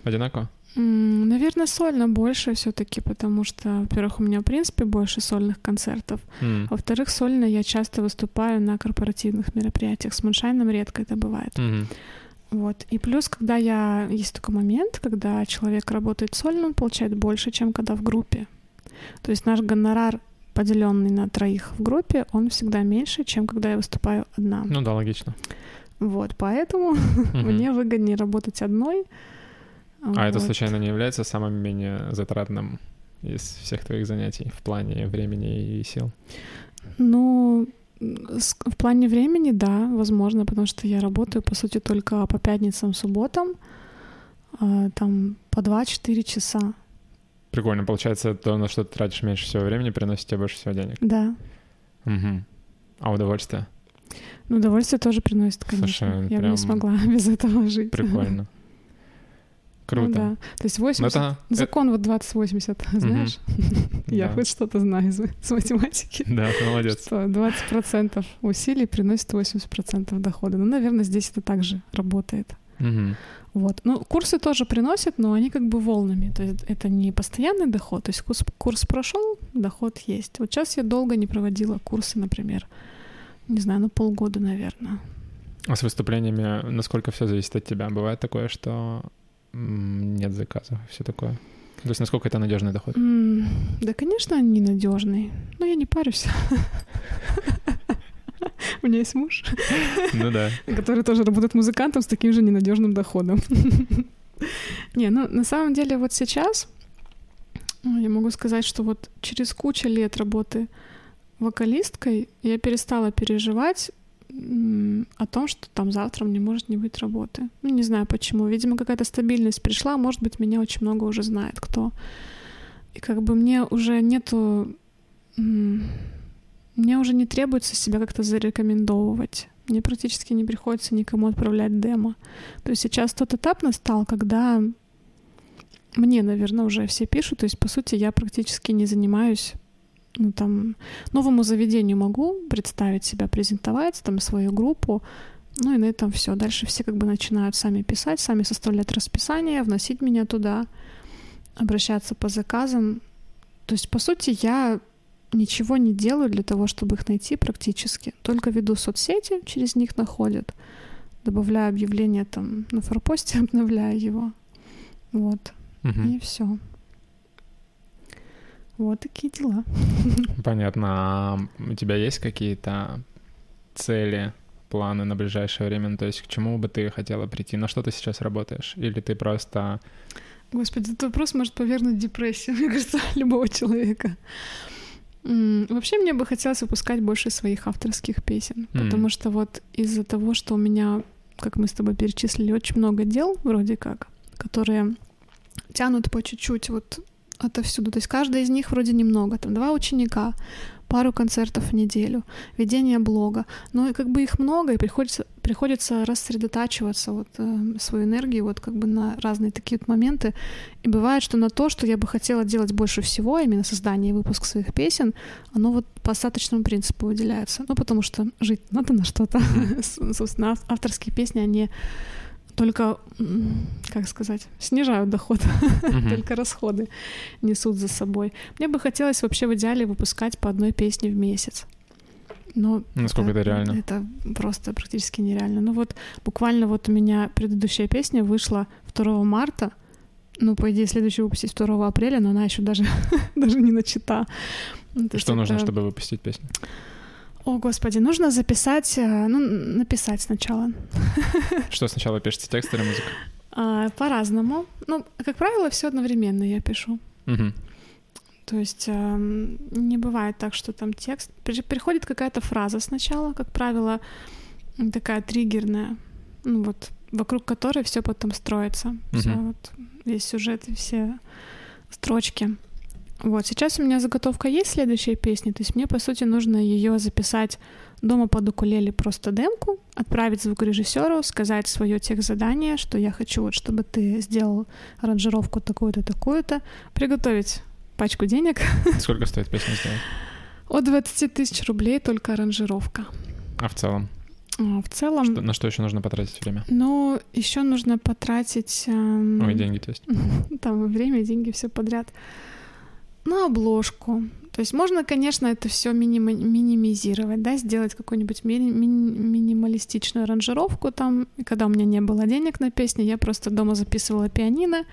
Одинаково? Наверное, сольно больше все-таки, потому что, во-первых, у меня, в принципе, больше сольных концертов. М. Во-вторых, сольно я часто выступаю на корпоративных мероприятиях. С Муншайном редко это бывает. Мгм. Вот. И плюс, когда я... Есть такой момент, когда человек работает сольно, он получает больше, чем когда в группе. То есть наш гонорар, поделенный на троих в группе, он всегда меньше, чем когда я выступаю одна. Ну да, логично. Вот, поэтому Мгм. мне выгоднее работать одной. А это Вот. случайно не является самым менее затратным из всех твоих занятий в плане времени и сил? Ну, в плане времени, да, возможно, потому что я работаю, по сути, только по пятницам, субботам, а, там по 2-4 часа, Прикольно, получается, то, на что ты тратишь меньше всего времени, приносит тебе больше всего денег. да. Мгм. А удовольствие? Ну, удовольствие тоже приносит, конечно. Слушай, я бы прям не смогла без этого жить. Прикольно. Ну Круто. да. То есть Ну, 80... это- Закон вот 20-80, знаешь? Я Да. хоть что-то знаю из с математики. Да, ты молодец. Что 20% усилий приносит 80% дохода. Ну, наверное, здесь это также работает. Вот. Ну, курсы тоже приносят, но они как бы волнами. То есть это не постоянный доход. То есть курс, курс прошел, доход есть. Вот сейчас я долго не проводила курсы, например. Не знаю, ну полгода, наверное. А с выступлениями насколько все зависит от тебя? Бывает такое, что нет заказов, все такое? То есть насколько это надежный доход? Mm, да, конечно, ненадежный. Но я не парюсь. У меня есть муж. Ну да. Который тоже работает музыкантом с таким же ненадежным доходом. Не, ну на самом деле вот сейчас я могу сказать, что вот через кучу лет работы вокалисткой я перестала переживать о том, что там завтра мне может не быть работы. Ну, не знаю почему. Видимо, какая-то стабильность пришла. Может быть, меня очень много уже знает кто. И как бы мне уже нету... Мне уже не требуется себя как-то зарекомендовывать. Мне практически не приходится никому отправлять демо. То есть сейчас тот этап настал, когда мне, наверное, уже все пишут. То есть, по сути, я практически не занимаюсь ну, там, новому заведению могу представить себя, презентовать, там, свою группу, ну и на этом все. Дальше все как бы начинают сами писать, сами составлять расписание, вносить меня туда, обращаться по заказам. То есть, по сути, я ничего не делаю для того, чтобы их найти практически. Только веду соцсети, через них находят. Добавляю объявление там на форпосте, обновляю его. Вот. Угу. И все. Вот такие дела. Понятно. А у тебя есть какие-то цели, планы на ближайшее время? Ну, то есть к чему бы ты хотела прийти? На что ты сейчас работаешь? Или ты просто... Господи, этот вопрос может повергнуть депрессию, мне кажется, любого человека. Вообще мне бы хотелось выпускать больше своих авторских песен, mm. потому что вот из-за того, что у меня, как мы с тобой перечислили, очень много дел вроде как, которые тянут по чуть-чуть вот отовсюду. То есть каждая из них вроде немного. Там два ученика, пару концертов в неделю, ведение блога. Но как бы их много, и приходится, приходится рассредотачиваться вот э, свою энергию вот как бы на разные такие вот моменты. И бывает, что на то, что я бы хотела делать больше всего, именно создание и выпуск своих песен, оно вот по остаточному принципу выделяется. Ну, потому что жить надо на что-то. Собственно, авторские песни, они только, как сказать, снижают доход, uh-huh. только расходы несут за собой. Мне бы хотелось вообще в идеале выпускать по одной песне в месяц. Но Насколько это, это реально? Это просто практически нереально. Ну вот буквально вот у меня предыдущая песня вышла 2 марта, ну, по идее, следующую выпустить 2 апреля, но она еще даже, даже не начата. Ну, Что нужно, это... чтобы выпустить песню? О, господи, нужно записать, э, ну, написать сначала. Что сначала пишете, текст или музыка? А, по-разному. Ну, как правило, все одновременно я пишу. Угу. То есть э, не бывает так, что там текст... Приходит какая-то фраза сначала, как правило, такая триггерная, ну вот, вокруг которой все потом строится. Угу. Все вот, весь сюжет и все строчки. Вот, сейчас у меня заготовка есть следующей песни, то есть мне, по сути, нужно ее записать дома под укулеле просто демку, отправить звукорежиссеру, сказать свое тех задание, что я хочу, вот, чтобы ты сделал аранжировку такую-то, такую-то, приготовить пачку денег. Сколько стоит песня сделать? От 20 тысяч рублей только аранжировка. А в целом? А, в целом... Что, на что еще нужно потратить время? Ну, еще нужно потратить... Эм... Ой, деньги, то есть? Там время, деньги, все подряд на обложку. То есть можно, конечно, это все миними- минимизировать, да, сделать какую-нибудь ми- ми- минималистичную аранжировку там. И когда у меня не было денег на песни, я просто дома записывала пианино,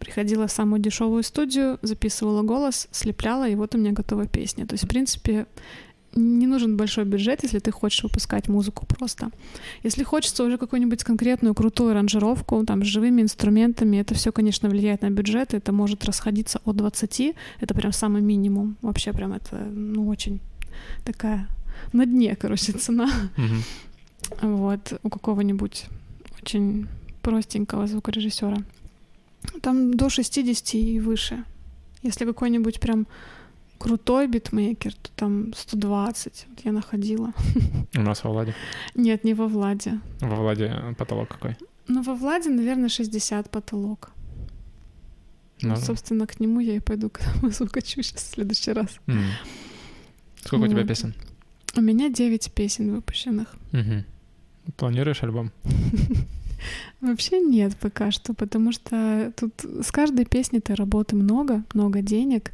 приходила в самую дешевую студию, записывала голос, слепляла, и вот у меня готова песня. То есть, в принципе, не нужен большой бюджет, если ты хочешь выпускать музыку просто. Если хочется уже какую-нибудь конкретную крутую аранжировку, там, с живыми инструментами, это все, конечно, влияет на бюджет, это может расходиться от 20, это прям самый минимум. Вообще прям это, ну, очень такая на дне, короче, цена. Вот, у какого-нибудь очень простенького звукорежиссера. Там до 60 и выше. Если какой-нибудь прям крутой битмейкер, то там 120 вот я находила. У нас во Владе? Нет, не во Владе. Во Владе потолок какой? Ну, во Владе, наверное, 60 потолок. Ну, собственно, к нему я и пойду, когда музыку качу сейчас в следующий раз. Mm. Сколько вот. у тебя песен? У меня 9 песен выпущенных. Угу. Планируешь альбом? Вообще нет пока что, потому что тут с каждой песней-то работы много, много денег.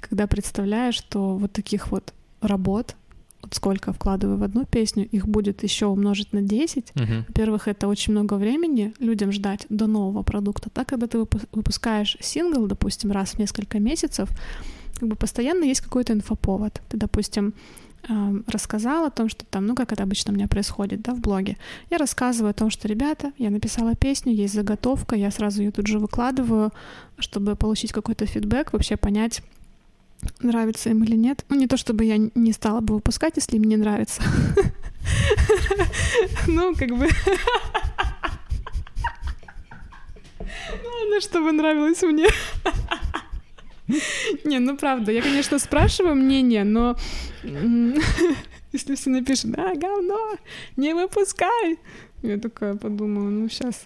И когда представляешь, что вот таких вот работ вот сколько вкладываю в одну песню, их будет еще умножить на 10. Угу. Во-первых, это очень много времени людям ждать до нового продукта. Так, когда ты выпу- выпускаешь сингл, допустим, раз в несколько месяцев, как бы постоянно есть какой-то инфоповод. Ты, допустим, эм, рассказал о том, что там, ну, как это обычно у меня происходит, да, в блоге. Я рассказываю о том, что, ребята, я написала песню, есть заготовка, я сразу ее тут же выкладываю, чтобы получить какой-то фидбэк, вообще понять, нравится им или нет. Ну, не то чтобы я не стала бы выпускать, если им не нравится. Ну, как бы... Главное, чтобы нравилось мне. Не, ну правда, я, конечно, спрашиваю мнение, но если все напишут, да, говно, не выпускай, я такая подумала, ну сейчас.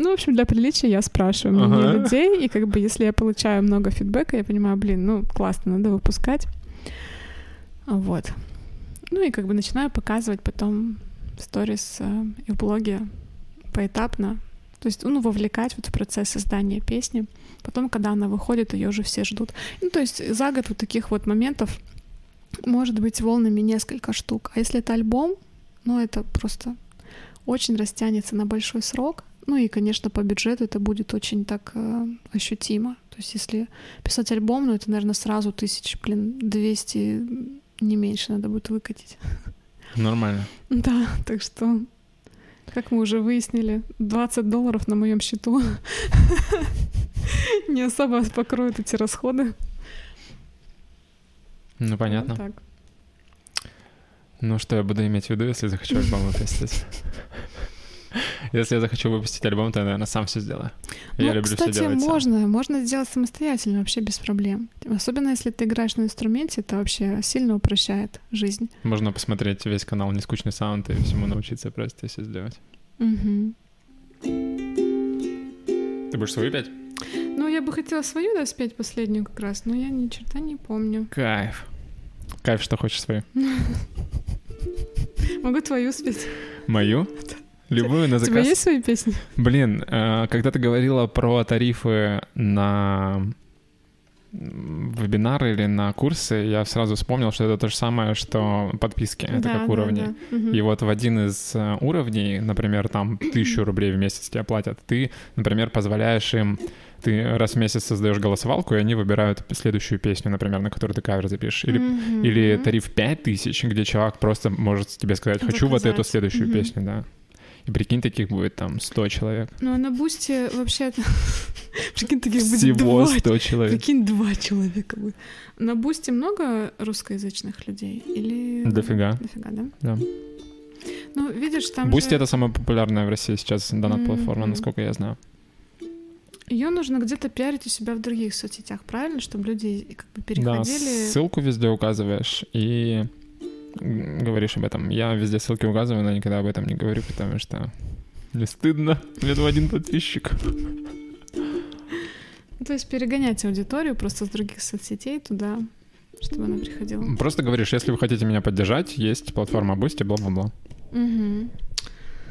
Ну, в общем, для приличия я спрашиваю мнение Ага. людей, и как бы если я получаю много фидбэка, я понимаю, блин, ну, классно, надо выпускать. Вот. Ну и как бы начинаю показывать потом сторис э, и в блоге поэтапно. То есть, ну, вовлекать вот в процесс создания песни. Потом, когда она выходит, ее уже все ждут. Ну, то есть за год вот таких вот моментов может быть волнами несколько штук. А если это альбом, ну, это просто очень растянется на большой срок. Ну и, конечно, по бюджету это будет очень так э, ощутимо. То есть если писать альбом, ну это, наверное, сразу тысяч, блин, 200, не меньше надо будет выкатить. Нормально. Да, так что, как мы уже выяснили, 20 долларов на моем счету не особо покроют эти расходы. Ну, понятно. Вот так. Ну, что я буду иметь в виду, если захочу альбом выпустить? Если я захочу выпустить альбом, то я, наверное, сам все сделаю. я Ну, люблю кстати, все делать сам. можно, можно сделать самостоятельно, вообще без проблем. Особенно если ты играешь на инструменте, это вообще сильно упрощает жизнь. Можно посмотреть весь канал «Нескучный саунд» и всему научиться просто все сделать. Мгм. Ты будешь свою петь? Ну, я бы хотела свою, да, спеть последнюю как раз, но я ни черта не помню. Кайф. Кайф, что хочешь свою. Могу твою спеть. Мою? Любую на У тебя заказ. есть свои песни? Блин, э, когда ты говорила про тарифы на вебинары или на курсы, я сразу вспомнил, что это то же самое, что подписки. Это Да, как да, уровни. да. Мгм. И вот в один из э, уровней, например, там тысячу рублей в месяц тебе платят, ты, например, позволяешь им, ты раз в месяц создаешь голосовалку, и они выбирают следующую песню, например, на которую ты кавер запишешь. Или, Мгм. или тариф 5000, где чувак просто может тебе сказать, хочу вот эту Заказать. следующую Мгм. песню, да. И прикинь, таких будет там 100 человек. Ну, а на Boosty вообще... Прикинь, таких будет Всего два. 100 человек. Прикинь, два человека будет. На Бусти много русскоязычных людей? Или... Дофига. Дофига, да? Да. Ну, видишь, там Бусти же... это самая популярная в России сейчас донат-платформа, насколько я знаю. Ее нужно где-то пиарить у себя в других соцсетях, правильно? Чтобы люди как бы Да, переходили... ссылку везде указываешь и говоришь об этом. Я везде ссылки указываю, но никогда об этом не говорю, потому что мне стыдно. Мне там один подписчик. Ну, То есть перегонять аудиторию просто с других соцсетей туда, чтобы она приходила. Просто говоришь, если вы хотите меня поддержать, есть платформа Boosty, бла-бла-бла. Мгм.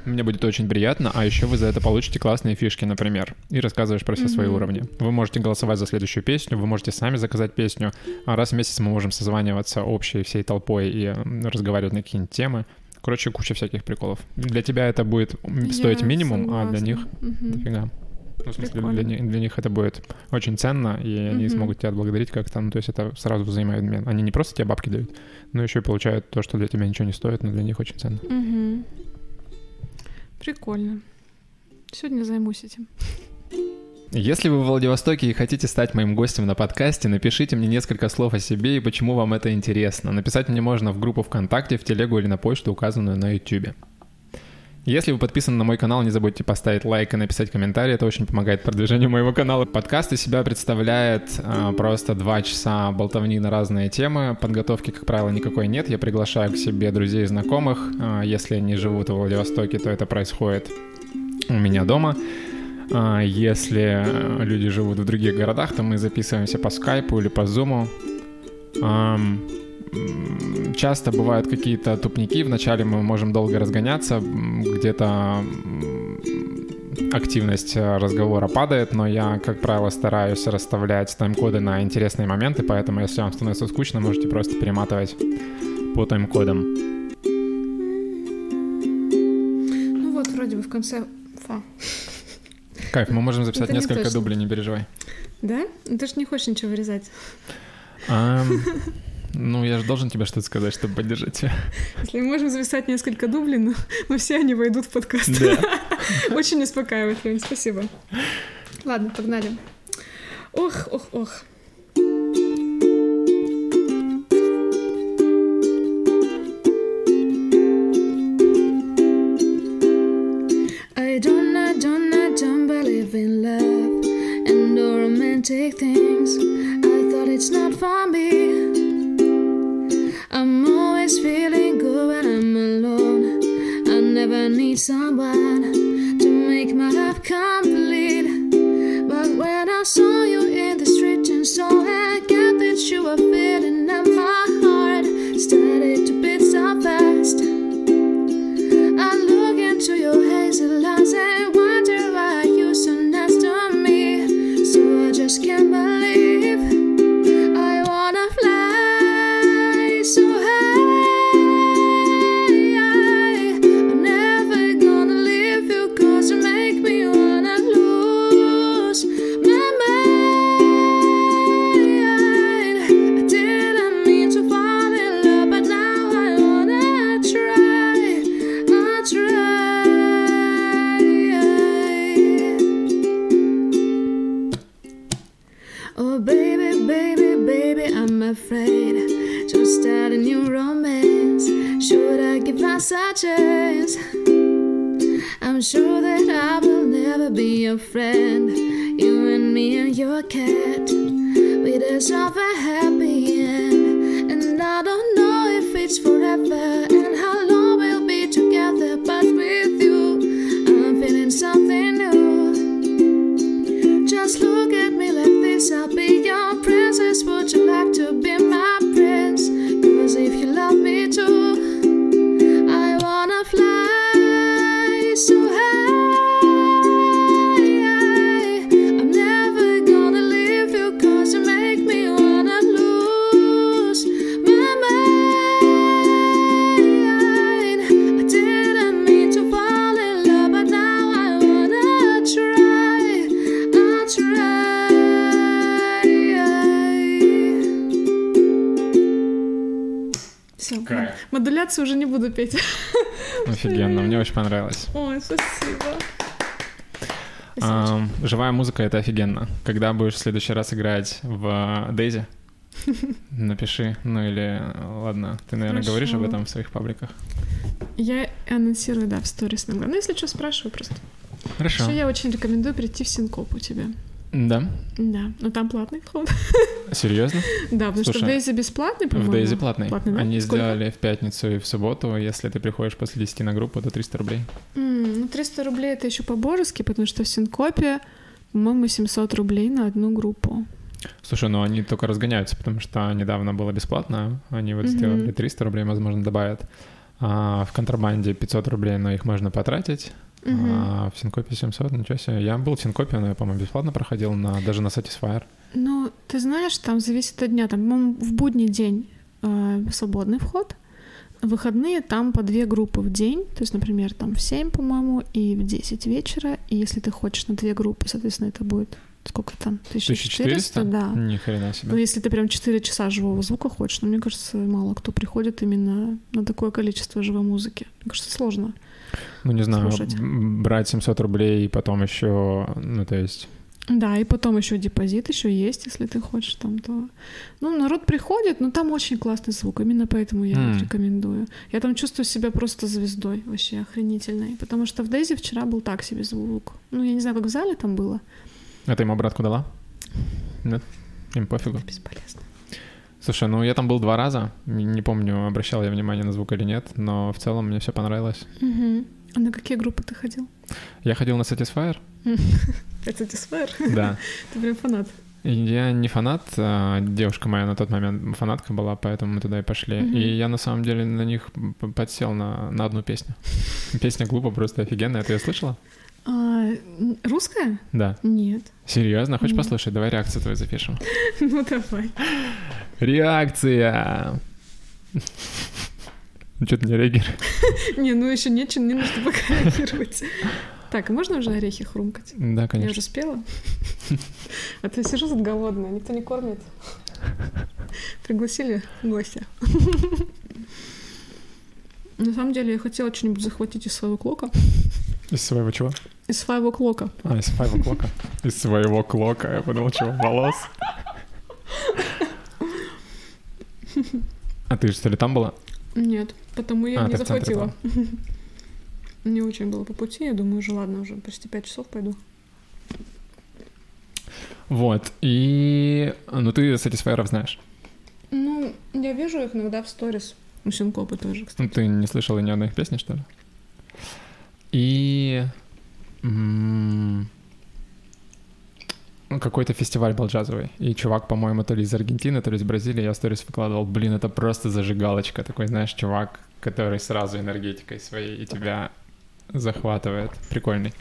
Мне будет очень приятно, а еще вы за это получите классные фишки, например, и рассказываешь про все свои Мгм. уровни. Вы можете голосовать за следующую песню, вы можете сами заказать песню, а раз в месяц мы можем созваниваться общей всей толпой и разговаривать на какие-нибудь темы. Короче, куча всяких приколов. Для тебя это будет стоить Я минимум, а для согласна. них Мгм. дофига. Ну, в смысле, для, для них это будет очень ценно, и они Мгм. смогут тебя отблагодарить как-то. Ну, то есть это сразу взаимообмен. Они не просто тебе бабки дают, но еще и получают то, что для тебя ничего не стоит, но для них очень ценно. Мгм. Прикольно. Сегодня займусь этим. Если вы в Владивостоке и хотите стать моим гостем на подкасте, напишите мне несколько слов о себе и почему вам это интересно. Написать мне можно в группу ВКонтакте, в телегу или на почту, указанную на YouTube. Если вы подписаны на мой канал, не забудьте поставить лайк и написать комментарий, это очень помогает продвижению моего канала. Подкаст из себя представляет а, просто два часа болтовни на разные темы. Подготовки, как правило, никакой нет. Я приглашаю к себе друзей и знакомых. А, если они живут в Владивостоке, то это происходит у меня дома. А, Если э, люди живут в других городах, то мы записываемся по скайпу или по зуму. Ам, м, Часто бывают какие-то тупники. Вначале мы можем долго разгоняться, где-то активность э, разговора падает, но я, как правило, стараюсь расставлять тайм-коды на интересные моменты, поэтому если вам становится скучно, можете просто перематывать по тайм-кодам. Ну вот, вроде бы в конце... Фа. Кайф, мы можем записать Это не несколько точно. дублей, не переживай. Да? Ну ты же не хочешь ничего вырезать. Ам, ну, я же должен тебе что-то сказать, чтобы поддержать тебя. Если мы можем записать несколько дублей, но, но все они войдут в подкаст. Да. Очень успокаивает, Лень, спасибо. Ладно, погнали. Ох, ох, ох. I don't, I don't, I don't believe in love and romantic things. I thought it's not for me. Feeling good when I'm alone. I never need someone to make my life complete. But when I saw you in the street and saw I got that you were feeling, and my heart started to beat so fast. I look into your hazel eyes and wonder why you're so nice to me. So I just can't believe your friend. You and me and your cat. We deserve a happy буду петь. Офигенно, мне очень понравилось. Ой, спасибо. Живая музыка — это офигенно. Когда будешь в следующий раз играть в Дейзи, напиши. Ну или, ладно, ты, наверное, Хорошо. говоришь об этом в своих пабликах. Я анонсирую, да, в сторис иногда. Ну, если что, спрашиваю просто. Хорошо. Еще я очень рекомендую прийти в Синкоп у тебя. Да? Да, но там платный вход. Серьезно? Да, потому что в Слушай, Дейзи бесплатный, по-моему. В Дейзи платный. Платный, да? Они Сколько? сделали в пятницу и в субботу. Если ты приходишь после 10 на группу, то 300 рублей. М, Ну, 300 рублей это еще по-божески, потому что в Синкопе, по-моему, 700 рублей на одну группу. Слушай, ну они только разгоняются, потому что недавно было бесплатно. Они вот Мгм. сделали 300 рублей, возможно, добавят. А в контрабанде 500 рублей, но их можно потратить. Мгм. А в Синкопе 700, ничего себе. Я был в Синкопе, но я, по-моему, бесплатно проходил на, даже на Satisfyer. Ну, ты знаешь, там зависит от дня. Там, по-моему, в будний день э, свободный вход. Выходные там по две группы в день. То есть, например, там в 7, по-моему, и в 10 вечера. И если ты хочешь на две группы, соответственно, это будет сколько там? 1400? 1400? Да. Ни хрена себе. Ну, если ты прям 4 часа живого звука хочешь, ну, мне кажется, мало кто приходит именно на такое количество живой музыки. Мне кажется, сложно. Ну, не знаю, слушать. брать 700 рублей и потом еще, ну, то есть... Да, и потом еще депозит еще есть, если ты хочешь там то. Ну, народ приходит, но там очень классный звук, именно поэтому я вот рекомендую. Я там чувствую себя просто звездой, вообще охренительной. Потому что в Дейзи вчера был так себе звук. Ну, я не знаю, как в зале там было. А ты ему обратку дала? Нет? Им пофигу. Бесполезно. Слушай, ну я там был два раза. Не помню, обращал я внимание на звук или нет, но в целом мне все понравилось. Мгм. А на какие группы ты ходил? Я ходил на Satisfyer, Это Satisfyer? да. Ты прям фанат. Я не фанат, а девушка моя на тот момент фанатка была, поэтому мы туда и пошли. Мгм. И я на самом деле на них подсел на, на одну песню. Песня глупо, просто офигенная. Ты ее слышала? А, русская? Да. Нет. Серьезно? Хочешь Нет. послушать? Давай реакцию твою запишем. Ну давай. Реакция! Ну что ты не реагируешь? Не, ну еще нечем, не нужно пока реагировать. Так, а можно уже орехи хрумкать? Да, Я конечно. уже спела. А то я сижу тут голодная, никто не кормит. Пригласили гостя. На самом деле я хотела что-нибудь захватить из своего клока. Из своего чего? Из своего клока. А, из своего клока. Из своего клока. Я подумал, чего? Волос. А ты что ли там была? Нет, потому я А, не захватила. Не очень было по пути, я думаю, уже ладно, уже почти пять часов пойду. Вот. И... Ну, ты Satisfyer знаешь. Ну, я вижу их иногда в сторис. У Синкопа тоже, кстати. Ну, Ты не слышала ни одной их песни, что ли? И... ну, Какой-то фестиваль был джазовый. И чувак, по-моему, то ли из Аргентины, то ли из Бразилии, я сторис выкладывал. Блин, это просто зажигалочка. Такой, знаешь, чувак, который сразу энергетикой своей и тебя захватывает. Прикольный.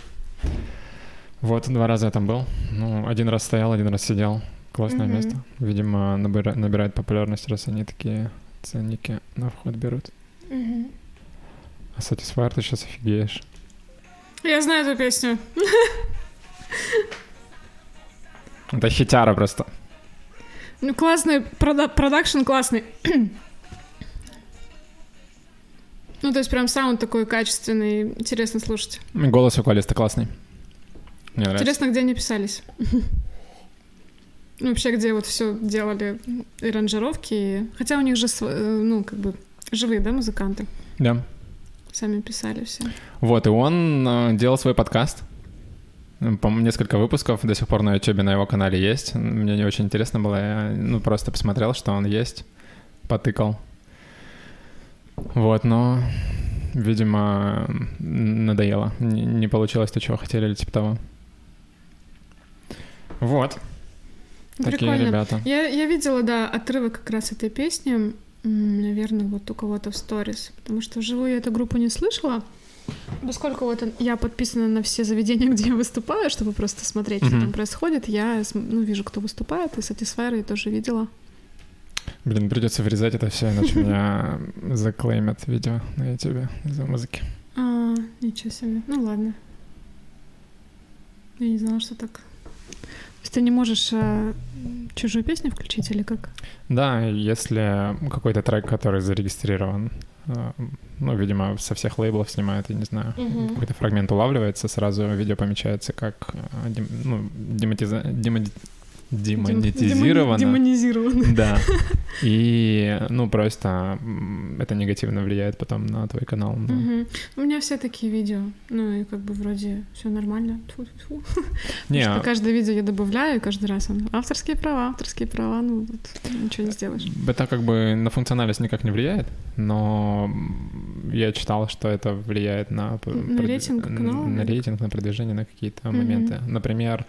Вот, два раза я там был. Ну, один раз стоял, один раз сидел. Классное Мгм. место. Видимо, набира- набирает популярность, раз они такие ценники на вход берут. А Satisfyer ты сейчас офигеешь. Я знаю эту песню. Это хитяра просто. Ну, классный, прода- продакшн классный. Ну, то есть прям саунд такой качественный, интересно слушать. Голос вокалиста классный. Мне нравится. Интересно, где они писались? Ну, Вообще, где вот все делали и аранжировки, и- хотя у них же, э, ну, как бы, живые, да, музыканты, Да. Сами писали все. Вот, и он э, делал свой подкаст. По-моему, несколько выпусков до сих пор на YouTube на его канале есть. Мне не очень интересно было. Я ну, просто посмотрел, что он есть. Потыкал. Вот, но, видимо, надоело. Не, получилось то, чего хотели, или типа того. Вот. Такие Прикольно. ребята. Я, я видела, да, отрывок как раз этой песни, наверное, вот у кого-то в сторис, потому что вживую я эту группу не слышала, поскольку вот я подписана на все заведения, где я выступаю, чтобы просто смотреть, что Мгм. там происходит, я ну, вижу, кто выступает, и Satisfyer я тоже видела. Блин, придется вырезать это все, иначе меня заклеймят видео на YouTube из-за музыки. А, ничего себе. Ну ладно. Я не знала, что так. То есть ты не можешь э, чужую песню включить или как? Да, если какой-то трек, который зарегистрирован, э, ну, видимо, со всех лейблов снимают, я не знаю, Мгм. какой-то фрагмент улавливается, сразу видео помечается как э, дем- ну, демотиза- демоди- демонетизировано. Демонизировано. Да. И, ну, просто это негативно влияет потом на твой канал. ну. Мгм. У меня все такие видео. Ну и как бы вроде все нормально. Тьфу-тьфу. Не, Потому что каждое видео я добавляю, и каждый раз он авторские права, авторские права, ну вот ничего не сделаешь. Это как бы на функциональность никак не влияет, но я читал, что это влияет на... На рейтинг канала, На рейтинг, на продвижение, на какие-то Мгм. моменты. Например,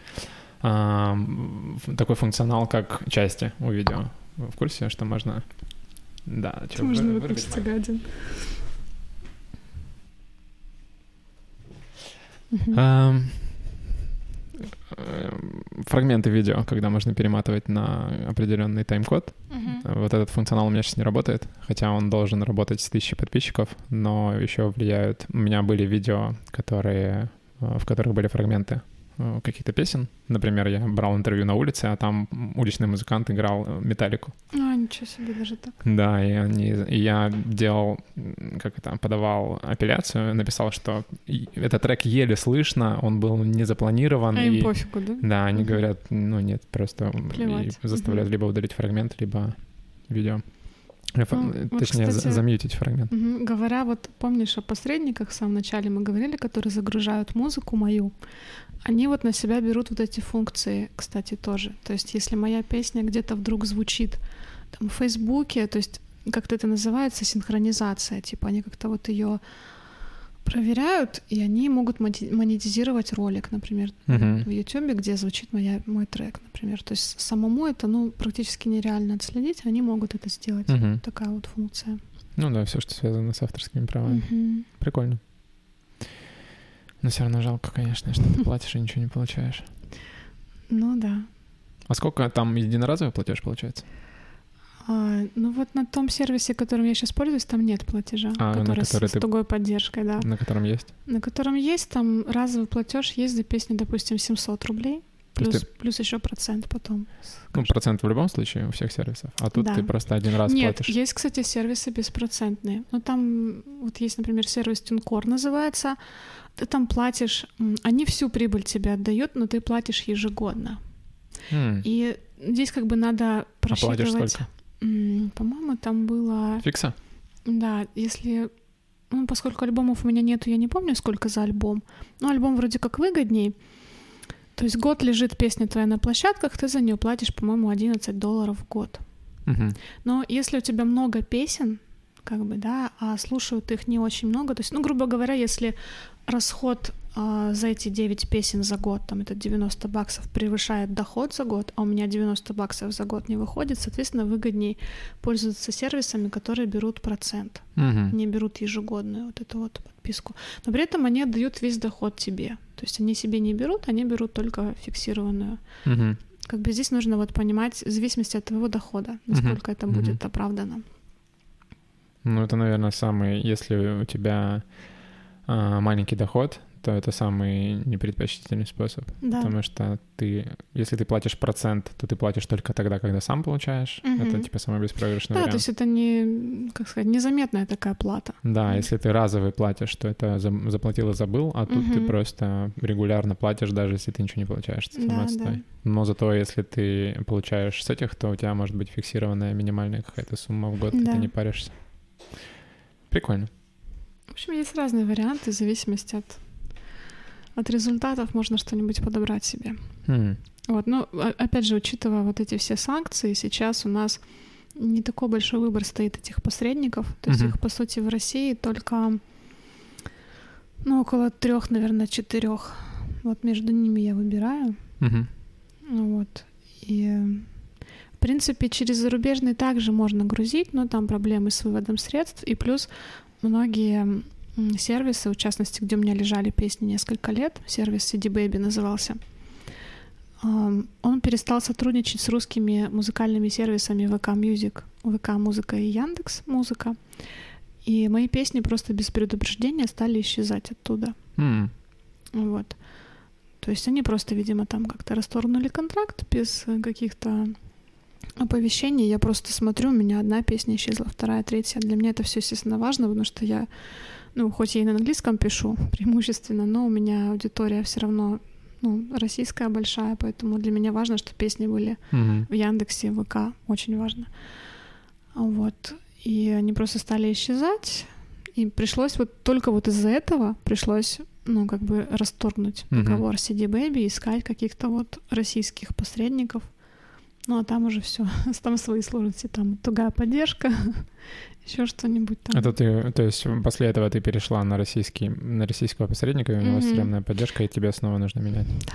такой функционал, как части у видео. Вы В курсе, что можно... Да, что, Можно выключить один. Ам, эм, Фрагменты видео, когда можно перематывать на определенный тайм-код. Вот этот функционал у меня сейчас не работает, хотя он должен работать с тысячей подписчиков, но еще влияют. У меня были видео, которые, э, в которых были фрагменты э, каких-то песен. Например, я брал интервью на улице, а там уличный музыкант играл э, металлику. А, ничего себе, даже так. Да, и, они, и я делал, как это, подавал апелляцию, написал, что этот трек еле слышно, он был не запланирован. А им и- пофигу, да? да, они Мгм. говорят, ну нет, просто заставляют Мгм. либо удалить фрагмент, либо видео. Ну, э, вот, Точнее, за- кстати, замьютить фрагмент. Говоря, вот помнишь о посредниках в самом начале мы говорили, которые загружают музыку мою, они вот на себя берут вот эти функции, кстати, тоже. То есть если моя песня где-то вдруг звучит там, в Фейсбуке, то есть как-то это называется синхронизация, типа они как-то вот ее проверяют, и они могут монетизировать ролик, например, Мгм. в YouTube, где звучит моя, мой трек, например. То есть самому это, ну, практически нереально отследить, они могут это сделать. Мгм. Такая вот функция. Ну да, все, что связано с авторскими правами. Мгм. Прикольно. Но все равно жалко, конечно, что ты платишь и ничего не получаешь. Ну да. А сколько там единоразовый платеж получается? А, ну вот на том сервисе, которым я сейчас пользуюсь, там нет платежа, А, который, который с, ты- с тугой поддержкой, да. На котором есть? На котором есть там разовый платеж, есть за песню, допустим, 700 рублей, есть плюс, ты- плюс еще процент потом. Ну, процент в любом случае у всех сервисов. А тут Да. ты просто один раз Нет, платишь. есть, кстати, сервисы беспроцентные. Но там вот есть, например, сервис TuneCore называется. Ты там платишь, они всю прибыль тебе отдают, но ты платишь ежегодно. М, И здесь как бы надо А платишь просчитывать. сколько? По-моему, там было, Фикса? да, если, ну, поскольку альбомов у меня нету, я не помню, сколько за альбом. Но альбом вроде как выгодней. То есть год лежит песня твоя на площадках, ты за нее платишь, по-моему, 11 долларов в год. Мгм. Но если у тебя много песен, как бы, да, а слушают их не очень много, то есть, ну, грубо говоря, если расход а, за эти 9 песен за год, там, это 90 баксов, превышает доход за год, а у меня 90 баксов за год не выходит, соответственно, выгоднее пользоваться сервисами, которые берут процент, Мгм. не берут ежегодную вот эту вот подписку. Но при этом они отдают весь доход тебе. То есть они себе не берут, они берут только фиксированную Мгм. как бы здесь нужно вот понимать в зависимости от твоего дохода, насколько это Мгм. будет оправдано. Ну, это, наверное, самый... Если у тебя а, маленький доход, то это самый непредпочтительный способ. Да. Потому что ты... Если ты платишь процент, то ты платишь только тогда, когда сам получаешь. Мгм. Это, типа, самый беспроигрышный Да, то вариант. есть это не, как сказать, незаметная такая плата. Да, если ты разовый платишь, то это за- заплатил и забыл, а тут ты Мгм. просто регулярно платишь, даже если ты ничего не получаешь. Это Да, да. Но зато если ты получаешь с этих, то у тебя может быть фиксированная минимальная какая-то сумма в год, и Да. ты не паришься. Прикольно. В общем, есть разные варианты в зависимости от, от результатов, можно что-нибудь подобрать себе. М, Вот, ну, о- опять же, учитывая вот эти все санкции, сейчас у нас не такой большой выбор стоит этих посредников. То есть Мгм. их, по сути, в России только, ну, около трех, наверное, четырех. Вот между ними я выбираю. Ну Вот. И, в принципе, через зарубежный также можно грузить, но там проблемы с выводом средств. И плюс многие сервисы, в частности, где у меня лежали песни несколько лет, сервис CD Baby назывался, он перестал сотрудничать с русскими музыкальными сервисами VK Music, VK Музыка и Яндекс Музыка. И мои песни просто без предупреждения стали исчезать оттуда. М, Вот. То есть они просто, видимо, там как-то расторгнули контракт без э, каких-то оповещений. Я просто смотрю, у меня одна песня исчезла, вторая, третья. Для меня это все, естественно, важно, потому что я, ну, хоть я и на английском пишу преимущественно, но у меня аудитория все равно ну, российская большая, поэтому для меня важно, что песни были мгм. в Яндексе, в ВК, очень важно. Вот. И они просто стали исчезать. И пришлось вот только вот из-за этого пришлось, ну, как бы расторгнуть Мгм. договор CD Baby, искать каких-то вот российских посредников. Ну, а там уже все, там свои сложности, там тугая поддержка, еще что-нибудь там. Это ты, то есть после этого ты перешла на российский, на российского посредника, и у него Мгм. стрёмная поддержка, и тебе снова нужно менять. Да.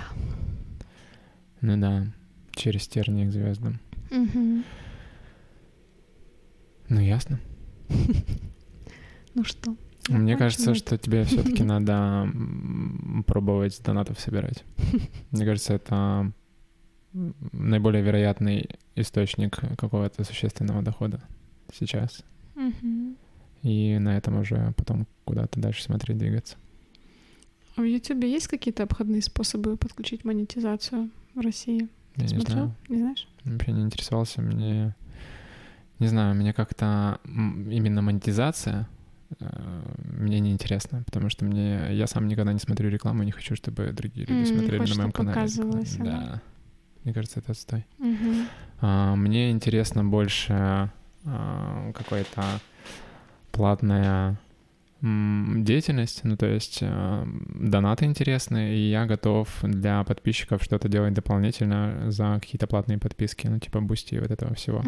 Ну да, через тернии к звездам. Ну ясно. Ну что? Мне кажется, что тебе все-таки надо пробовать донатов собирать. Мне кажется, это наиболее вероятный источник какого-то существенного дохода сейчас. Мгм. И на этом уже потом куда-то дальше смотреть, двигаться. А в Ютубе есть какие-то обходные способы подключить монетизацию в России? Я не Смотрел? знаю. Не знаешь? Вообще не интересовался. Мне... Не знаю, мне как-то именно монетизация э, мне не интересно, потому что мне я сам никогда не смотрю рекламу, не хочу, чтобы другие люди не смотрели хочешь, на моем канале. показывалось, рекламу. Мне кажется, это отстой. Мгм. А, Мне интересно больше а, какая-то платная деятельность, ну то есть а, донаты интересны, и я готов для подписчиков что-то делать дополнительно за какие-то платные подписки, ну типа Бусти и вот этого всего.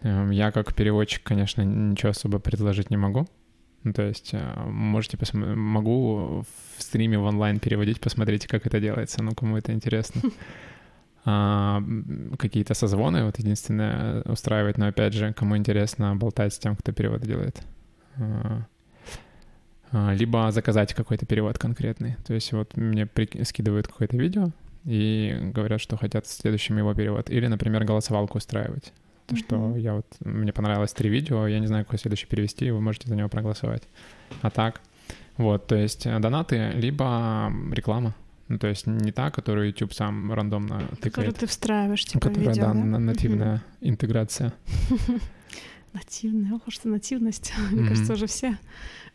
Эм, Я как переводчик, конечно, ничего особо предложить не могу. Ну, то есть э, можете посмотреть, могу в стриме в онлайн переводить, посмотрите, как это делается, ну, кому это интересно. А, какие-то созвоны, вот единственное, устраивать, но опять же, кому интересно болтать с тем, кто перевод делает. А, А, либо заказать какой-то перевод конкретный. То есть вот мне при- скидывают какое-то видео и говорят, что хотят следующим его перевод. Или, например, голосовалку устраивать. То, что Мгм. я вот, мне понравилось три видео, я не знаю, какое следующее перевести, и вы можете за него проголосовать. А так, вот, то есть э, донаты, либо реклама. Ну, то есть не та, которую YouTube сам рандомно тыкает. ты встраиваешь, типа, которая, видео, да, да? нативная интеграция. Нативная, уж ты нативность. Мне кажется, уже все,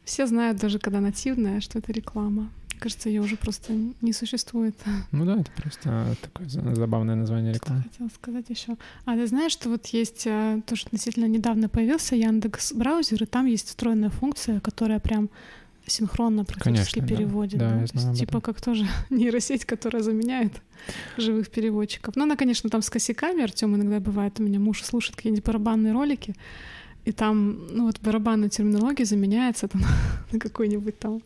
все знают, даже когда нативная, что это реклама. Мне кажется, ее уже просто не существует. Ну да, это просто такое за- забавное название Что рекламы. хотела сказать еще? А ты знаешь, что вот есть э, тоже относительно недавно появился Яндекс браузер, и там есть встроенная функция, которая прям синхронно практически Конечно, да. переводит. Да, Да, я То знаю есть, типа как тоже нейросеть, которая заменяет живых переводчиков. Но она, конечно, там с косяками. Артем иногда бывает, у меня муж слушает какие-нибудь барабанные ролики, и там, ну вот барабанная терминология заменяется там на какой-нибудь там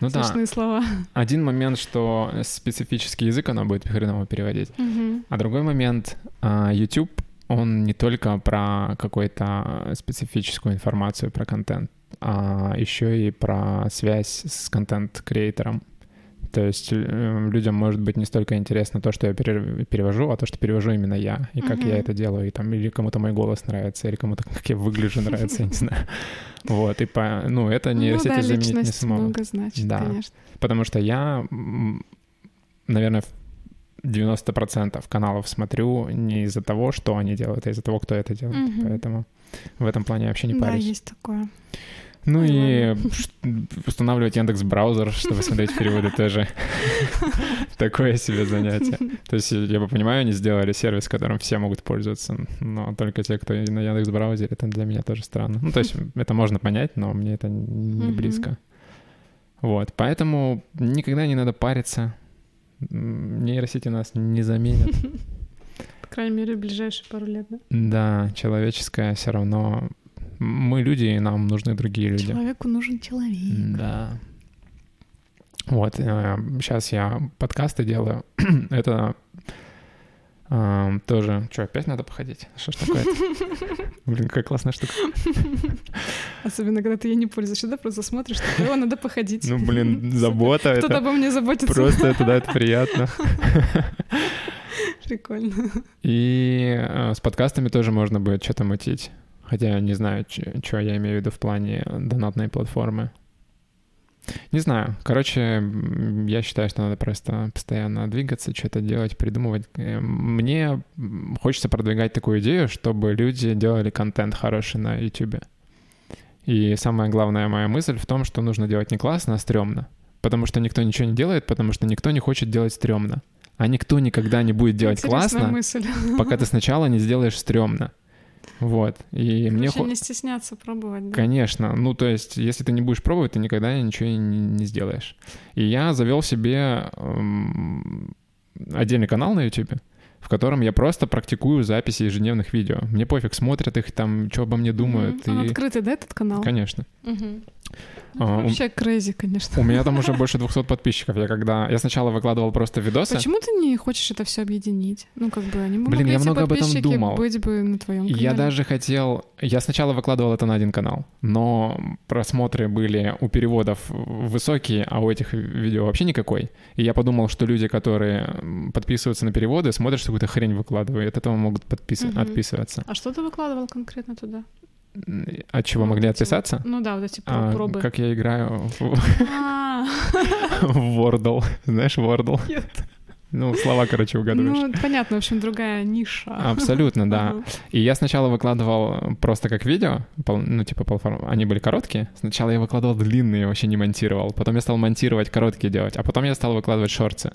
Ну да, смешные слова. один момент, что специфический язык она будет хреново переводить. Мгм. А другой момент, а, YouTube, он не только про какую-то специфическую информацию про контент, а еще и про связь с контент-креатором. То есть э, людям может быть не столько интересно то, что я пере- перевожу, а то, что перевожу именно я, и как Мгм. я это делаю, и там или кому-то мой голос нравится, или кому-то как я выгляжу нравится, я не знаю. Вот, и по, ну, это Ну нейросети да, заменить не смогут. много значит, Да. конечно. Потому что я, наверное, в 90% каналов смотрю не из-за того, что они делают, а из-за того, кто это делает. Мгм. Поэтому в этом плане я вообще не Да, парюсь. есть такое. Ну Ой, и устанавливать Яндекс браузер, чтобы смотреть переводы тоже такое себе занятие. То есть я бы понимаю, они сделали сервис, которым все могут пользоваться, но только те, кто на Яндекс браузере, это для меня тоже странно. Ну то есть это можно понять, но мне это не близко. Вот, поэтому никогда не надо париться. Нейросети нас не заменят. По крайней мере, в ближайшие пару лет, да? Да, человеческое все равно. Мы люди, и нам нужны другие люди. Человеку нужен человек. Да. Вот, сейчас я подкасты делаю. Это э, тоже... Что, опять надо походить? Что ж такое Блин, какая классная штука. Особенно, когда ты ей не пользуешься, да, просто смотришь, такой, о, надо походить. Ну, блин, забота Кто-то обо мне заботится. Просто это, да, это приятно. Прикольно. И э, с подкастами тоже можно будет что-то мутить. Хотя я не знаю, что я имею в виду в плане донатной платформы. Не знаю. Короче, я считаю, что надо просто постоянно двигаться, что-то делать, придумывать. Э, Мне хочется продвигать такую идею, чтобы люди делали контент хороший на YouTube. И самая главная моя мысль в том, что нужно делать не классно, а стрёмно. Потому что никто ничего не делает, потому что никто не хочет делать стрёмно. А никто никогда не будет делать Интересная классно, мысль. пока ты сначала не сделаешь стрёмно. Вот. И мне Короче, хо- не стесняться пробовать. да. Конечно. Ну, то есть, если ты не будешь пробовать, ты никогда ничего не, не сделаешь. И я завел себе эм, отдельный канал на YouTube, в котором я просто практикую записи ежедневных видео. Мне пофиг, смотрят их там, что обо мне думают. Мгм. Он и... открытый, да, этот канал? Конечно. А, у- Вообще crazy, конечно. У меня там уже больше 200 подписчиков. Я когда... Я сначала выкладывал просто видосы. Почему ты не хочешь это все объединить? Ну, как бы они бы Блин, могли, я много об этом думал. быть бы на твоем канале. Я даже хотел... Я сначала выкладывал это на один канал, но просмотры были у переводов высокие, а у этих видео вообще никакой. И я подумал, что люди, которые подписываются на переводы, смотрят, что какую-то хрень выкладываю, и от этого могут подпис... Мгм. отписываться. А что ты выкладывал конкретно туда? От чего Ну, могли эти отписаться? Ну да, вот эти А, пробы. как я играю в, А, в Wordle. Знаешь, Wordle? Нет. Ну, слова, короче, угадываешь. Ну, понятно, в общем, другая ниша. Абсолютно, да. И я сначала выкладывал просто как видео, ну, типа, они были короткие. Сначала я выкладывал длинные, вообще не монтировал. Потом я стал монтировать короткие делать, а потом я стал выкладывать шорты.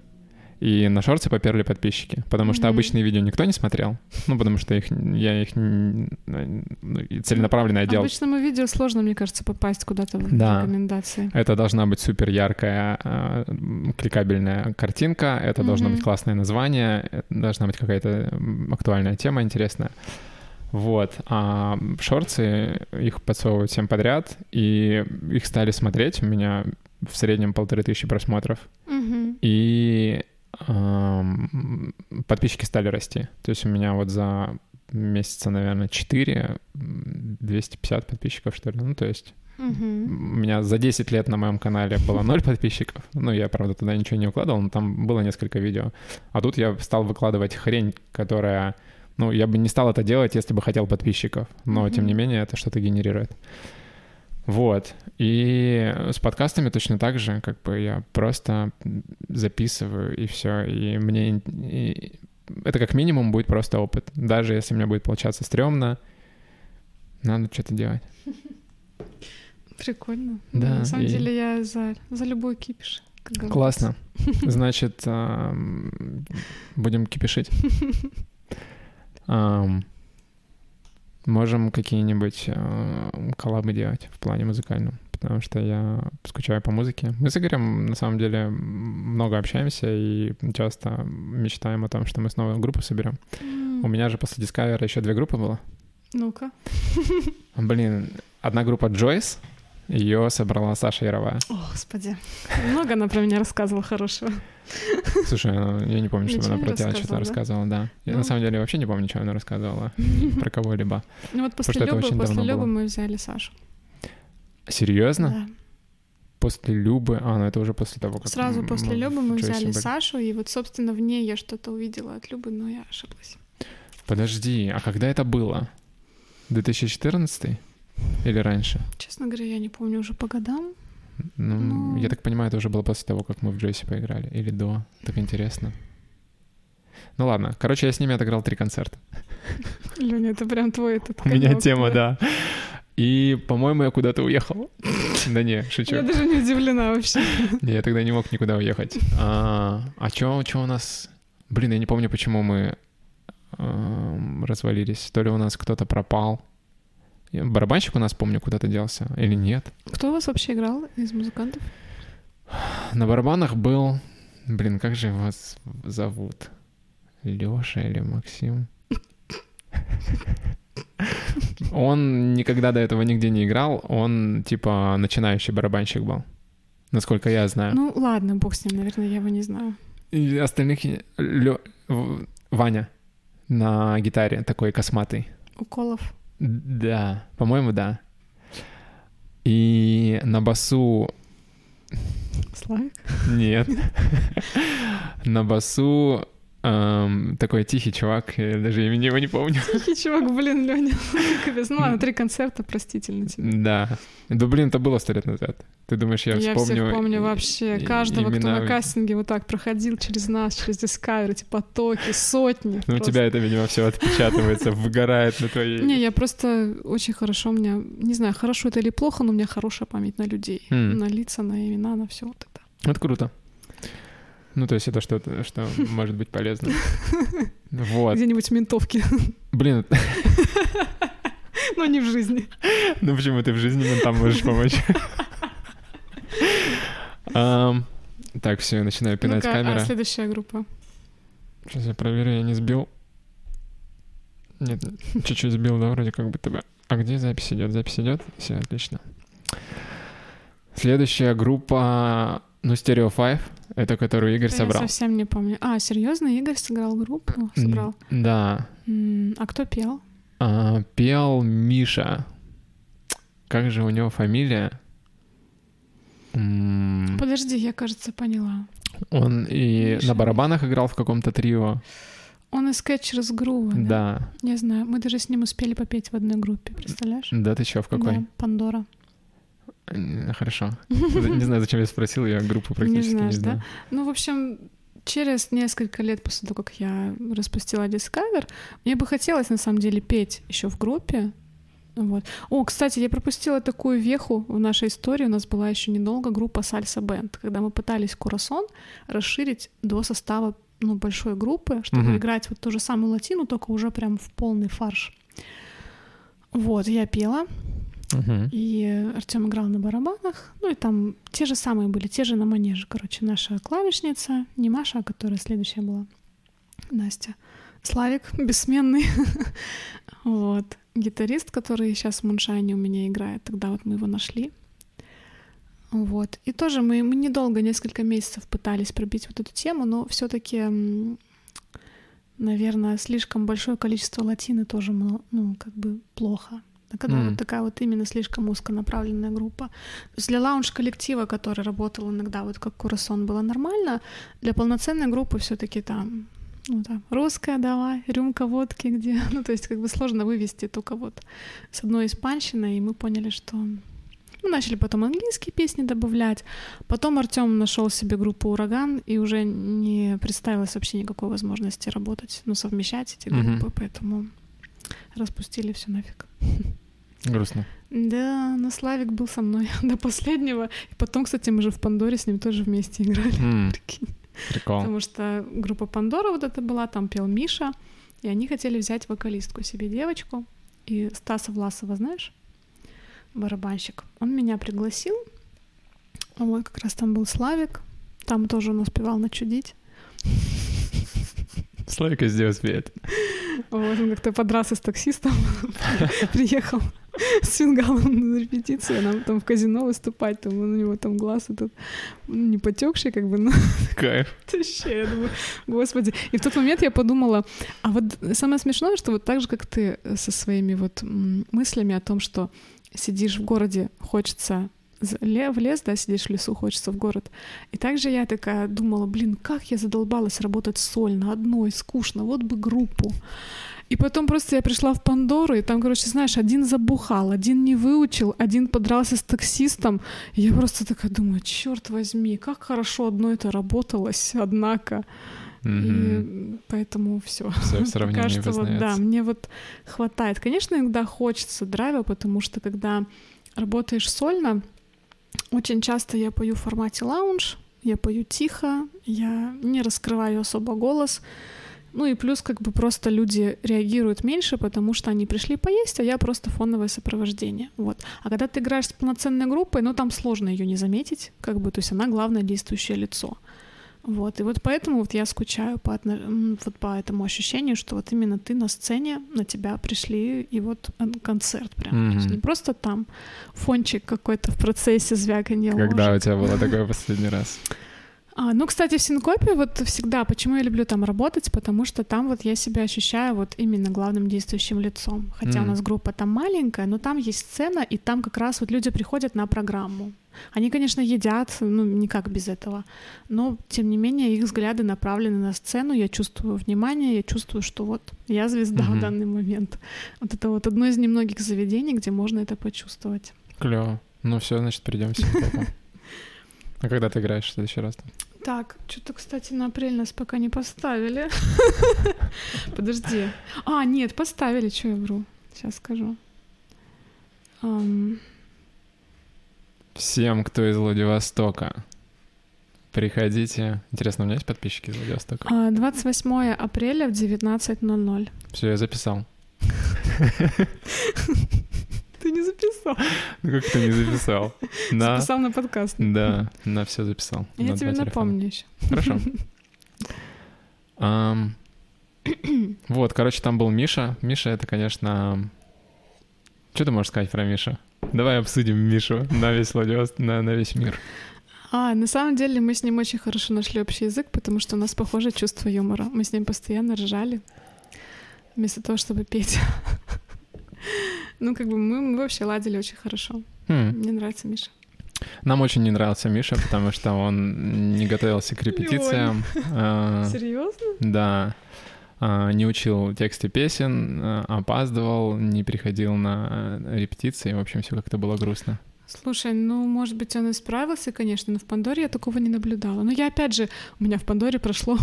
И на шорты поперли подписчики, потому что Мгм. обычные видео никто не смотрел. Ну, потому что их, я их ну, целенаправленно делал. Обычному видео сложно, мне кажется, попасть куда-то в Да. рекомендации. Это должна быть супер яркая, э, м, кликабельная картинка, это должно Мгм. быть классное название, это должна быть какая-то актуальная тема интересная. Вот. А шорты, их подсовывают всем подряд, и их стали смотреть. У меня в среднем полторы тысячи просмотров. Мгм. И подписчики стали расти. То есть у меня вот за месяца, наверное, 4, 250 подписчиков, что ли. Ну, то есть Мгм. У меня за 10 лет на моем канале было 0 подписчиков. Ну, я, правда, туда ничего не укладывал, но там было несколько видео. А тут я стал выкладывать хрень, которая... Ну, я бы не стал это делать, если бы хотел подписчиков. Но, Мгм. тем не менее, это что-то генерирует. Вот. И с подкастами точно так же, как бы я просто записываю и все. И мне и это как минимум будет просто опыт. Даже если мне будет получаться стрёмно, надо что-то делать. Прикольно. Да, На самом и- деле я за, за любой кипиш. Классно. Значит, будем кипишить. Можем какие-нибудь ам, коллабы делать в плане музыкальном, потому что я скучаю по музыке. Мы с Игорем, на самом деле, много общаемся и часто мечтаем о том, что мы снова группу соберем. М, У меня же после Discover еще две группы было. Ну-ка. Блин, одна группа Joyce, ее собрала Саша Яровая. О, господи. Много она про меня рассказывала хорошего. Слушай, она- я не помню, что она про тебя что-то рассказывала, рассказывала, да. Я Ну. на самом деле вообще не помню, что она рассказывала про кого-либо. Ну вот после Любы, после Любы мы взяли Сашу. Серьезно? Да. После Любы? А, ну это уже после того, как... Сразу после Любы мы взяли. Сашу, и вот, собственно, в ней я что-то увидела от Любы, но я ошиблась. Подожди, а когда это было? 2014 или раньше? Честно говоря, я не помню уже по годам. Ну, Ну. я так понимаю, это уже было после того, как мы в Джойсе поиграли. Или до. Так интересно. Ну ладно. Короче, я с ними отыграл три концерта. Лёня, это прям твой этот У меня тема, да. И, по-моему, я куда-то уехал. Да не, шучу. Я даже не удивлена вообще. Не, я тогда не мог никуда уехать. А, а чё, чё у нас... Блин, я не помню, почему мы эм, развалились. То ли у нас кто-то пропал. Барабанщик у нас, помню, куда-то делся. Или нет. Кто у вас вообще играл из музыкантов? На барабанах был... Блин, как же вас зовут? Лёша или Максим? Он никогда до этого нигде не играл. Он, типа, начинающий барабанщик был. Насколько я знаю. Ну ладно, бог с ним, наверное, я его не знаю. И остальных... Лё- Ваня на гитаре такой косматый. Уколов. Да, по-моему, да. И на басу... Славик. Нет. На басу эм, такой тихий чувак, я даже имени его не помню. Тихий чувак, блин, Лёня. Капец. Ну ладно, три концерта, простительно тебе. Да. Да блин, это было сто лет назад. Ты думаешь, я Я, вспомню... всех помню вообще. Каждого, кто на кастинге вот так проходил через нас, через Discovery, эти потоки, сотни. Ну, у тебя это, видимо, все отпечатывается, выгорает на твоей... Не, я просто очень хорошо, у меня, не знаю, хорошо это или плохо, но у меня хорошая память на людей. М. На лица, на имена, на все вот это. Это круто. Ну, то есть это что-то, что может быть полезно. Вот. Где-нибудь в ментовке, Блин, но не в жизни. ну почему ты в жизни там можешь помочь? Так, все, я начинаю пинать а следующая группа? Сейчас я проверю, я не сбил. Нет, чуть-чуть сбил, да, вроде как бы. А где запись идет? Запись идет? Все, отлично. Следующая группа, ну, Stereo 5, это которую Игорь Я собрал. совсем не помню. А, серьезно, Игорь сыграл группу? Собрал. Да. А кто пел? А, пел Миша. Как же у него фамилия? Подожди, я, кажется, поняла. Он и Миша. на барабанах играл в каком-то трио. Он из Catchers Groove, да? Да. Не знаю, мы даже с ним успели попеть в одной группе, представляешь? Да ты чё, в какой? Да, Пандора. М, Хорошо. Не знаю, зачем я спросил, я группу практически не знаешь, да? знаю. Ну, в общем, через несколько лет после того, как я распустила Discover, мне бы хотелось, на самом деле, петь еще в группе. Вот. О, кстати, я пропустила такую веху в нашей истории. У нас была еще недолго группа Сальса Бенд, когда мы пытались Курасон расширить до состава ну, большой группы, чтобы Мгм. играть вот ту же самую латину, только уже прям в полный фарш. Вот, я пела, Мгм. и Артем играл на барабанах. Ну и там те же самые были, те же на манеже. Короче, наша клавишница, не Маша, а которая следующая была, Настя. Славик, бессменный. вот. Гитарист, который сейчас в Муншайне у меня играет. Тогда вот мы его нашли. Вот. И тоже мы, мы недолго, несколько месяцев пытались пробить вот эту тему, но все таки наверное, слишком большое количество латины тоже, ну, как бы плохо. Когда Мгм. вот такая вот именно слишком узконаправленная группа. То есть для лаунж-коллектива, который работал иногда, вот как Курасон, было нормально. Для полноценной группы все таки там ну да, русская давай, рюмка водки где. Ну, то есть как бы сложно вывести только вот с одной испанщины, и мы поняли, что... Мы начали потом английские песни добавлять. Потом Артем нашел себе группу «Ураган», и уже не представилось вообще никакой возможности работать, ну, совмещать эти группы, поэтому распустили все нафиг. Грустно. Да, но Славик был со мной до последнего. И потом, кстати, мы же в Пандоре с ним тоже вместе играли. Прикинь. Прикол. Потому что группа Пандора вот это была, там пел Миша, и они хотели взять вокалистку себе девочку. И Стаса Власова, знаешь, барабанщик, он меня пригласил. Вот как раз там был Славик, там тоже он успевал начудить. Славик везде успеет. Вот он как-то подрался с таксистом, приехал с фингалом на репетицию, нам там в казино выступать, там у него там глаз этот ну, не потекший, как бы, но Кайф. вообще, я думаю, господи. И в тот момент я подумала, а вот самое смешное, что вот так же, как ты со своими вот мыслями о том, что сидишь в городе, хочется в лес, да, сидишь в лесу, хочется в город. И также я такая думала, блин, как я задолбалась работать сольно, одной, скучно, вот бы группу. И потом просто я пришла в Пандору, и там, короче, знаешь, один забухал, один не выучил, один подрался с таксистом. И я просто такая думаю, черт возьми, как хорошо одно это работалось, однако. Мгм. И поэтому все. Всё в сравнении вот, да, мне вот хватает. Конечно, иногда хочется драйва, потому что когда работаешь сольно, очень часто я пою в формате лаунж, я пою тихо, я не раскрываю особо голос. Ну и плюс как бы просто люди реагируют меньше, потому что они пришли поесть, а я просто фоновое сопровождение. Вот. А когда ты играешь с полноценной группой, ну там сложно ее не заметить, как бы, то есть она главное действующее лицо. Вот, и вот поэтому вот я скучаю по, отно- вот по этому ощущению, что вот именно ты на сцене, на тебя пришли, и вот концерт прям. То есть не просто там фончик какой-то в процессе звяканья Когда у ложек. тебя было такое последний раз? А, ну, кстати, в Синкопе вот всегда, почему я люблю там работать, потому что там вот я себя ощущаю вот именно главным действующим лицом. Хотя у Мгм. нас группа там маленькая, но там есть сцена, и там как раз вот люди приходят на программу. Они, конечно, едят, ну, никак без этого, но, тем не менее, их взгляды направлены на сцену, я чувствую внимание, я чувствую, что вот я звезда Мгм. в данный момент. Вот это вот одно из немногих заведений, где можно это почувствовать. Клево. Ну все, значит, придем Синкопу. А когда ты играешь в следующий раз? Так, что-то, кстати, на апрель нас пока не поставили. Подожди. А, нет, поставили, что я вру. Сейчас скажу. Всем, кто из Владивостока, приходите. Интересно, у меня есть подписчики из Владивостока? а, 28 апреля в 19.00. Все, я записал. Ты не записал. Ну как ты не записал? На... Записал на подкаст. Да, на все записал. Я На тебе напомню еще. Хорошо. Ам, Вот, короче, там был Миша. Миша — это, конечно... Что ты можешь сказать про Мишу? Давай обсудим Мишу на весь Владивосток, на, на весь мир. А, на самом деле мы с ним очень хорошо нашли общий язык, потому что у нас похоже чувство юмора. Мы с ним постоянно ржали, вместо того, чтобы петь. Ну, как бы мы, мы вообще ладили очень хорошо. Хм. Мне нравится Миша. Нам очень не нравился Миша, потому что он не готовился к репетициям. А, Серьезно? Да. А, Не учил тексты песен, а, опаздывал, не приходил на э, репетиции. В общем, все как-то было грустно. Слушай, ну, может быть, он и справился, конечно, но в Пандоре я такого не наблюдала. Но я, опять же, у меня в Пандоре прошло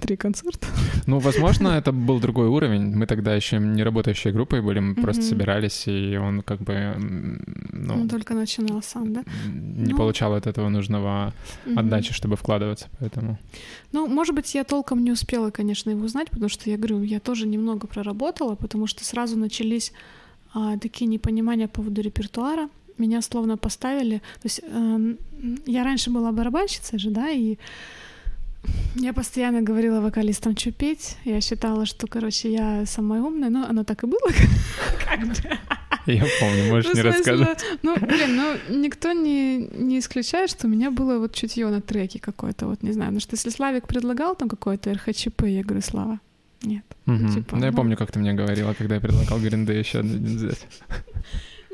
три концерта. Ну, возможно, это был другой уровень. Мы тогда еще не работающей группой были, мы просто собирались, и он как бы ну, Он только начинал сам, да? не Ну, получал от этого нужного отдачи, чтобы вкладываться, поэтому... Ну, может быть, я толком не успела, конечно, его узнать, потому что я говорю, я тоже немного проработала, потому что сразу начались а, такие непонимания по поводу репертуара. Меня словно поставили. То есть эм, я раньше была барабанщицей же, да, и я постоянно говорила вокалистам, что петь. Я считала, что, короче, я самая умная, но оно так и было. Как бы. Я помню, можешь Ну, не смысле, рассказывать. Ну, блин, ну никто не, не исключает, что у меня было вот чутье на треке какое-то, вот не знаю. Ну что если Славик предлагал там какое-то РХЧП, я говорю, Слава, Нет. Типа, ну, я ну. помню, как ты мне говорила, когда я предлагал Day еще один взять.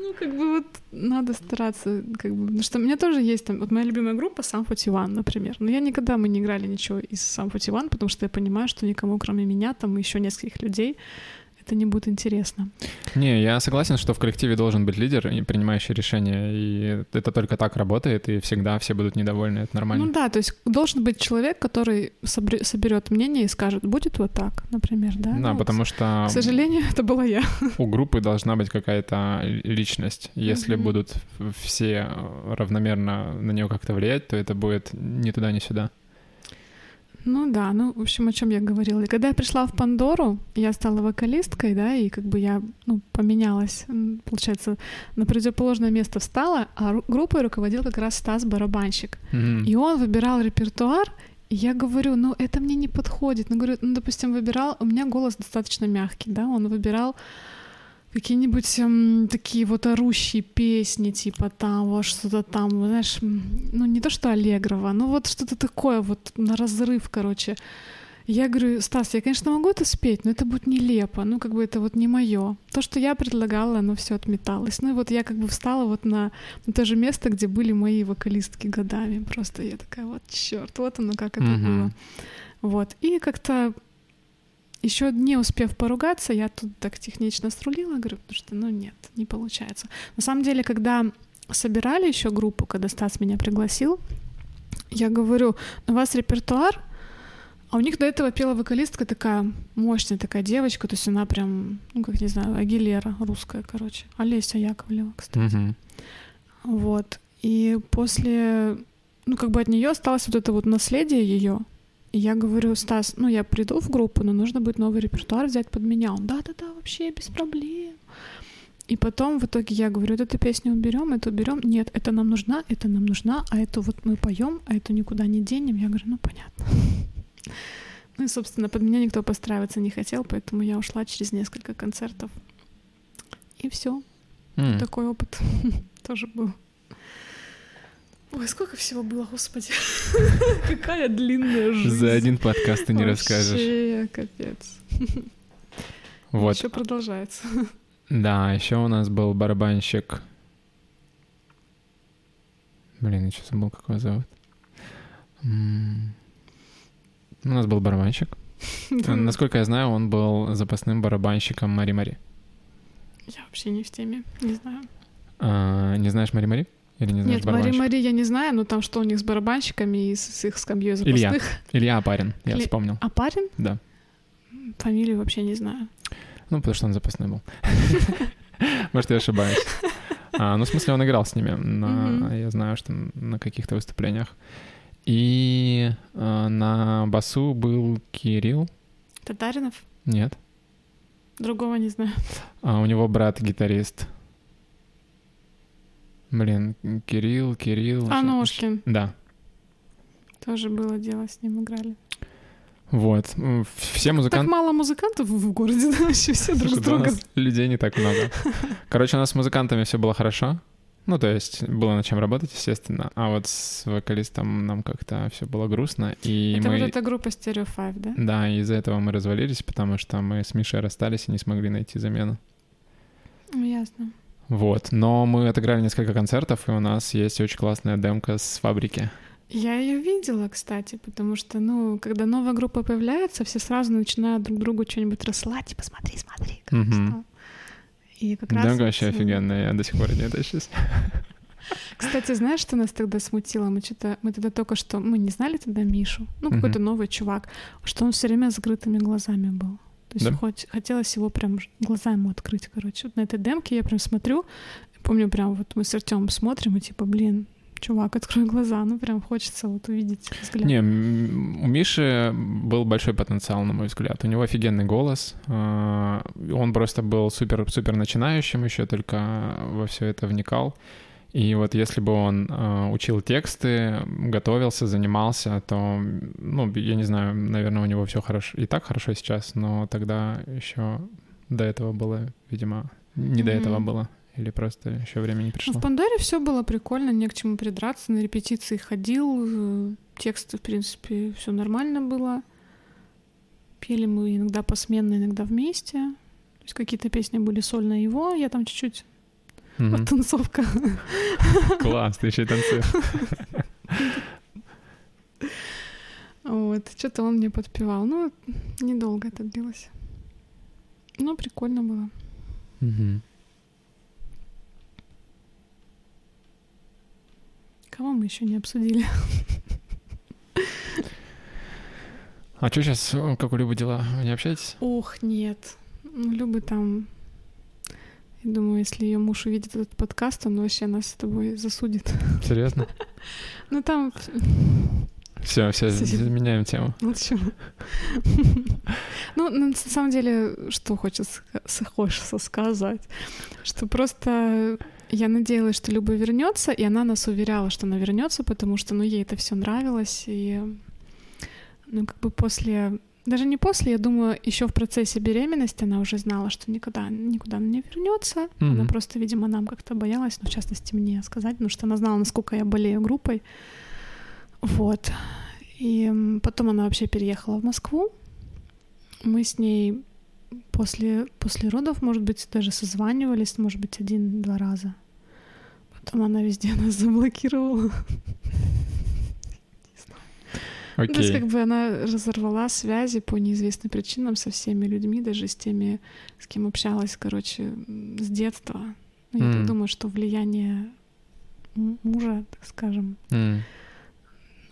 Ну, как бы вот надо стараться, как бы, потому что у меня тоже есть там, вот моя любимая группа Сам 41, например, но я никогда, мы не играли ничего из Сам 41, потому что я понимаю, что никому, кроме меня, там еще нескольких людей, это не будет интересно. Не, я согласен, что в коллективе должен быть лидер, и принимающий решения, и это только так работает, и всегда все будут недовольны, это нормально. Ну да, то есть должен быть человек, который соберет мнение и скажет, будет вот так, например, да? Да, Ну, вот, потому что К сожалению, это была я. у группы должна быть какая-то личность. Если Мгм. будут все равномерно на нее как-то влиять, то это будет ни туда, ни сюда. Ну да, ну, в общем, о чем я говорила. И когда я пришла в Пандору, я стала вокалисткой, да, и как бы я, ну, поменялась, получается, на противоположное место встала, а ру- группой руководил как раз Стас Барабанщик. Мгм. И он выбирал репертуар, и я говорю, ну, это мне не подходит. Ну, говорю, ну, допустим, выбирал, у меня голос достаточно мягкий, да, он выбирал какие-нибудь м, такие вот орущие песни, типа там вот что-то там, знаешь, ну не то что Аллегрова, ну вот что-то такое вот на разрыв, короче. Я говорю, Стас, я, конечно, могу это спеть, но это будет нелепо, ну как бы это вот не мое. То, что я предлагала, оно все отметалось. Ну и вот я как бы встала вот на, на то же место, где были мои вокалистки годами. Просто я такая, вот черт, вот оно как это Мгм. было. Вот. И как-то еще не успев поругаться, я тут так технично срулила, говорю, потому что, ну нет, не получается. На самом деле, когда собирали еще группу, когда Стас меня пригласил, я говорю, у вас репертуар, а у них до этого пела вокалистка такая мощная такая девочка, то есть она прям, ну как не знаю, Агилера русская, короче, Олеся Яковлева, кстати. Мгм. Вот. И после, ну, как бы от нее осталось вот это вот наследие ее. И я говорю, Стас, ну, я приду в группу, но нужно будет новый репертуар взять под меня. Он, да-да-да, вообще без проблем. И потом в итоге я говорю, вот эту песню уберем, эту уберем. Нет, это нам нужна, это нам нужна, а эту вот мы поем, а эту никуда не денем. Я говорю, ну понятно. Ну и, собственно, под меня никто подстраиваться не хотел, поэтому я ушла через несколько концертов. И все. М. Такой опыт тоже был. Ой, сколько всего было, господи. Какая длинная жизнь. За один подкаст ты не расскажешь. Вообще, капец. Вот. Еще продолжается. Да, еще у нас был барабанщик. Блин, я сейчас забыл, как его зовут. У нас был барабанщик. Насколько я знаю, он был запасным барабанщиком Мари Мари. Я вообще не в теме, не знаю. А, не знаешь Мари Мари? Или не знаешь Нет, Мари? Мари я не знаю, но там что у них с барабанщиками и с, с их скамьей Илья. запасных. Илья Апарин, я Или- вспомнил. А парень? Да. Фамилию вообще не знаю. Ну, потому что он запасной был. Может, я ошибаюсь. А, ну, в смысле, он играл с ними. На. Я знаю, что на каких-то выступлениях. И а, на басу был Кирилл. Татаринов? Нет. Другого не знаю. А у него брат гитарист. Блин, Кирилл, Кирилл. А Ножкин. Да. Тоже было дело, с ним играли. Вот. Все Так музыканты... мало музыкантов в городе, да, вообще все друг с нас людей не так много. Короче, у нас с музыкантами все было хорошо. Ну, то есть было над чем работать, естественно. А вот с вокалистом нам как-то все было грустно. И Это мы... вот эта группа Stereo 5, да? Да, из-за этого мы развалились, потому что мы с Мишей расстались и не смогли найти замену. Ну, Ясно. Вот. Но мы отыграли несколько концертов, и у нас есть очень классная демка с фабрики. Я ее видела, кстати, потому что, ну, когда новая группа появляется, все сразу начинают друг другу что-нибудь рассылать, типа, смотри, смотри, как стало. И как раз... Демка вообще офигенная, я до сих пор не тащусь. Кстати, знаешь, что нас тогда смутило? Мы что-то, мы тогда только что, мы не знали тогда Мишу, ну, какой-то новый чувак, что он все время с закрытыми глазами был. То есть Да? хоть, хотелось его прям глаза ему открыть, короче. Вот на этой демке я прям смотрю, помню прям вот мы с Артемом смотрим и типа, блин, чувак, открой глаза, ну прям хочется вот увидеть взгляд. Не, у Миши был большой потенциал, на мой взгляд. У него офигенный голос. а, Он просто был супер-супер начинающим еще, только во все это вникал. И вот если бы он а, учил тексты, готовился, занимался, то, ну, я не знаю, наверное, у него все хорошо. И так хорошо сейчас, но тогда еще до этого было, видимо, не до Мгм. этого было. Или просто еще время не Ну, пришло. в Пандоре все было прикольно, не к чему придраться. На репетиции ходил, э, тексты, в принципе, все нормально было. Пели мы иногда посменно, иногда вместе. То есть какие-то песни были сольно его, я там чуть-чуть Мгм. танцовка. Класс, ты еще и танцуешь. Вот, что-то он мне подпевал. Ну, недолго это длилось. Ну, прикольно было. Мгм. Кого мы еще не обсудили? А что сейчас, как у Любы дела? Вы не общаетесь? Ох, нет. Любы там... Думаю, если ее муж увидит этот подкаст, он вообще нас с тобой засудит. Серьезно? Ну там... Все, все, меняем тему. Ну? Ну, на самом деле, что хочется сказать, что просто я надеялась, что Люба вернется, и она нас уверяла, что она вернется, потому что, ну, ей это все нравилось, и, ну, как бы после, даже не после, я думаю, еще в процессе беременности она уже знала, что никогда, никуда она не вернется. Она Мгм. просто, видимо, нам как-то боялась, ну, в частности, мне сказать, потому что она знала, насколько я болею группой. Вот. И потом она вообще переехала в Москву. Мы с ней после, после родов, может быть, даже созванивались, может быть, один-два раза. Потом она везде нас заблокировала. Ну, то есть, как бы она разорвала связи по неизвестным причинам со всеми людьми, даже с теми, с кем общалась, короче, с детства. Ну, я так М. думаю, что влияние мужа, так скажем. М.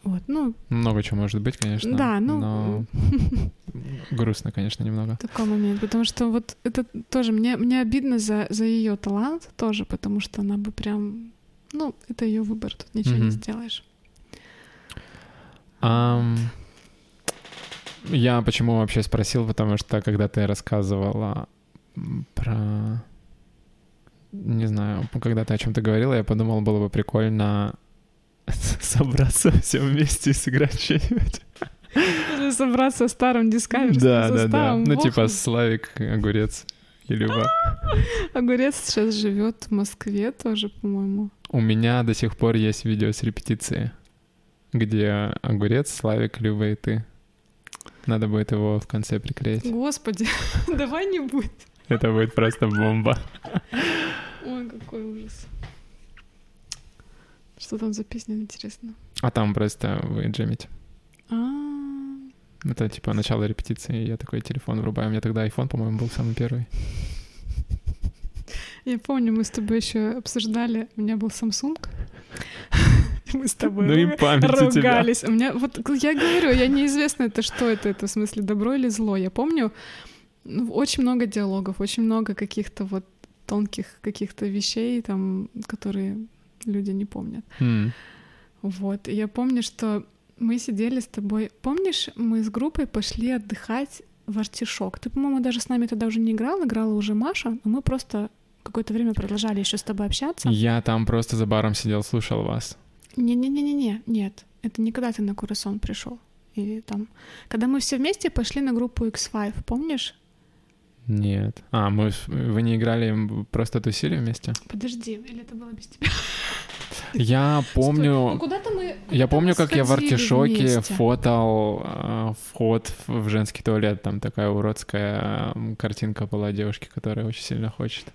Вот, ну, Много чего может быть, конечно. да, ну, Но грустно, конечно, немного. такой момент, потому что вот это тоже мне, мне обидно за, за ее талант тоже, потому что она бы прям, ну, это ее выбор, тут ничего Мгм. не сделаешь. Ам, Я почему вообще спросил, потому что когда ты рассказывала про... Не знаю, когда ты о чем-то говорила, я подумал, было бы прикольно собраться все вместе и сыграть что-нибудь. Собраться старым дискаверским Да, да, да. Ну, типа Славик, Огурец и Люба. Огурец сейчас живет в Москве тоже, по-моему. У меня до сих пор есть видео с репетиции, где Огурец, Славик, Люба и ты. Надо будет его в конце приклеить. Господи, давай не будь. Это будет просто бомба. Ой, какой ужас. Что там за песня, интересно? А там просто вы джемите. А, Это типа начало репетиции, я такой телефон врубаю. У меня тогда iPhone, по-моему, был самый первый. Я помню, мы с тобой еще обсуждали, у меня был Samsung. Мы с тобой Ну и память у тебя. ругались. У меня, вот я говорю, я неизвестно, это что это, это в смысле добро или зло. Я помню ну, очень много диалогов, очень много каких-то вот тонких каких-то вещей, там, которые люди не помнят. М, Вот. И я помню, что мы сидели с тобой. Помнишь, мы с группой пошли отдыхать в Артишок. Ты, по-моему, даже с нами тогда уже не играл, играла уже Маша, но мы просто какое-то время продолжали еще с тобой общаться. Я там просто за баром сидел, слушал вас. Не-не-не-не-не, нет. Это не когда ты на Курасон пришел. Или там. Когда мы все вместе пошли на группу X5, помнишь? Нет. А, мы, вы не играли, просто тусили вместе? Подожди, или это было без тебя? Я Ну, помню... куда-то мы... Я куда-то помню, как я в артишоке вместе. фотал э, вход в женский туалет. Там такая уродская картинка была девушки, которая очень сильно хочет.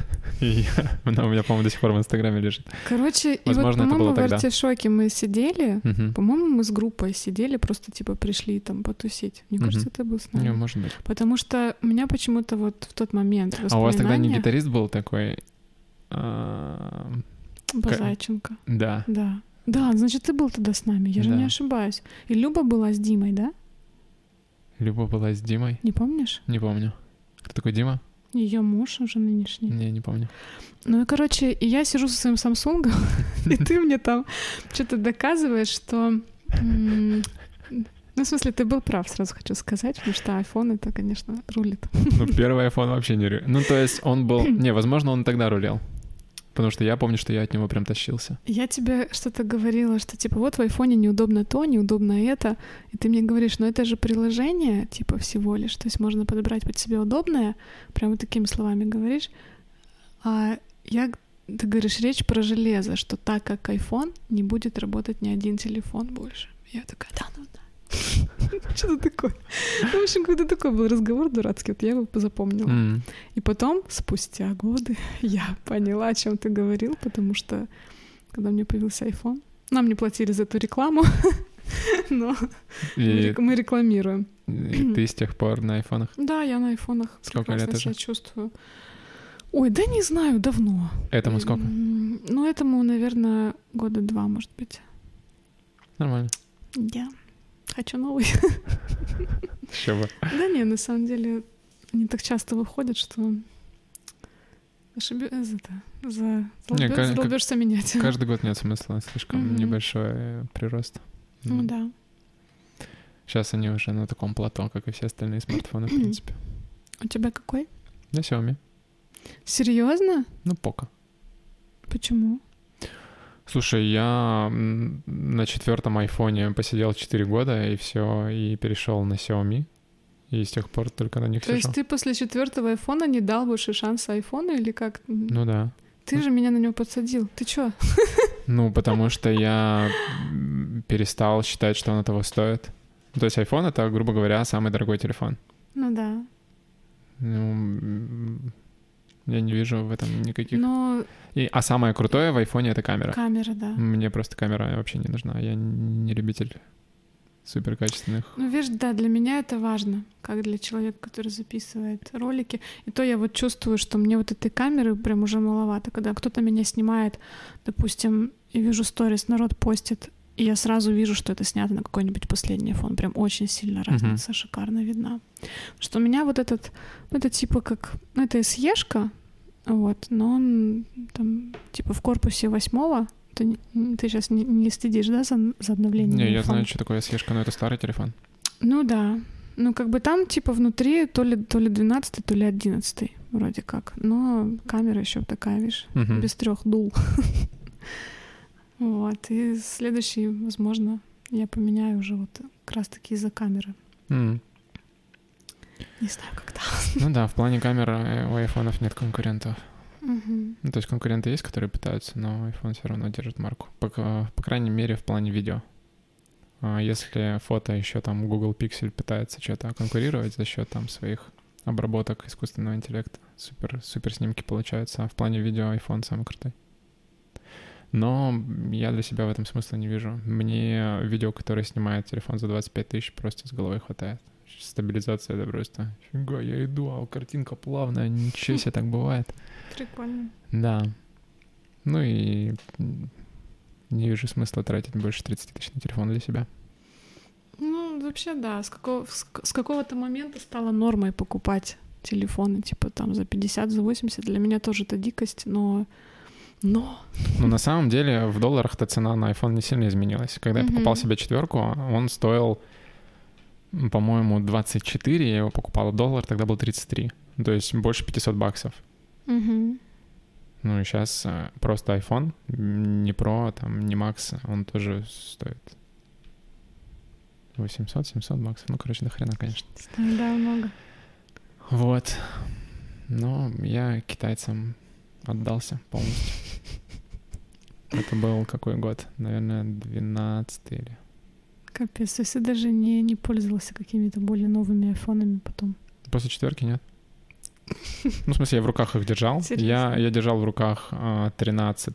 И она у меня, по-моему, до сих пор в Инстаграме лежит. Короче, и вот, Возможно, это по-моему, в. Артишоке мы сидели, Мгм. По-моему, мы с группой сидели, просто типа пришли там потусить. Мне Мгм. кажется, ты был с Не, нами. может быть. Потому что у меня почему-то вот в тот момент А у вас тогда не гитарист был такой? А, Базайченко. Да. Да. Да, значит, ты был тогда с нами, я же не ошибаюсь. И Люба была с Димой, да? Люба была с Димой? Не помнишь? Не помню. Кто такой Дима? Ее муж уже нынешний. Не, не помню. Ну и, короче, и я сижу со своим Самсунгом, и ты мне там что-то доказываешь, что... Ну, в смысле, ты был прав, сразу хочу сказать, потому что iPhone это, конечно, рулит. Ну, первый iPhone вообще не... рю- Ну, то есть он был... Не, возможно, он тогда рулил. Потому что я помню, что я от него прям тащился. Я тебе что-то говорила, что типа вот в айфоне неудобно то, неудобно это, и ты мне говоришь, ну это же приложение типа всего лишь, то есть можно подобрать под себя удобное, прям вот такими словами говоришь, а я, ты говоришь, речь про железо, что так как iPhone не будет работать ни один телефон больше. Я такая, да, ну да. Что-то такое. В общем, какой-то такой был разговор дурацкий, вот я его запомнила. И потом, спустя годы, я поняла, о чем ты говорил, потому что когда мне появился iPhone, нам не платили за эту рекламу, но мы И рек- мы рекламируем. и ты с тех пор на айфонах? Да, я на айфонах Сколько лет уже? чувствую. Ой, да не знаю, давно. Этому сколько? Ну, этому, наверное, года два, может быть. Нормально. Я хочу новый. Бы. Да не, на самом деле, они так часто выходят, что это, за... Не, менять. Каждый год нет смысла, слишком Мгм. небольшой э, прирост. Ну да. Сейчас они уже на таком плато, как и все остальные смартфоны, в принципе. У тебя какой? На Xiaomi. Серьезно? Ну, пока. Почему? Слушай, я на четвертом айфоне посидел 4 года и все, и перешел на Xiaomi. И с тех пор только на них То сижу. есть ты после четвертого айфона не дал больше шанса айфону или как? Ну да. Ты же меня на него подсадил. Ты чё? Ну, потому что я перестал считать, что оно того стоит. То есть iPhone — это, грубо говоря, самый дорогой телефон. Ну да. Ну, я не вижу в этом никаких... Но И- а самое крутое в айфоне — это камера. камера, да. Мне просто камера вообще не нужна. Я не любитель суперкачественных. Ну, видишь, да, для меня это важно, как для человека, который записывает ролики. И то я вот чувствую, что мне вот этой камеры прям уже маловато. Когда кто-то меня снимает, допустим, и вижу сторис, народ постит, и я сразу вижу, что это снято на какой-нибудь последний фон. Прям очень сильно разница шикарно видна. Что у меня вот этот, ну, это типа как, ну, это SE-шка, вот, но он там типа в корпусе восьмого, ты, ты сейчас не, не следишь, да, за, за обновлением? Не, я айфона? знаю, что такое слежка, но это старый телефон. Ну да. Ну, как бы там, типа, внутри то ли, то ли 12, то ли 11 вроде как. Но камера еще такая, видишь, Мгм. без трех дул. Вот. И следующий, возможно, я поменяю уже вот как раз таки из-за камеры. М. Не знаю, когда. Ну да, в плане камер э, у айфонов нет конкурентов. Мгм. Ну, то есть конкуренты есть, которые пытаются, но iPhone все равно держит марку. По, по крайней мере, в плане видео. А если фото еще там Google Pixel пытается что-то конкурировать за счет там своих обработок искусственного интеллекта, супер, супер снимки получаются, а в плане видео iPhone самый крутой. Но я для себя в этом смысла не вижу. Мне видео, которое снимает телефон за 25 тысяч, просто с головой хватает. Стабилизация это просто. Фига, я иду, а картинка плавная, ничего себе так бывает. Прикольно. Да. Ну и не вижу смысла тратить больше 30 тысяч на телефон для себя. Ну, вообще, да. С, какого, с, с какого-то момента стало нормой покупать телефоны, типа там за 50, за 80. Для меня тоже это дикость, но... Но... Но на самом деле в долларах-то цена на iPhone не сильно изменилась. Когда я покупал себе четверку, он стоил, по-моему, 24, я его покупал, доллар тогда был 33. То есть больше 500 баксов. Ну и сейчас просто iPhone, не Pro, там, не Max, он тоже стоит 800-700 баксов. Ну, короче, до хрена, конечно. Да, много. Вот. Но я китайцам отдался полностью. Это был какой год? Наверное, 12 или... Капец, то есть ты даже не, не пользовался какими-то более новыми айфонами потом. После четверки нет. Ну, в смысле, я в руках их держал. Я, Серьезно? я держал в руках а, 13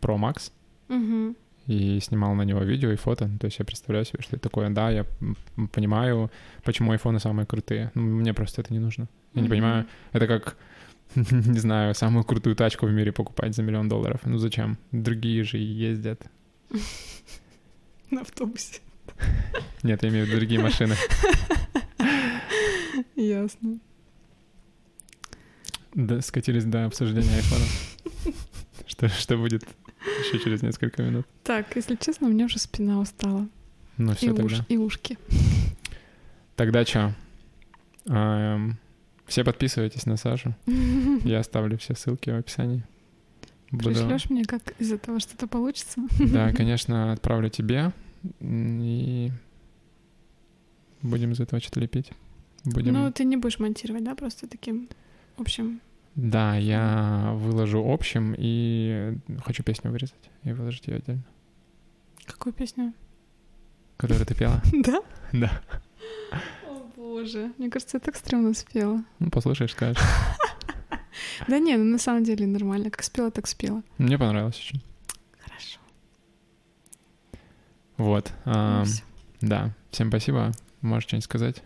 Pro Max Угу. и снимал на него видео и фото. То есть я представляю себе, что это такое. Да, я понимаю, почему айфоны самые крутые. Ну, мне просто это не нужно. Я не понимаю, это как, не знаю, самую крутую тачку в мире покупать за миллион долларов. Ну зачем? Другие же ездят. На автобусе. Нет, я имею в виду другие машины. Ясно. Да, скатились до обсуждения айфона. Что, что будет еще через несколько минут? Так, если честно, у меня уже спина устала. Ну И, все уш- тогда. и ушки. Тогда что? Все подписывайтесь на Сашу. Я оставлю все ссылки в описании. Буду- Пришлешь мне, как из этого что-то получится? Да, конечно, отправлю тебе. И будем из этого что-то лепить. Будем... Ну, ты не будешь монтировать, да, просто таким общим. Да, я выложу общим и хочу песню вырезать и выложить ее отдельно. Какую песню? Которую ты пела? Да? Да. Боже, мне кажется, я так стрёмно спела. Ну, послушаешь, скажешь. Да не, ну на самом деле нормально. Как спела, так спела. Мне понравилось очень. Хорошо. Вот. Ну. Да. Всем спасибо. Можешь что-нибудь сказать?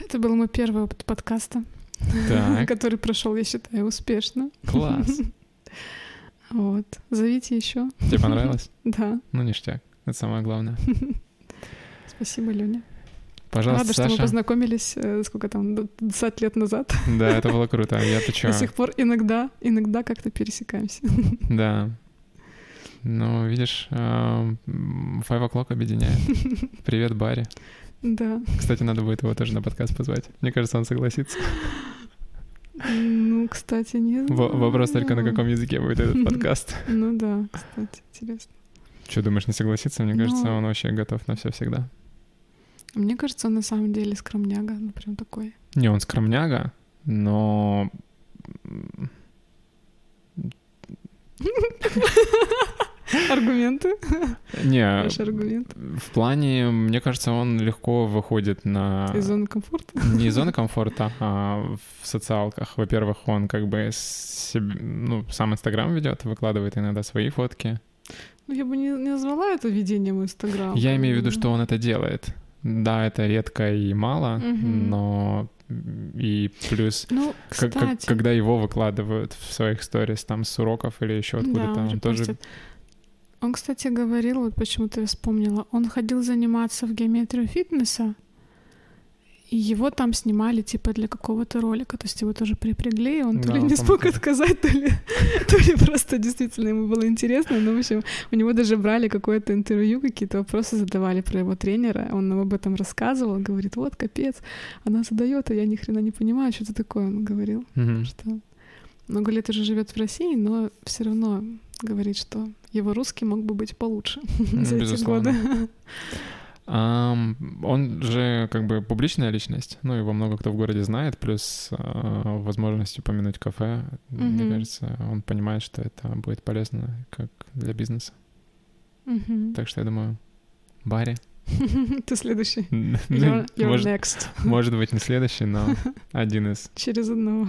Это был мой первый опыт подкаста, который прошел, я считаю, успешно. Класс. Вот. Зовите еще. Тебе понравилось? Да. Ну, ништяк. Это самое главное. Спасибо, Леня. Пожалуйста, Рада, что мы Саша. познакомились, э, сколько там, д- 20 лет назад. Да, это было круто. Чё? До сих пор иногда, иногда как-то пересекаемся. Да. Ну, видишь, эм, Five O'Clock объединяет. Привет, Барри. Да. Кстати, надо будет его тоже на подкаст позвать. Мне кажется, он согласится. Ну, кстати, не Во- Вопрос только, на знаю. каком языке будет этот подкаст. Ну да, кстати, интересно. Что, думаешь, не согласится? Мне кажется, он вообще готов на все всегда. Мне кажется, он на самом деле скромняга, ну прям такой. Не, он скромняга, но... Аргументы? Не, Ваши аргументы? в плане, мне кажется, он легко выходит на... Из зоны комфорта? Не из зоны комфорта, а в социалках. Во-первых, он как бы себ- ну, сам Инстаграм ведет, выкладывает иногда свои фотки. Ну, я бы не, не назвала это ведением Инстаграма. Я имею в виду, что он это делает. Да, это редко и мало, Мгм. но и плюс, Ну, как- кстати... как- когда его выкладывают в своих сторис там с уроков или еще откуда-то, Да, он тоже... репостит. Он, кстати, говорил, вот почему-то вспомнила, он ходил заниматься в геометрию фитнеса, и его там снимали, типа, для какого-то ролика. То есть его тоже припрягли, и он то Да, ли он не смог отказать, то ли, то ли просто действительно ему было интересно. Но, в общем, у него даже брали какое-то интервью, какие-то вопросы задавали про его тренера. Он нам об этом рассказывал, говорит, вот, капец, она задает, а я ни хрена не понимаю, что это такое, он говорил Мгм. что много лет уже живет в России, но все равно говорит, что его русский мог бы быть получше Ну, за эти годы. Он же как бы публичная личность, ну, его много кто в городе знает, плюс а, возможность упомянуть кафе, мне Мгм. кажется, он понимает, что это будет полезно как для бизнеса. Мгм. Так что я думаю, Барри. Ты следующий. You're, you're может, next. может быть, не следующий, но один из. Через одного.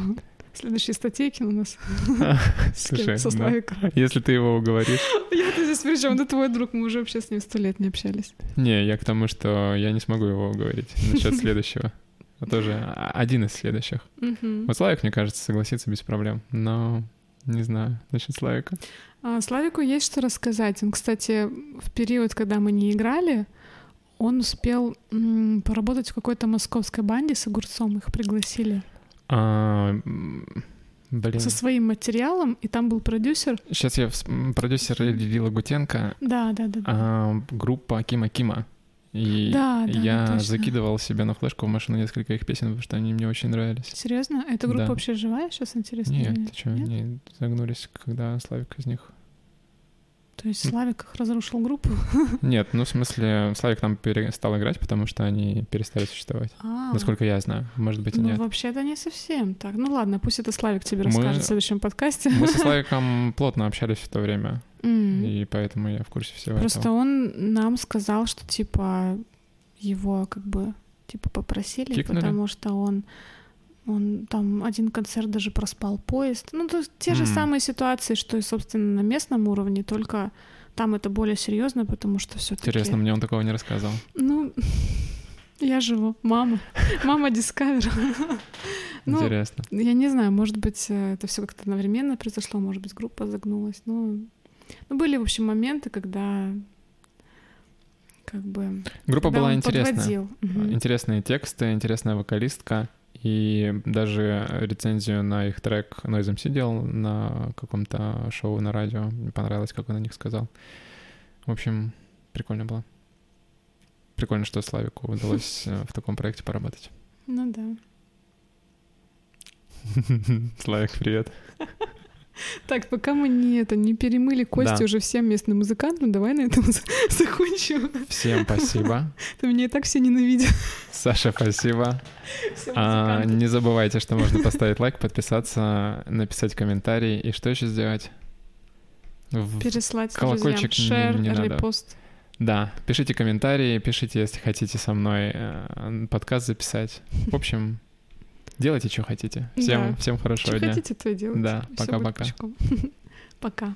Следующий Статейкин у нас. Слушай, Со да. Славиком. Если ты его уговоришь. Я-то здесь при чем? Это твой друг, мы уже вообще с ним сто лет не общались. Не, я к тому, что я не смогу его уговорить насчет следующего. А тоже а- один из следующих. Вот Славик, мне кажется, согласится без проблем. Но не знаю, насчет Славика. А, Славику есть что рассказать. Он, кстати, в период, когда мы не играли, он успел поработать в какой-то московской банде с огурцом. Их пригласили. А, блин. со своим материалом, и там был продюсер. Сейчас я продюсер Лила Гутенко, Да, да, да. а, группа Кима Кима. И Да, да, я точно. закидывал себе на флешку в машину несколько их песен, потому что они мне очень нравились. Серьезно? Эта группа Да. вообще живая сейчас, интересно? Нет, или ты что, нет? они загнулись, когда Славик из них. То есть Славик их разрушил группу? Нет, ну в смысле, Славик там перестал играть, потому что они перестали существовать. А, Насколько я знаю. Может быть, и ну нет. вообще-то не совсем так. Ну ладно, пусть это Славик тебе Мы- расскажет в следующем подкасте. Мы со Славиком плотно общались в то время, и поэтому я в курсе всего Просто этого. он нам сказал, что типа его как бы типа попросили, Кикнули? потому что он он там один концерт даже проспал поезд. Ну, то есть те же М. самые ситуации, что и, собственно, на местном уровне, только там это более серьезно, потому что все таки Интересно, мне он такого не рассказывал. Ну, я живу. Мама. Мама Discover. Ну, Интересно. я не знаю, может быть, э, это все как-то одновременно произошло, может быть, группа загнулась. Ну, ну, были, в общем, моменты, когда как бы... Группа была интересная. подводил. Интересные тексты, интересная вокалистка. И даже рецензию на их трек Noise MC делал на каком-то шоу на радио. Мне понравилось, как он о них сказал. В общем, прикольно было. Прикольно, что Славику удалось э, в таком проекте поработать. Ну да. Славик, привет. Так, пока мы не это не перемыли кости Да. уже всем местным музыкантам, давай на этом за- закончим. Всем спасибо. То меня и так все ненавидят. Саша, спасибо. А, не забывайте, что можно поставить лайк, подписаться, написать комментарий. И что еще сделать? В- Переслать колокольчик друзьям. Не надо. репост. Да, пишите комментарии, пишите, если хотите со мной э, подкаст записать. В общем, делайте, что хотите. Всем, Да. всем хорошего Что дня. хотите, то и делайте. Да, пока-пока. пучком. Пока.